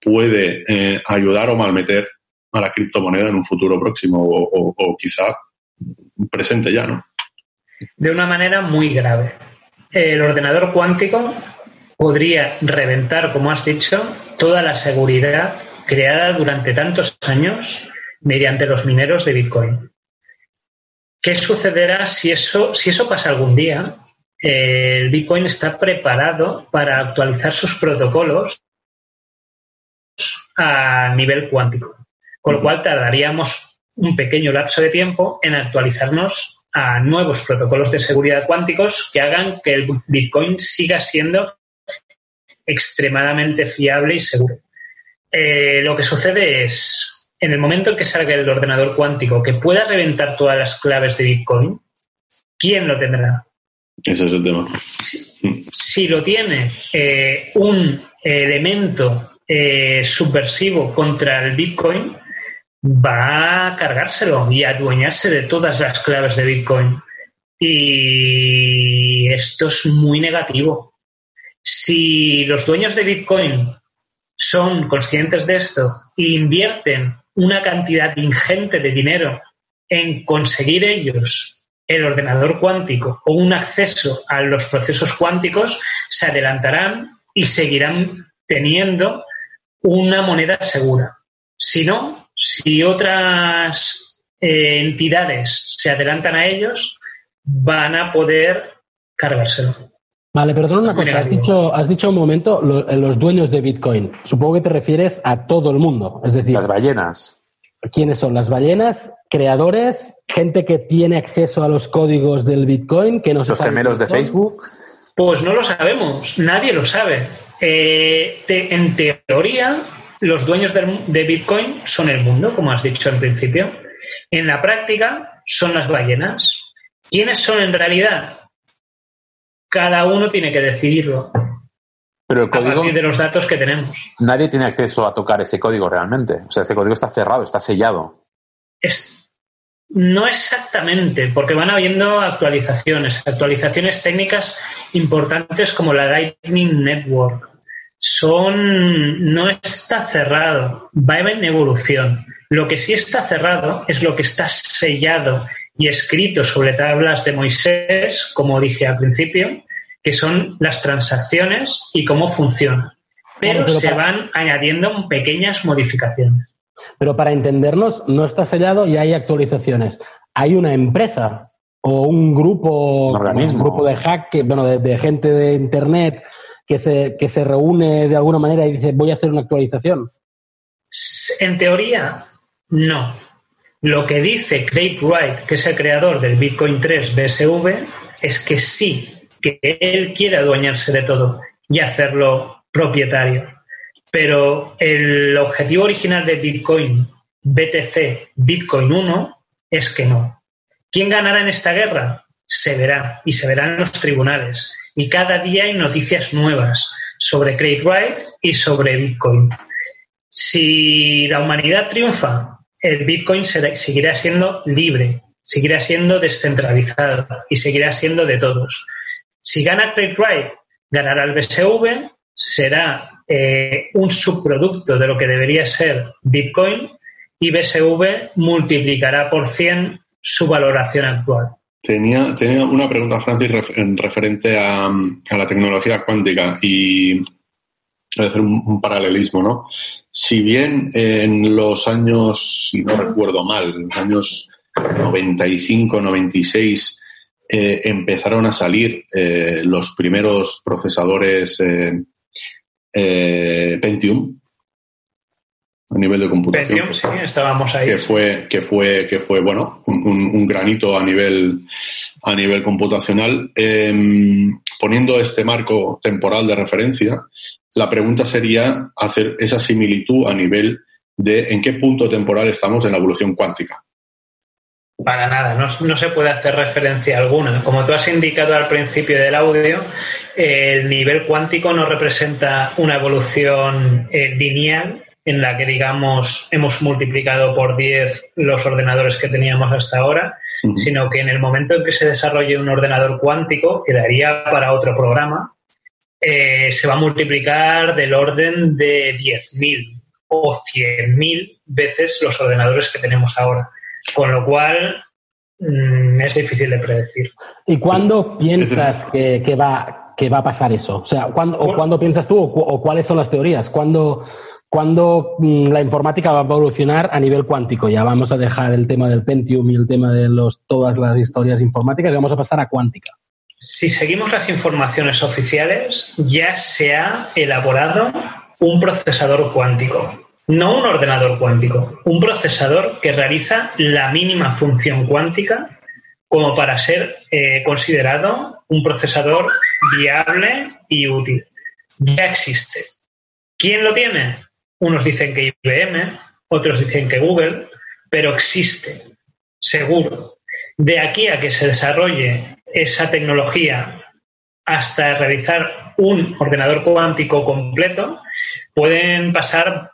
puede eh, ayudar o malmeter a la criptomoneda en un futuro próximo o, quizá presente ya, ¿no? de una manera muy grave. El ordenador cuántico podría reventar, como has dicho, toda la seguridad creada durante tantos años mediante los mineros de Bitcoin. ¿Qué sucederá si eso, si eso pasa algún día? El Bitcoin está preparado para actualizar sus protocolos a nivel cuántico, con lo cual tardaríamos un pequeño lapso de tiempo en actualizarnos a nuevos protocolos de seguridad cuánticos que hagan que el Bitcoin siga siendo extremadamente fiable y seguro. Eh, lo que sucede es, en el momento en que salga el ordenador cuántico que pueda reventar todas las claves de Bitcoin, ¿quién lo tendrá? Ese es el tema. Si, lo tiene eh, un elemento eh, subversivo contra el Bitcoin, va a cargárselo y a adueñarse de todas las claves de Bitcoin. Y esto es muy negativo. Si los dueños de Bitcoin son conscientes de esto e invierten una cantidad ingente de dinero en conseguir ellos el ordenador cuántico o un acceso a los procesos cuánticos, se adelantarán y seguirán teniendo una moneda segura. Si no, si otras eh, entidades se adelantan a ellos, van a poder cargárselo. Vale, perdón una cosa. Has dicho, has dicho un momento los dueños de Bitcoin. Supongo que te refieres a todo el mundo. Es decir, las ballenas. ¿Quiénes son las ballenas? Creadores, gente que tiene acceso a los códigos del Bitcoin, que no Los gemelos de Facebook. Pues no lo sabemos, nadie lo sabe. Eh, en teoría, los dueños de Bitcoin son el mundo, como has dicho en principio. En la práctica son las ballenas. ¿Quiénes son en realidad? Cada uno tiene que decidirlo. Pero el código, a partir de los datos que tenemos. Nadie tiene acceso a tocar ese código realmente. O sea, ese código está cerrado, está sellado. Es, no exactamente, porque van habiendo actualizaciones, actualizaciones técnicas importantes como la Lightning Network, son no está cerrado, va en evolución. Lo que sí está cerrado es lo que está sellado y escrito sobre tablas de Moisés, como dije al principio, que son las transacciones y cómo funciona. Pero, se van añadiendo pequeñas modificaciones. Pero para entendernos, no está sellado y hay actualizaciones. Hay una empresa o un grupo, un, grupo de hack, bueno, de gente de Internet que se, que se reúne de alguna manera y dice voy a hacer una actualización? En teoría, no. Lo que dice Craig Wright, que es el creador del Bitcoin 3 BSV, es que sí, que él quiere adueñarse de todo y hacerlo propietario. Pero el objetivo original de Bitcoin, BTC, Bitcoin 1, es que no. ¿Quién ganará en esta guerra? Se verá, y se verá en los tribunales y cada día hay noticias nuevas sobre Craig Wright y sobre Bitcoin. Si la humanidad triunfa, el Bitcoin seguirá siendo libre, seguirá siendo descentralizado y seguirá siendo de todos. Si gana Craig Wright, ganará el BSV, será eh, un subproducto de lo que debería ser Bitcoin y BSV multiplicará por 100 su valoración actual. Tenía, tenía una pregunta, Francis, en referente a, la tecnología cuántica y voy a hacer un, paralelismo, ¿no? Si bien en los años, si no recuerdo mal, en los años 95, 96, eh, empezaron a salir eh, los primeros procesadores eh, Pentium a nivel de computación. Pentium, sí, estábamos ahí. Que fue, que fue, que fue bueno, un, granito a nivel, a nivel computacional. Em, poniendo este marco temporal de referencia, la pregunta sería hacer esa similitud a nivel de en qué punto temporal estamos en la evolución cuántica. Para nada, no, se puede hacer referencia alguna. Como tú has indicado al principio del audio, el nivel cuántico no representa una evolución eh, lineal en la que, digamos, hemos multiplicado por 10 los ordenadores que teníamos hasta ahora, sino que en el momento en que se desarrolle un ordenador cuántico, que daría para otro programa, eh, se va a multiplicar del orden de 10.000 o 100.000 veces los ordenadores que tenemos ahora. Con lo cual, mm, es difícil de predecir. ¿Y cuándo piensas que, va, que va a pasar eso? O sea, ¿cuándo, o ¿cuándo piensas tú o, cuáles son las teorías? ¿Cuándo, mm, la informática va a evolucionar a nivel cuántico? Ya vamos a dejar el tema del Pentium y el tema de los, todas las historias informáticas y vamos a pasar a cuántica. Si seguimos las informaciones oficiales, ya se ha elaborado un procesador cuántico no un ordenador cuántico, un procesador que realiza la mínima función cuántica como para ser eh, considerado un procesador viable y útil. Ya existe. ¿Quién lo tiene? Unos dicen que IBM, otros dicen que Google, pero existe, seguro. De aquí a que se desarrolle esa tecnología hasta realizar un ordenador cuántico completo, pueden pasar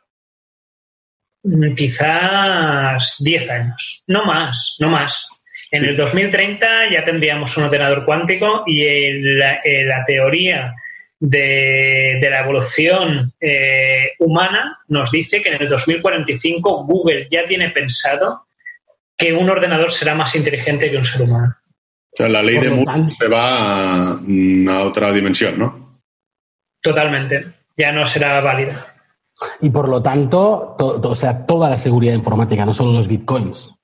Mm, quizás 10 años, no más, no más. En el 2030 ya tendríamos un ordenador cuántico y la, teoría de, la evolución eh, humana nos dice que en el 2045 Google ya tiene pensado que un ordenador será más inteligente que un ser humano. O sea, la ley de Moore se va a otra dimensión, ¿no? Totalmente. Ya no será válida. Y por lo tanto, o sea, toda la seguridad informática, no solo los bitcoins.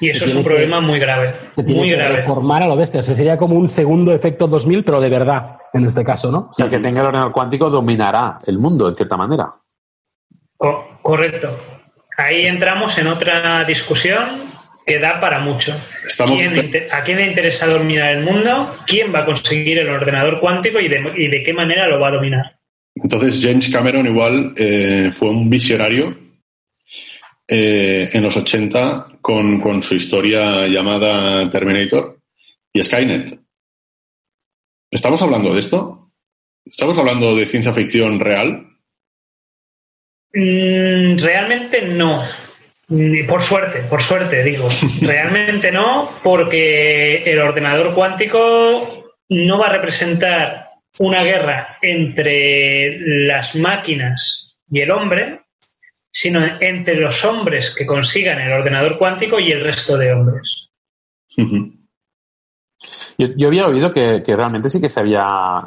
Y eso es un problema muy grave. Se tiene muy que grave. reformar a lo bestia. O sea, sería como un segundo efecto 2000, pero de verdad, en este caso, ¿no? O sea, el que tenga el ordenador cuántico dominará el mundo, en cierta manera. correcto. Ahí entramos en otra discusión que da para mucho. ¿A quién le interesa dominar el mundo? ¿Quién va a conseguir el ordenador cuántico y de qué manera lo va a dominar? Entonces James Cameron igual eh, fue un visionario eh, en los 80 con, su historia llamada Terminator y Skynet. ¿Estamos hablando de esto? ¿Estamos hablando de ciencia ficción real? Mm, realmente no. Por suerte, por suerte, digo. *laughs* Realmente no, porque el ordenador cuántico no va a representar una guerra entre las máquinas y el hombre, sino entre los hombres que consigan el ordenador cuántico y el resto de hombres. Yo, había oído que, realmente sí que se había.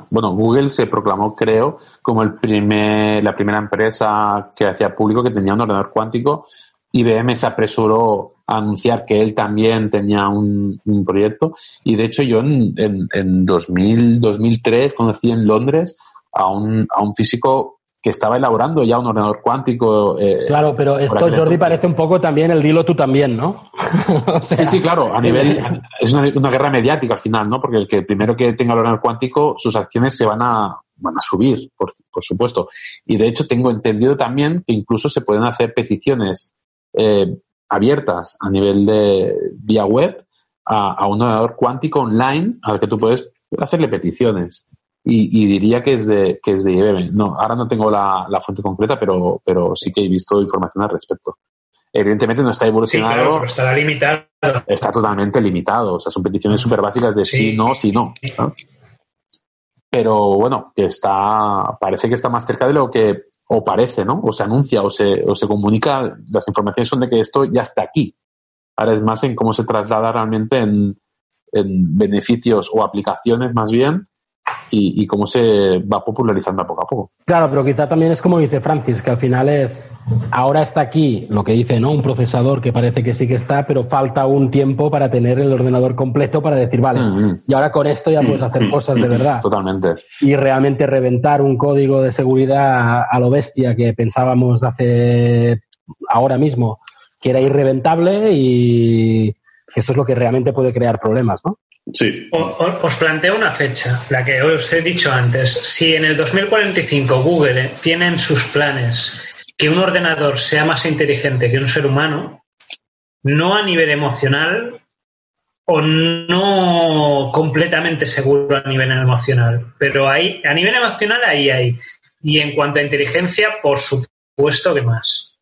Bueno, Google se proclamó, creo, como el primer, la primera empresa que hacía público que tenía un ordenador cuántico. IBM se apresuró anunciar que él también tenía un, proyecto. Y de hecho yo en, en, 2000, 2003 conocí en Londres a un, a un físico que estaba elaborando ya un ordenador cuántico. Eh, claro, pero esto, Jordi, parece un poco también el dilo tú también, ¿no? *laughs* sí, sí, claro. A nivel. es una, guerra mediática al final, ¿no? Porque el que primero que tenga el ordenador cuántico, sus acciones se van a, van a subir, por, por supuesto. Y de hecho, tengo entendido también que incluso se pueden hacer peticiones eh, abiertas a nivel de vía web a, un ordenador cuántico online al que tú puedes hacerle peticiones. Y, diría que es de que es de IBM. No, ahora no tengo la, fuente concreta, pero, pero sí que he visto información al respecto. Evidentemente no está evolucionado. está limitado. Está totalmente limitado. O sea, son peticiones súper básicas de sí, no, sí, no. Pero bueno, que está, parece que está más cerca de lo que o parece, ¿no? O se anuncia o se, o se comunica, las informaciones son de que esto ya está aquí. Ahora es más en cómo se traslada realmente en, beneficios o aplicaciones más bien y, cómo se va popularizando a poco a poco. Claro, pero quizá también es como dice Francis, que al final es, ahora está aquí lo que dice, ¿no? Un procesador que parece que sí que está, pero falta un tiempo para tener el ordenador completo para decir, vale, mm-hmm. y ahora con esto ya puedes hacer cosas de verdad. Totalmente. Y realmente reventar un código de seguridad a lo bestia que pensábamos hace ahora mismo que era irreventable y eso es lo que realmente puede crear problemas, ¿no? Os planteo una fecha, la que os he dicho antes. Si en el 2045 Google tiene en sus planes que un ordenador sea más inteligente que un ser humano, no a nivel emocional o no completamente seguro a nivel emocional, pero ahí, a nivel emocional ahí hay. Y en cuanto a inteligencia, por supuesto que más.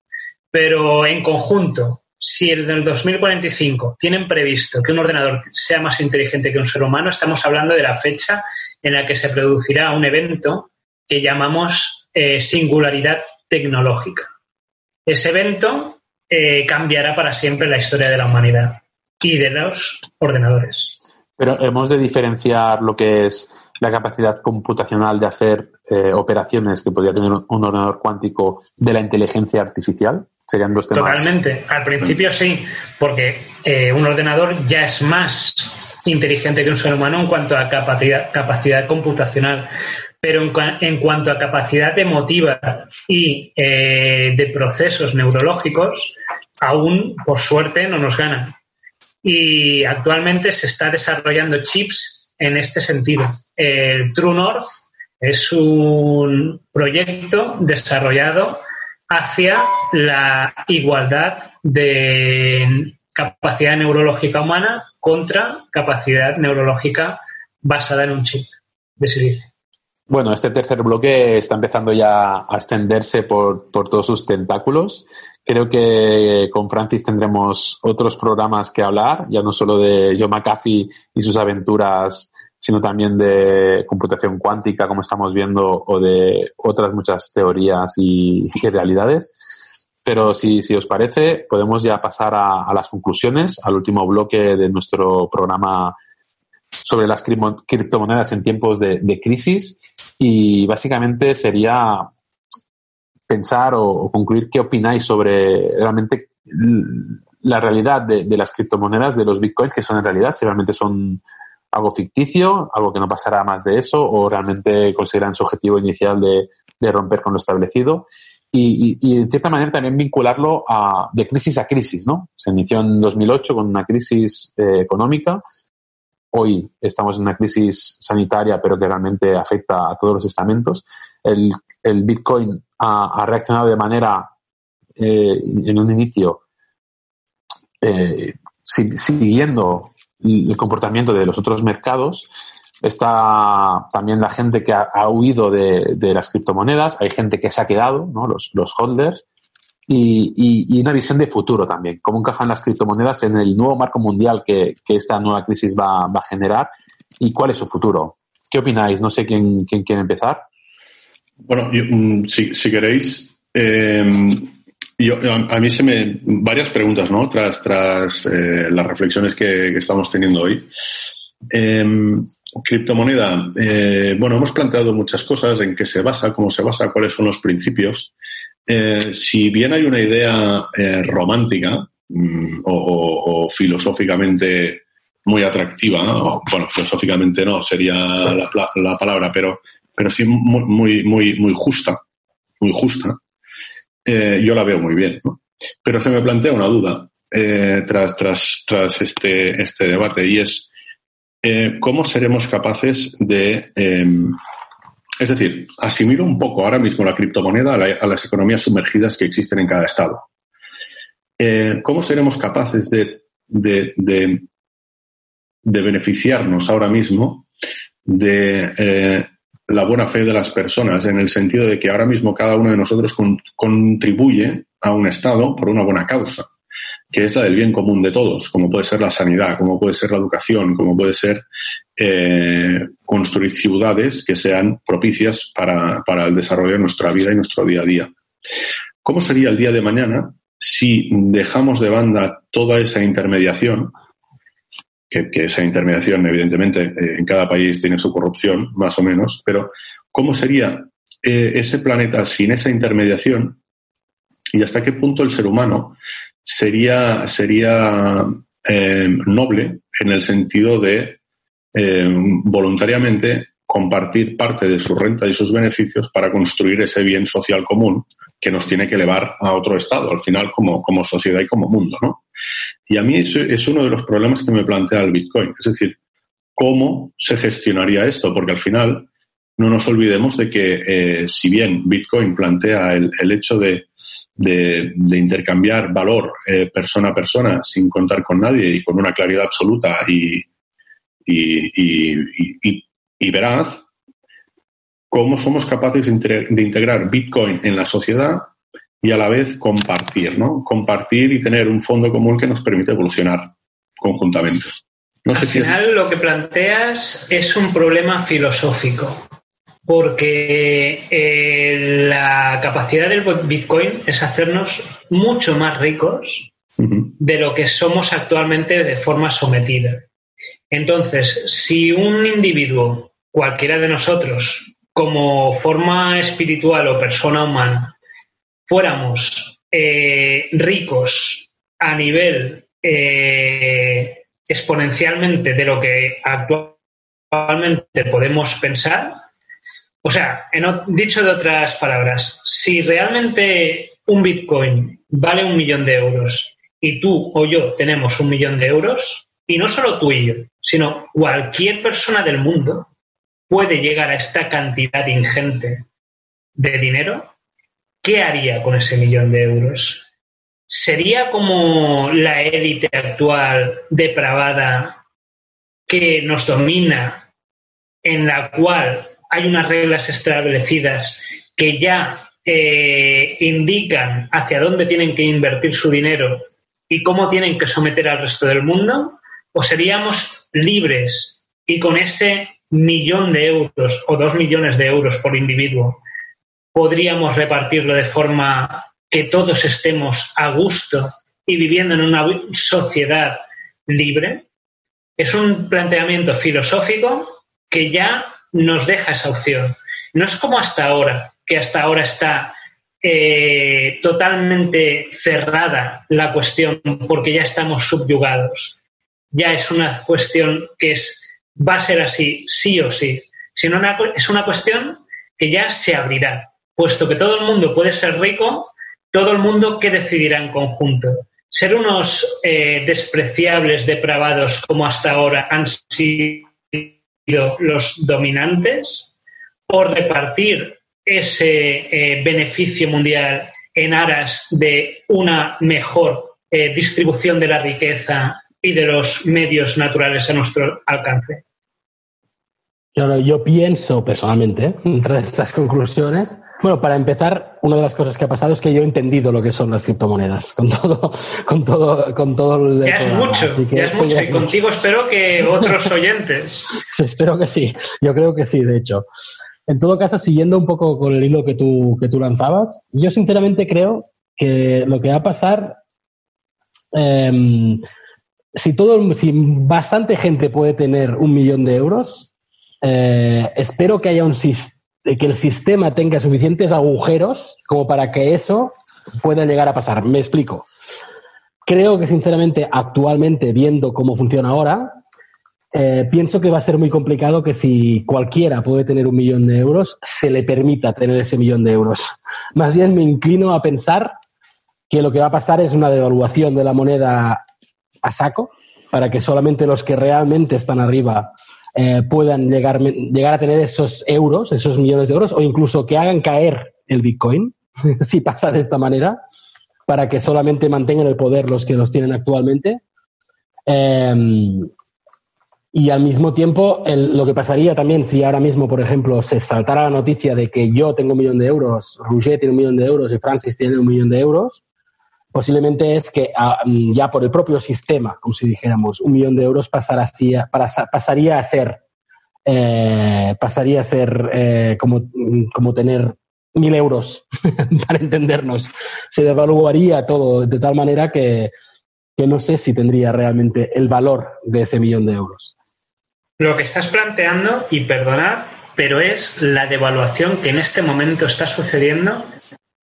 Pero en conjunto, si en el 2045 tienen previsto que un ordenador sea más inteligente que un ser humano, estamos hablando de la fecha en la que se producirá un evento que llamamos eh, singularidad tecnológica. Ese evento eh, cambiará para siempre la historia de la humanidad y de los ordenadores. Pero hemos de diferenciar lo que es la capacidad computacional de hacer eh, operaciones que podría tener un ordenador cuántico de la inteligencia artificial. Serían dos temas. Totalmente. Al principio sí, porque eh, un ordenador ya es más inteligente que un ser humano en cuanto a capacidad, capacidad computacional. Pero en, cuanto a capacidad emotiva y eh, de procesos neurológicos, aún, por suerte, no nos ganan. Y actualmente se está desarrollando chips en este sentido. El True North es un proyecto desarrollado hacia la igualdad de capacidad neurológica humana contra capacidad neurológica basada en un chip de silicio. Bueno, este tercer bloque está empezando ya a extenderse por, por todos sus tentáculos. Creo que con Francis tendremos otros programas que hablar, ya no solo de Joe McAfee y sus aventuras sino también de computación cuántica, como estamos viendo, o de otras muchas teorías y, *laughs* realidades. Pero si, si, os parece, podemos ya pasar a, las conclusiones, al último bloque de nuestro programa sobre las criptomonedas en tiempos de, crisis. Y básicamente sería pensar o, concluir qué opináis sobre realmente la realidad de, de, las criptomonedas, de los bitcoins, que son en realidad, si realmente son algo ficticio, algo que no pasará más de eso, o realmente consideran su objetivo inicial de, romper con lo establecido. Y, y, en cierta manera también vincularlo a, de crisis a crisis, ¿no? Se inició en 2008 con una crisis eh, económica. Hoy estamos en una crisis sanitaria, pero que realmente afecta a todos los estamentos. El, el Bitcoin ha, reaccionado de manera, eh, en un inicio, eh, siguiendo el comportamiento de los otros mercados. Está también la gente que ha, huido de, las criptomonedas, hay gente que se ha quedado, ¿no? los, los holders, y, una visión de futuro también, cómo encajan las criptomonedas en el nuevo marco mundial que, esta nueva crisis va, a generar y cuál es su futuro. ¿Qué opináis? No sé quién, quién quiere empezar. Bueno, mm, si, queréis, eh, yo, a, mí se me. varias preguntas, ¿no? Tras, tras eh, las reflexiones que, estamos teniendo hoy. Em, criptomoneda. Eh, bueno, hemos planteado muchas cosas en qué se basa, cómo se basa, cuáles son los principios. Eh, si bien hay una idea romántica mm, o, filosóficamente muy atractiva, bueno, filosóficamente no sería la, palabra, pero, pero sí muy, muy, muy justa, muy justa. Eh, yo la veo muy bien. ¿no? Pero se me plantea una duda eh, tras, tras, tras este, este debate y es eh, cómo seremos capaces de... Em, es decir, asimilo un poco ahora mismo la criptomoneda a, las economías sumergidas que existen en cada estado. ¿Cómo seremos capaces de, de, de, de, beneficiarnos ahora mismo de la buena fe de las personas, en el sentido de que ahora mismo cada uno de nosotros contribuye a un Estado por una buena causa, que es la del bien común de todos, como puede ser la sanidad, como puede ser la educación, como puede ser eh, construir ciudades que sean propicias para, para el desarrollo de nuestra vida y nuestro día a día. ¿Cómo sería el día de mañana si dejamos de banda toda esa intermediación que, esa intermediación, evidentemente, eh, en cada país tiene su corrupción, más o menos, pero ¿cómo sería eh, ese planeta sin esa intermediación y hasta qué punto el ser humano sería, sería eh, noble en el sentido de voluntariamente compartir parte de su renta y sus beneficios para construir ese bien social común que nos tiene que elevar a otro estado, al final como, como sociedad y como mundo, ¿no? Y a mí es, es uno de los problemas que me plantea el Bitcoin, es decir, ¿cómo se gestionaría esto? Porque al final no nos olvidemos de que eh, si bien Bitcoin plantea el, el hecho de, de, intercambiar valor eh, persona a persona sin contar con nadie y con una claridad absoluta y veraz, cómo somos capaces de integrar Bitcoin en la sociedad y a la vez compartir, ¿no? Compartir y tener un fondo común que nos permite evolucionar conjuntamente. No Al final lo que planteas es un problema filosófico, porque eh, la capacidad del Bitcoin es hacernos mucho más ricos de lo que somos actualmente de forma sometida. Entonces, si un individuo, cualquiera de nosotros, como forma espiritual o persona humana, fuéramos eh, ricos a nivel eh, exponencialmente de lo que actualmente podemos pensar, o sea, dicho de otras palabras, si realmente un Bitcoin vale un millón de euros y tú o yo tenemos un millón de euros, y no solo tú y yo, sino cualquier persona del mundo, puede llegar a esta cantidad ingente de dinero, ¿qué haría con ese millón de euros? ¿Sería como la élite actual depravada que nos domina, en la cual hay unas reglas establecidas que ya eh, indican hacia dónde tienen que invertir su dinero y cómo tienen que someter al resto del mundo? ¿O seríamos libres y con ese millón de euros o dos millones de euros por individuo, podríamos repartirlo de forma que todos estemos a gusto y viviendo en una sociedad libre? Es un planteamiento filosófico que ya nos deja esa opción. No es como hasta ahora, que hasta ahora está eh, totalmente cerrada la cuestión porque ya estamos subyugados. Ya es una cuestión que es va a ser así, sí o sí, sino es una cuestión que ya se abrirá, puesto que todo el mundo puede ser rico, todo el mundo que decidirá en conjunto. Ser unos eh, despreciables, depravados como hasta ahora han sido los dominantes, o repartir ese eh, beneficio mundial en aras de una mejor eh, distribución de la riqueza y de los medios naturales a nuestro alcance. Claro, yo pienso personalmente, *laughs* entre estas conclusiones, bueno, para empezar, una de las cosas que ha pasado es que yo he entendido lo que son las criptomonedas, *laughs* con todo, con todo, con todo el. Ya es mucho, ya es mucho, y contigo espero que *laughs* otros oyentes. sí, espero que sí, yo creo que sí, de hecho. En todo caso, siguiendo un poco con el hilo que tú, que tú lanzabas, yo sinceramente creo que lo que va a pasar, em, si todo, si bastante gente puede tener un millón de euros, eh, espero que haya un que el sistema tenga suficientes agujeros como para que eso pueda llegar a pasar. Me explico. Creo que sinceramente, actualmente, viendo cómo funciona ahora, eh, pienso que va a ser muy complicado que si cualquiera puede tener un millón de euros, se le permita tener ese millón de euros. Más bien me inclino a pensar que lo que va a pasar es una devaluación de la moneda saco, para que solamente los que realmente están arriba eh, puedan llegar, llegar a tener esos euros, esos millones de euros, o incluso que hagan caer el Bitcoin, *laughs* si pasa de esta manera, para que solamente mantengan el poder los que los tienen actualmente. Em, y al mismo tiempo, lo que pasaría también si ahora mismo, por ejemplo, se saltara la noticia de que yo tengo un millón de euros, Rouget tiene un millón de euros y Francis tiene un millón de euros, posiblemente es que ah, mm, ya por el propio sistema, como si dijéramos, un millón de euros pasaría, pasaría a ser, eh, pasaría a ser eh, como, como tener mil euros, *laughs* para entendernos. Se devaluaría todo de tal manera que, que no sé si tendría realmente el valor de ese millón de euros. Lo que estás planteando, y perdonad, pero es la devaluación que en este momento está sucediendo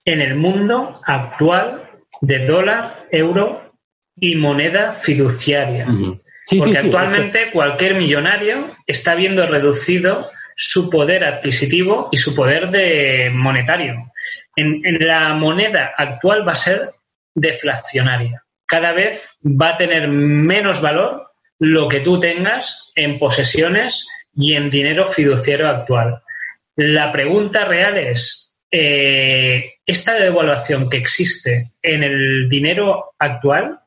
en el mundo actual de dólar, euro y moneda fiduciaria. Porque actualmente cualquier millonario está viendo reducido su poder adquisitivo y su poder de monetario. En, la moneda actual va a ser deflacionaria. Cada vez va a tener menos valor lo que tú tengas en posesiones y en dinero fiduciario actual. La pregunta real es, eh, ¿esta devaluación que existe en el dinero actual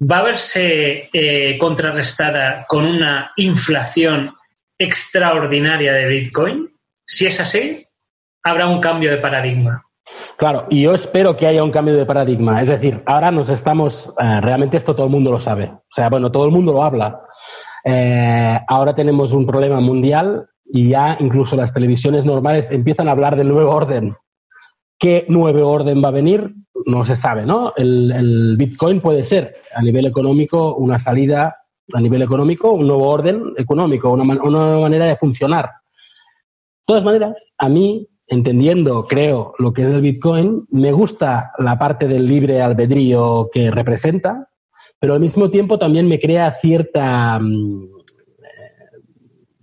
va a verse eh, contrarrestada con una inflación extraordinaria de Bitcoin? Si es así, habrá un cambio de paradigma. Claro, y yo espero que haya un cambio de paradigma. Es decir, ahora nos estamos, eh, realmente esto todo el mundo lo sabe. O sea, bueno, todo el mundo lo habla. Ahora tenemos un problema mundial y ya incluso las televisiones normales empiezan a hablar del nuevo orden. ¿Qué nuevo orden va a venir? No se sabe, ¿no? El, Bitcoin puede ser a nivel económico una salida, a nivel económico, un nuevo orden económico, una, una nueva manera de funcionar. De todas maneras, a mí, entendiendo, creo, lo que es el Bitcoin, me gusta la parte del libre albedrío que representa, pero al mismo tiempo también me crea cierta mm,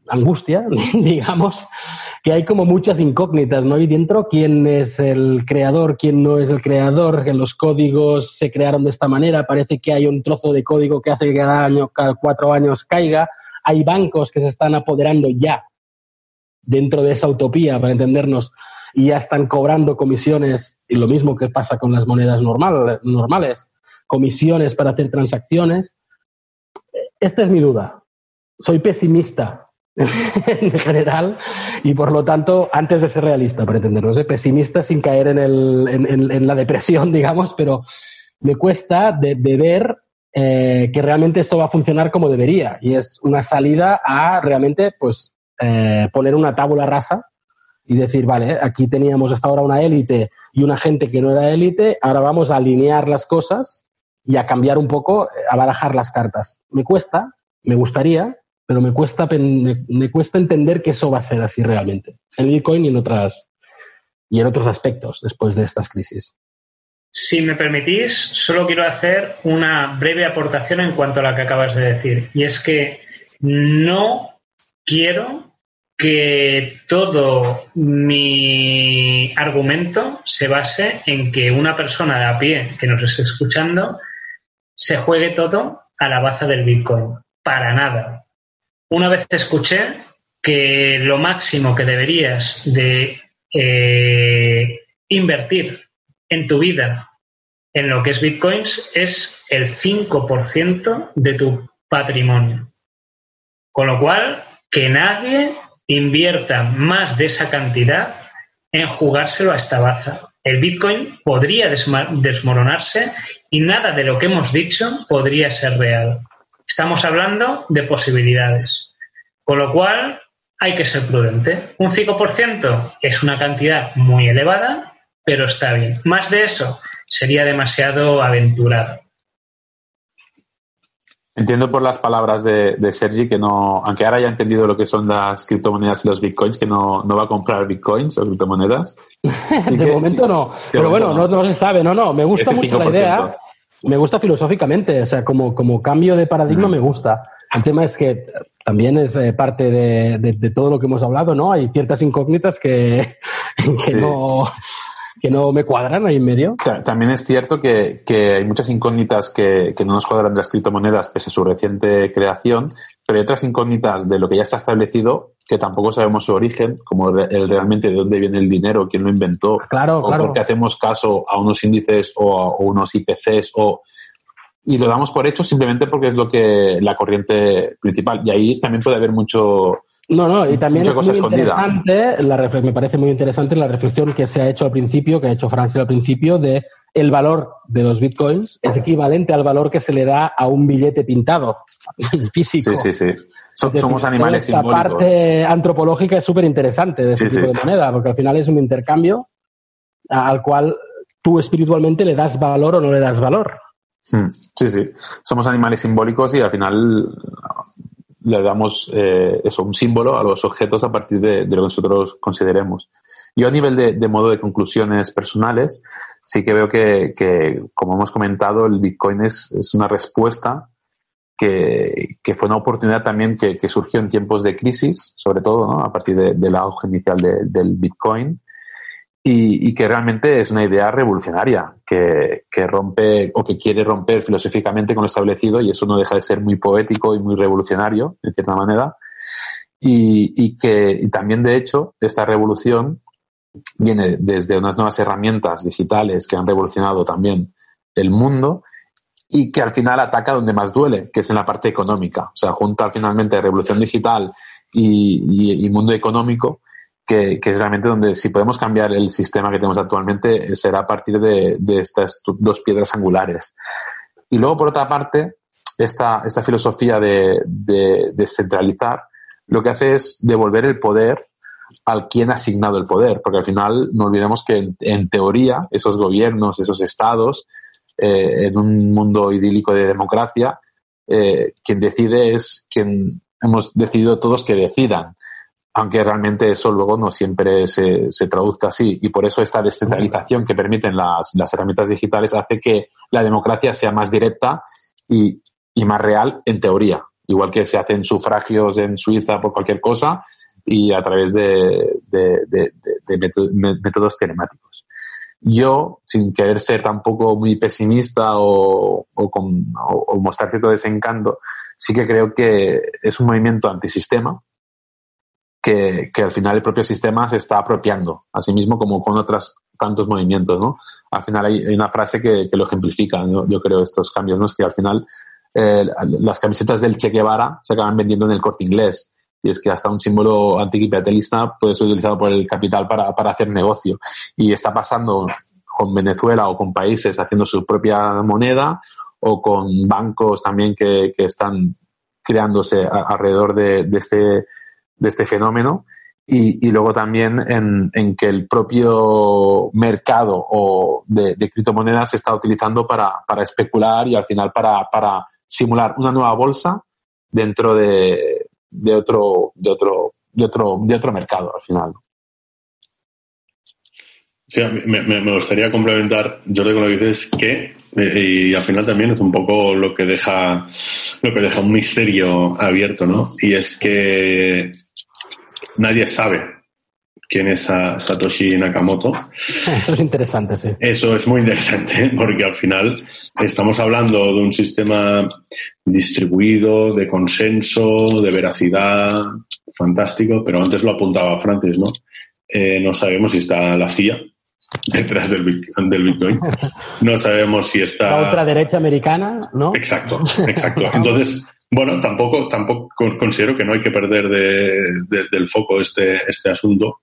angustia, *laughs* digamos, que hay como muchas incógnitas, ¿no? Y dentro, quién es el creador, quién no es el creador, que los códigos se crearon de esta manera, parece que hay un trozo de código que hace que cada año, cada cuatro años caiga, hay bancos que se están apoderando ya dentro de esa utopía, para entendernos, y ya están cobrando comisiones, y lo mismo que pasa con las monedas normales, comisiones para hacer transacciones. Esta es mi duda. Soy pesimista *laughs* en general y por lo tanto, antes de ser realista, para ¿eh? pesimista sin caer en, el, en, la depresión, *laughs* digamos, pero me cuesta de, ver eh, que realmente esto va a funcionar como debería y es una salida a realmente pues eh, poner una tabula rasa y decir, vale, aquí teníamos hasta ahora una élite y una gente que no era élite, ahora vamos a alinear las cosas y a cambiar un poco, a barajar las cartas. Me cuesta, me gustaría, pero me cuesta, me, cuesta entender que eso va a ser así realmente, en Bitcoin y en, otras, y en otros aspectos después de estas crisis. Si me permitís, solo quiero hacer una breve aportación en cuanto a lo que acabas de decir, y es que no quiero que todo mi argumento se base en que una persona de a pie que nos esté escuchando se juegue todo a la baza del Bitcoin. Para nada. Una vez escuché que lo máximo que deberías de eh, invertir en tu vida en lo que es bitcoins es el 5% de tu patrimonio. Con lo cual, que nadie invierta más de esa cantidad en jugárselo a esta baza. El bitcoin podría desmoronarse y nada de lo que hemos dicho podría ser real. Estamos hablando de posibilidades. Con lo cual, hay que ser prudente. Un 5% es una cantidad muy elevada, pero está bien. Más de eso sería demasiado aventurado. Entiendo por las palabras de, Sergi que no, aunque ahora haya entendido lo que son las criptomonedas y los bitcoins, que no, va a comprar bitcoins o criptomonedas. *laughs* de momento no. Pero bueno, no, se sabe, no, no. Me gusta mucho la idea me gusta filosóficamente, o sea, como, como cambio de paradigma me gusta. El tema es que también es eh, parte de, todo lo que hemos hablado, ¿no? Hay ciertas incógnitas que, *laughs* no que no me cuadran ahí en medio. También es cierto que, hay muchas incógnitas que, que, no nos cuadran de las criptomonedas pese a su reciente creación, pero hay otras incógnitas de lo que ya está establecido que tampoco sabemos su origen, como el, realmente de dónde viene el dinero, quién lo inventó, claro, o porque hacemos caso a unos índices o a unos IPCs o y lo damos por hecho simplemente porque es lo que la corriente principal y ahí también puede haber mucho no, no, y también es muy interesante, la me parece muy interesante la reflexión que se ha hecho al principio, que ha hecho Francia al principio, de el valor de los bitcoins es equivalente al valor que se le da a un billete pintado *laughs* físico. Sí, sí, sí. Somos animales esta parte antropológica es súper interesante de ese tipo de moneda, porque al final es un intercambio al cual tú espiritualmente le das valor o no le das valor. Hmm. Sí, sí. Somos animales simbólicos y al final le damos eh, eso, un símbolo a los objetos a partir de, lo que nosotros consideremos. Yo a nivel de, modo de conclusiones personales, sí que veo que, como hemos comentado, el Bitcoin es, es una respuesta que, fue una oportunidad también que, surgió en tiempos de crisis, sobre todo ¿no? a partir de, del auge inicial del Bitcoin, y, que realmente es una idea revolucionaria que, rompe o que quiere romper filosóficamente con lo establecido y eso no deja de ser muy poético y muy revolucionario, de cierta manera. Y, que también, de hecho, esta revolución viene desde unas nuevas herramientas digitales que han revolucionado también el mundo y que al final ataca donde más duele, que es en la parte económica. O sea, junta finalmente revolución digital y, y mundo económico que, es realmente donde si podemos cambiar el sistema que tenemos actualmente eh, será a partir de, estas dos piedras angulares. Y luego, por otra parte, esta, esta filosofía de, descentralizar lo que hace es devolver el poder al quien ha asignado el poder, porque al final no olvidemos que en, teoría esos gobiernos, esos estados, eh, en un mundo idílico de democracia, eh, quien decide es quien hemos decidido todos que decidan aunque realmente eso luego no siempre se, se, traduzca así. Y por eso esta descentralización que permiten las, las, herramientas digitales hace que la democracia sea más directa y, y, más real en teoría. Igual que se hacen sufragios en Suiza por cualquier cosa y a través de, de, de, de métodos telemáticos. Yo, sin querer ser tampoco muy pesimista o, o, con, o mostrar cierto desencanto, sí que creo que es un movimiento antisistema, que, que, al final el propio sistema se está apropiando, así mismo como con otros tantos movimientos, ¿no? Al final hay, una frase que, que lo ejemplifica, yo creo, estos cambios, ¿no? Es que al final eh, las camisetas del Che Guevara se acaban vendiendo en el corte inglés. Y es que hasta un símbolo anticapitalista puede ser utilizado por el capital para, para hacer negocio. Y está pasando con Venezuela o con países haciendo su propia moneda o con bancos también que, que están creándose alrededor de, de, este de este fenómeno y, y luego también en, en, que el propio mercado o de, de criptomonedas se está utilizando para, para, especular y al final para, para simular una nueva bolsa dentro de, de, otro, de, otro, de, otro, de otro mercado al final. Sí, me, me, gustaría complementar, yo con lo que dices, que eh, y al final también es un poco lo que deja lo que deja un misterio abierto, ¿no? Y es que nadie sabe quién es Satoshi Nakamoto. Eso es interesante, sí. Eso es muy interesante, *laughs* porque al final estamos hablando de un sistema distribuido, de consenso, de veracidad, fantástico, pero antes lo apuntaba Francis, ¿no? Eh, no sabemos si está la CIA *laughs* detrás del, Bitcoin. *laughs* No sabemos si está... La otra derecha americana, ¿no? Exacto, exacto. Entonces, bueno, tampoco, tampoco considero que no hay que perder del foco este, este asunto,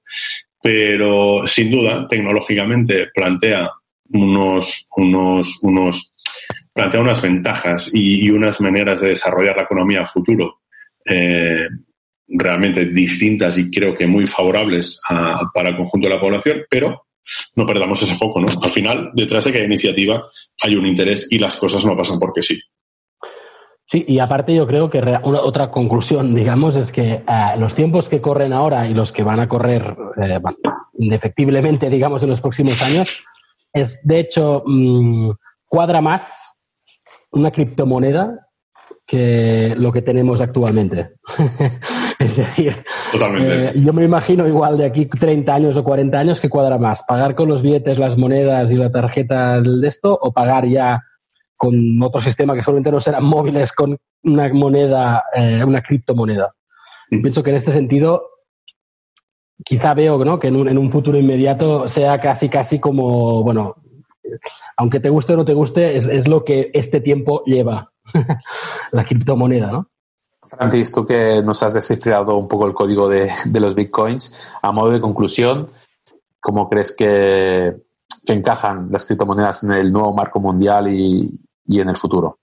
pero sin duda, tecnológicamente plantea unos, unos, unos, plantea unas ventajas y, unas maneras de desarrollar la economía a futuro eh, realmente distintas y creo que muy favorables para el conjunto de la población, pero no perdamos ese foco, ¿no? Al final, detrás de cada iniciativa hay un interés y las cosas no pasan porque sí. Sí, y aparte yo creo que otra conclusión, digamos, es que eh, los tiempos que corren ahora y los que van a correr eh, indefectiblemente, digamos, en los próximos años, es de hecho mm, cuadra más una criptomoneda que lo que tenemos actualmente. *laughs* es decir, eh, yo me imagino igual de aquí 30 años o 40 años que cuadra más, pagar con los billetes, las monedas y la tarjeta de esto o pagar ya con otro sistema que solamente no serán móviles con una moneda, eh, una criptomoneda. Pienso que en este sentido, quizá veo ¿no? que en un, en un futuro inmediato sea casi, casi como, bueno, aunque te guste o no te guste, es, es lo que este tiempo lleva, *laughs* la criptomoneda, ¿no? Francis, tú que nos has descifrado un poco el código de, de los bitcoins, a modo de conclusión, ¿cómo crees que, que encajan las criptomonedas en el nuevo marco mundial y, y en el futuro?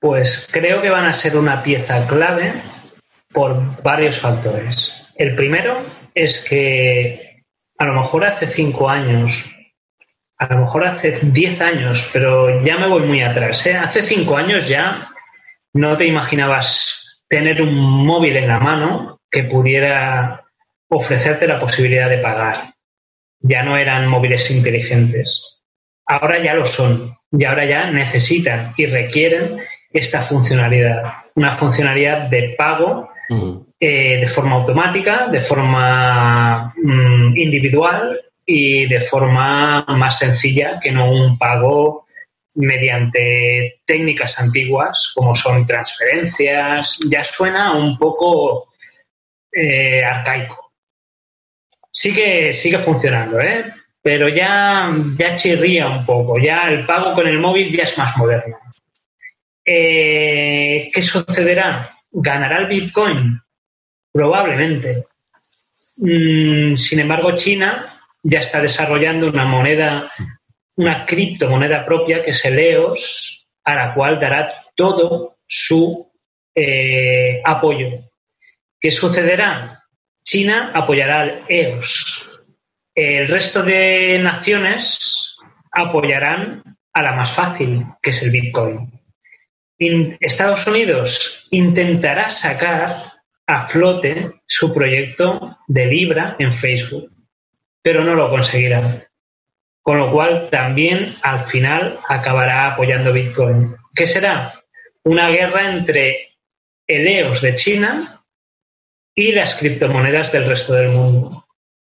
Pues creo que van a ser una pieza clave por varios factores. El primero es que a lo mejor hace cinco años a lo mejor hace 10 años, pero ya me voy muy atrás. ¿eh? Hace 5 años ya no te imaginabas tener un móvil en la mano que pudiera ofrecerte la posibilidad de pagar. Ya no eran móviles inteligentes. Ahora ya lo son. Y ahora ya necesitan y requieren esta funcionalidad. Una funcionalidad de pago eh, de forma automática, de forma mm, individual y de forma más sencilla que no un pago mediante técnicas antiguas como son transferencias. Ya suena un poco eh, arcaico. Sigue, sigue funcionando, ¿eh? Pero ya, ya chirría un poco. Ya el pago con el móvil ya es más moderno. Eh, ¿Qué sucederá? ¿Ganará el Bitcoin? Probablemente. Mm, sin embargo, China ya está desarrollando una moneda, una criptomoneda propia que es el EOS, a la cual dará todo su eh, apoyo. ¿Qué sucederá? China apoyará al EOS. El resto de naciones apoyarán a la más fácil, que es el Bitcoin. Estados Unidos intentará sacar a flote su proyecto de Libra en Facebook pero no lo conseguirá. Con lo cual también al final acabará apoyando Bitcoin. ¿Qué será? Una guerra entre el EOS de China y las criptomonedas del resto del mundo.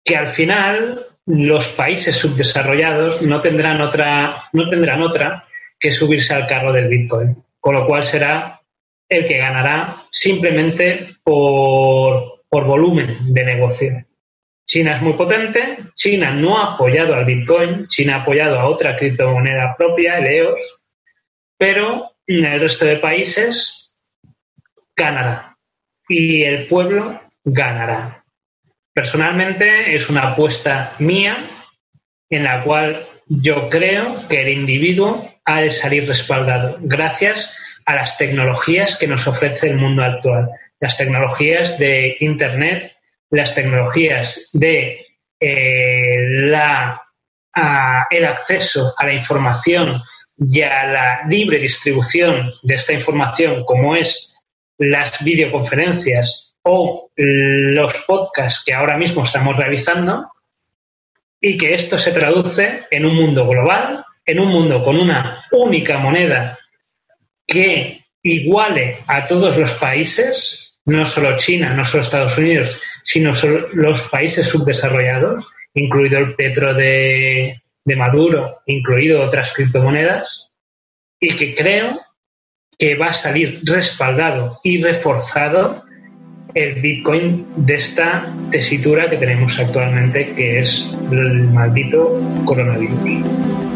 Que al final los países subdesarrollados no tendrán otra, no tendrán otra que subirse al carro del Bitcoin. Con lo cual será el que ganará simplemente por, por volumen de negocio. China es muy potente, China no ha apoyado al Bitcoin, China ha apoyado a otra criptomoneda propia, el EOS, pero el resto de países ganará y el pueblo ganará. Personalmente es una apuesta mía en la cual yo creo que el individuo ha de salir respaldado gracias a las tecnologías que nos ofrece el mundo actual, las tecnologías de Internet, las tecnologías de eh, la, el acceso a la información y a la libre distribución de esta información, como es las videoconferencias o los podcasts que ahora mismo estamos realizando, y que esto se traduce en un mundo global, en un mundo con una única moneda que iguale a todos los países, no solo China, no solo Estados Unidos, sino los países subdesarrollados, incluido el petro de, de Maduro, incluido otras criptomonedas, y que creo que va a salir respaldado y reforzado el Bitcoin de esta tesitura que tenemos actualmente, que es el maldito coronavirus.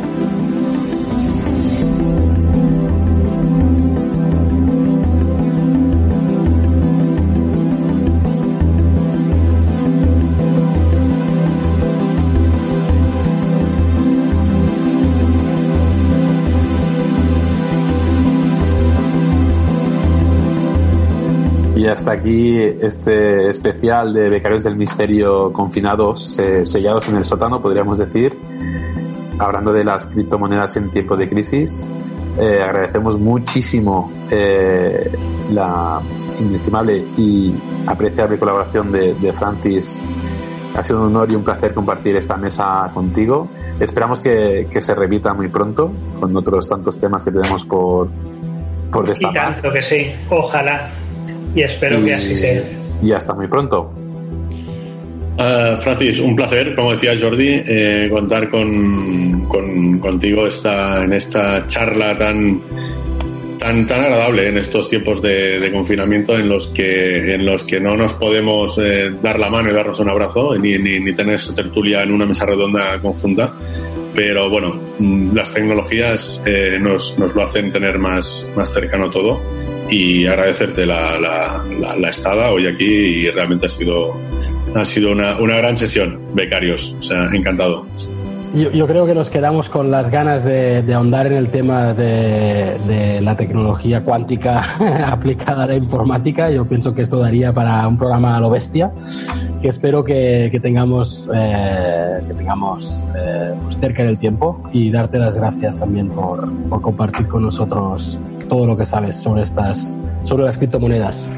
Hasta aquí este especial de Becarios del Misterio confinados, eh, sellados en el sótano, podríamos decir, hablando de las criptomonedas en tiempo de crisis. Eh, agradecemos muchísimo eh, la inestimable y apreciable colaboración de, de, Francis. Ha sido un honor y un placer compartir esta mesa contigo. Esperamos que, que se repita muy pronto con otros tantos temas que tenemos por, por destapar. Y tanto que sí, ojalá y espero que así sea. Y hasta muy pronto. Uh, Francis, un placer, como decía Jordi, eh, contar con, con, contigo esta, en esta charla tan, tan, tan agradable en estos tiempos de, de confinamiento en los que, en los que no nos podemos eh, dar la mano y darnos un abrazo, ni, ni, ni tener esa tertulia en una mesa redonda conjunta. Pero bueno, mm, las tecnologías eh, nos, nos lo hacen tener más, más cercano todo y agradecerte la, la, la, estada hoy aquí y realmente ha sido, ha sido una, una gran sesión, becarios, o sea, encantado. Yo, creo que nos quedamos con las ganas de, ahondar en el tema de, la tecnología cuántica *laughs* aplicada a la informática. Yo pienso que esto daría para un programa a lo bestia, que espero que, tengamos, eh, que tengamos eh, pues cerca en el tiempo y darte las gracias también por, por compartir con nosotros todo lo que sabes sobre estas, sobre las criptomonedas.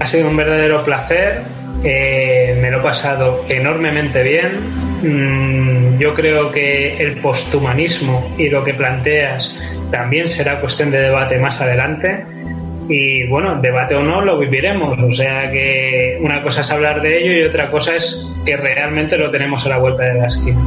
Ha sido un verdadero placer eh, me lo he pasado enormemente bien. Mm, yo creo que el posthumanismo y lo que planteas también será cuestión de debate más adelante. Y bueno, debate o no, lo viviremos. O sea que una cosa es hablar de ello y otra cosa es que realmente lo tenemos a la vuelta de la esquina.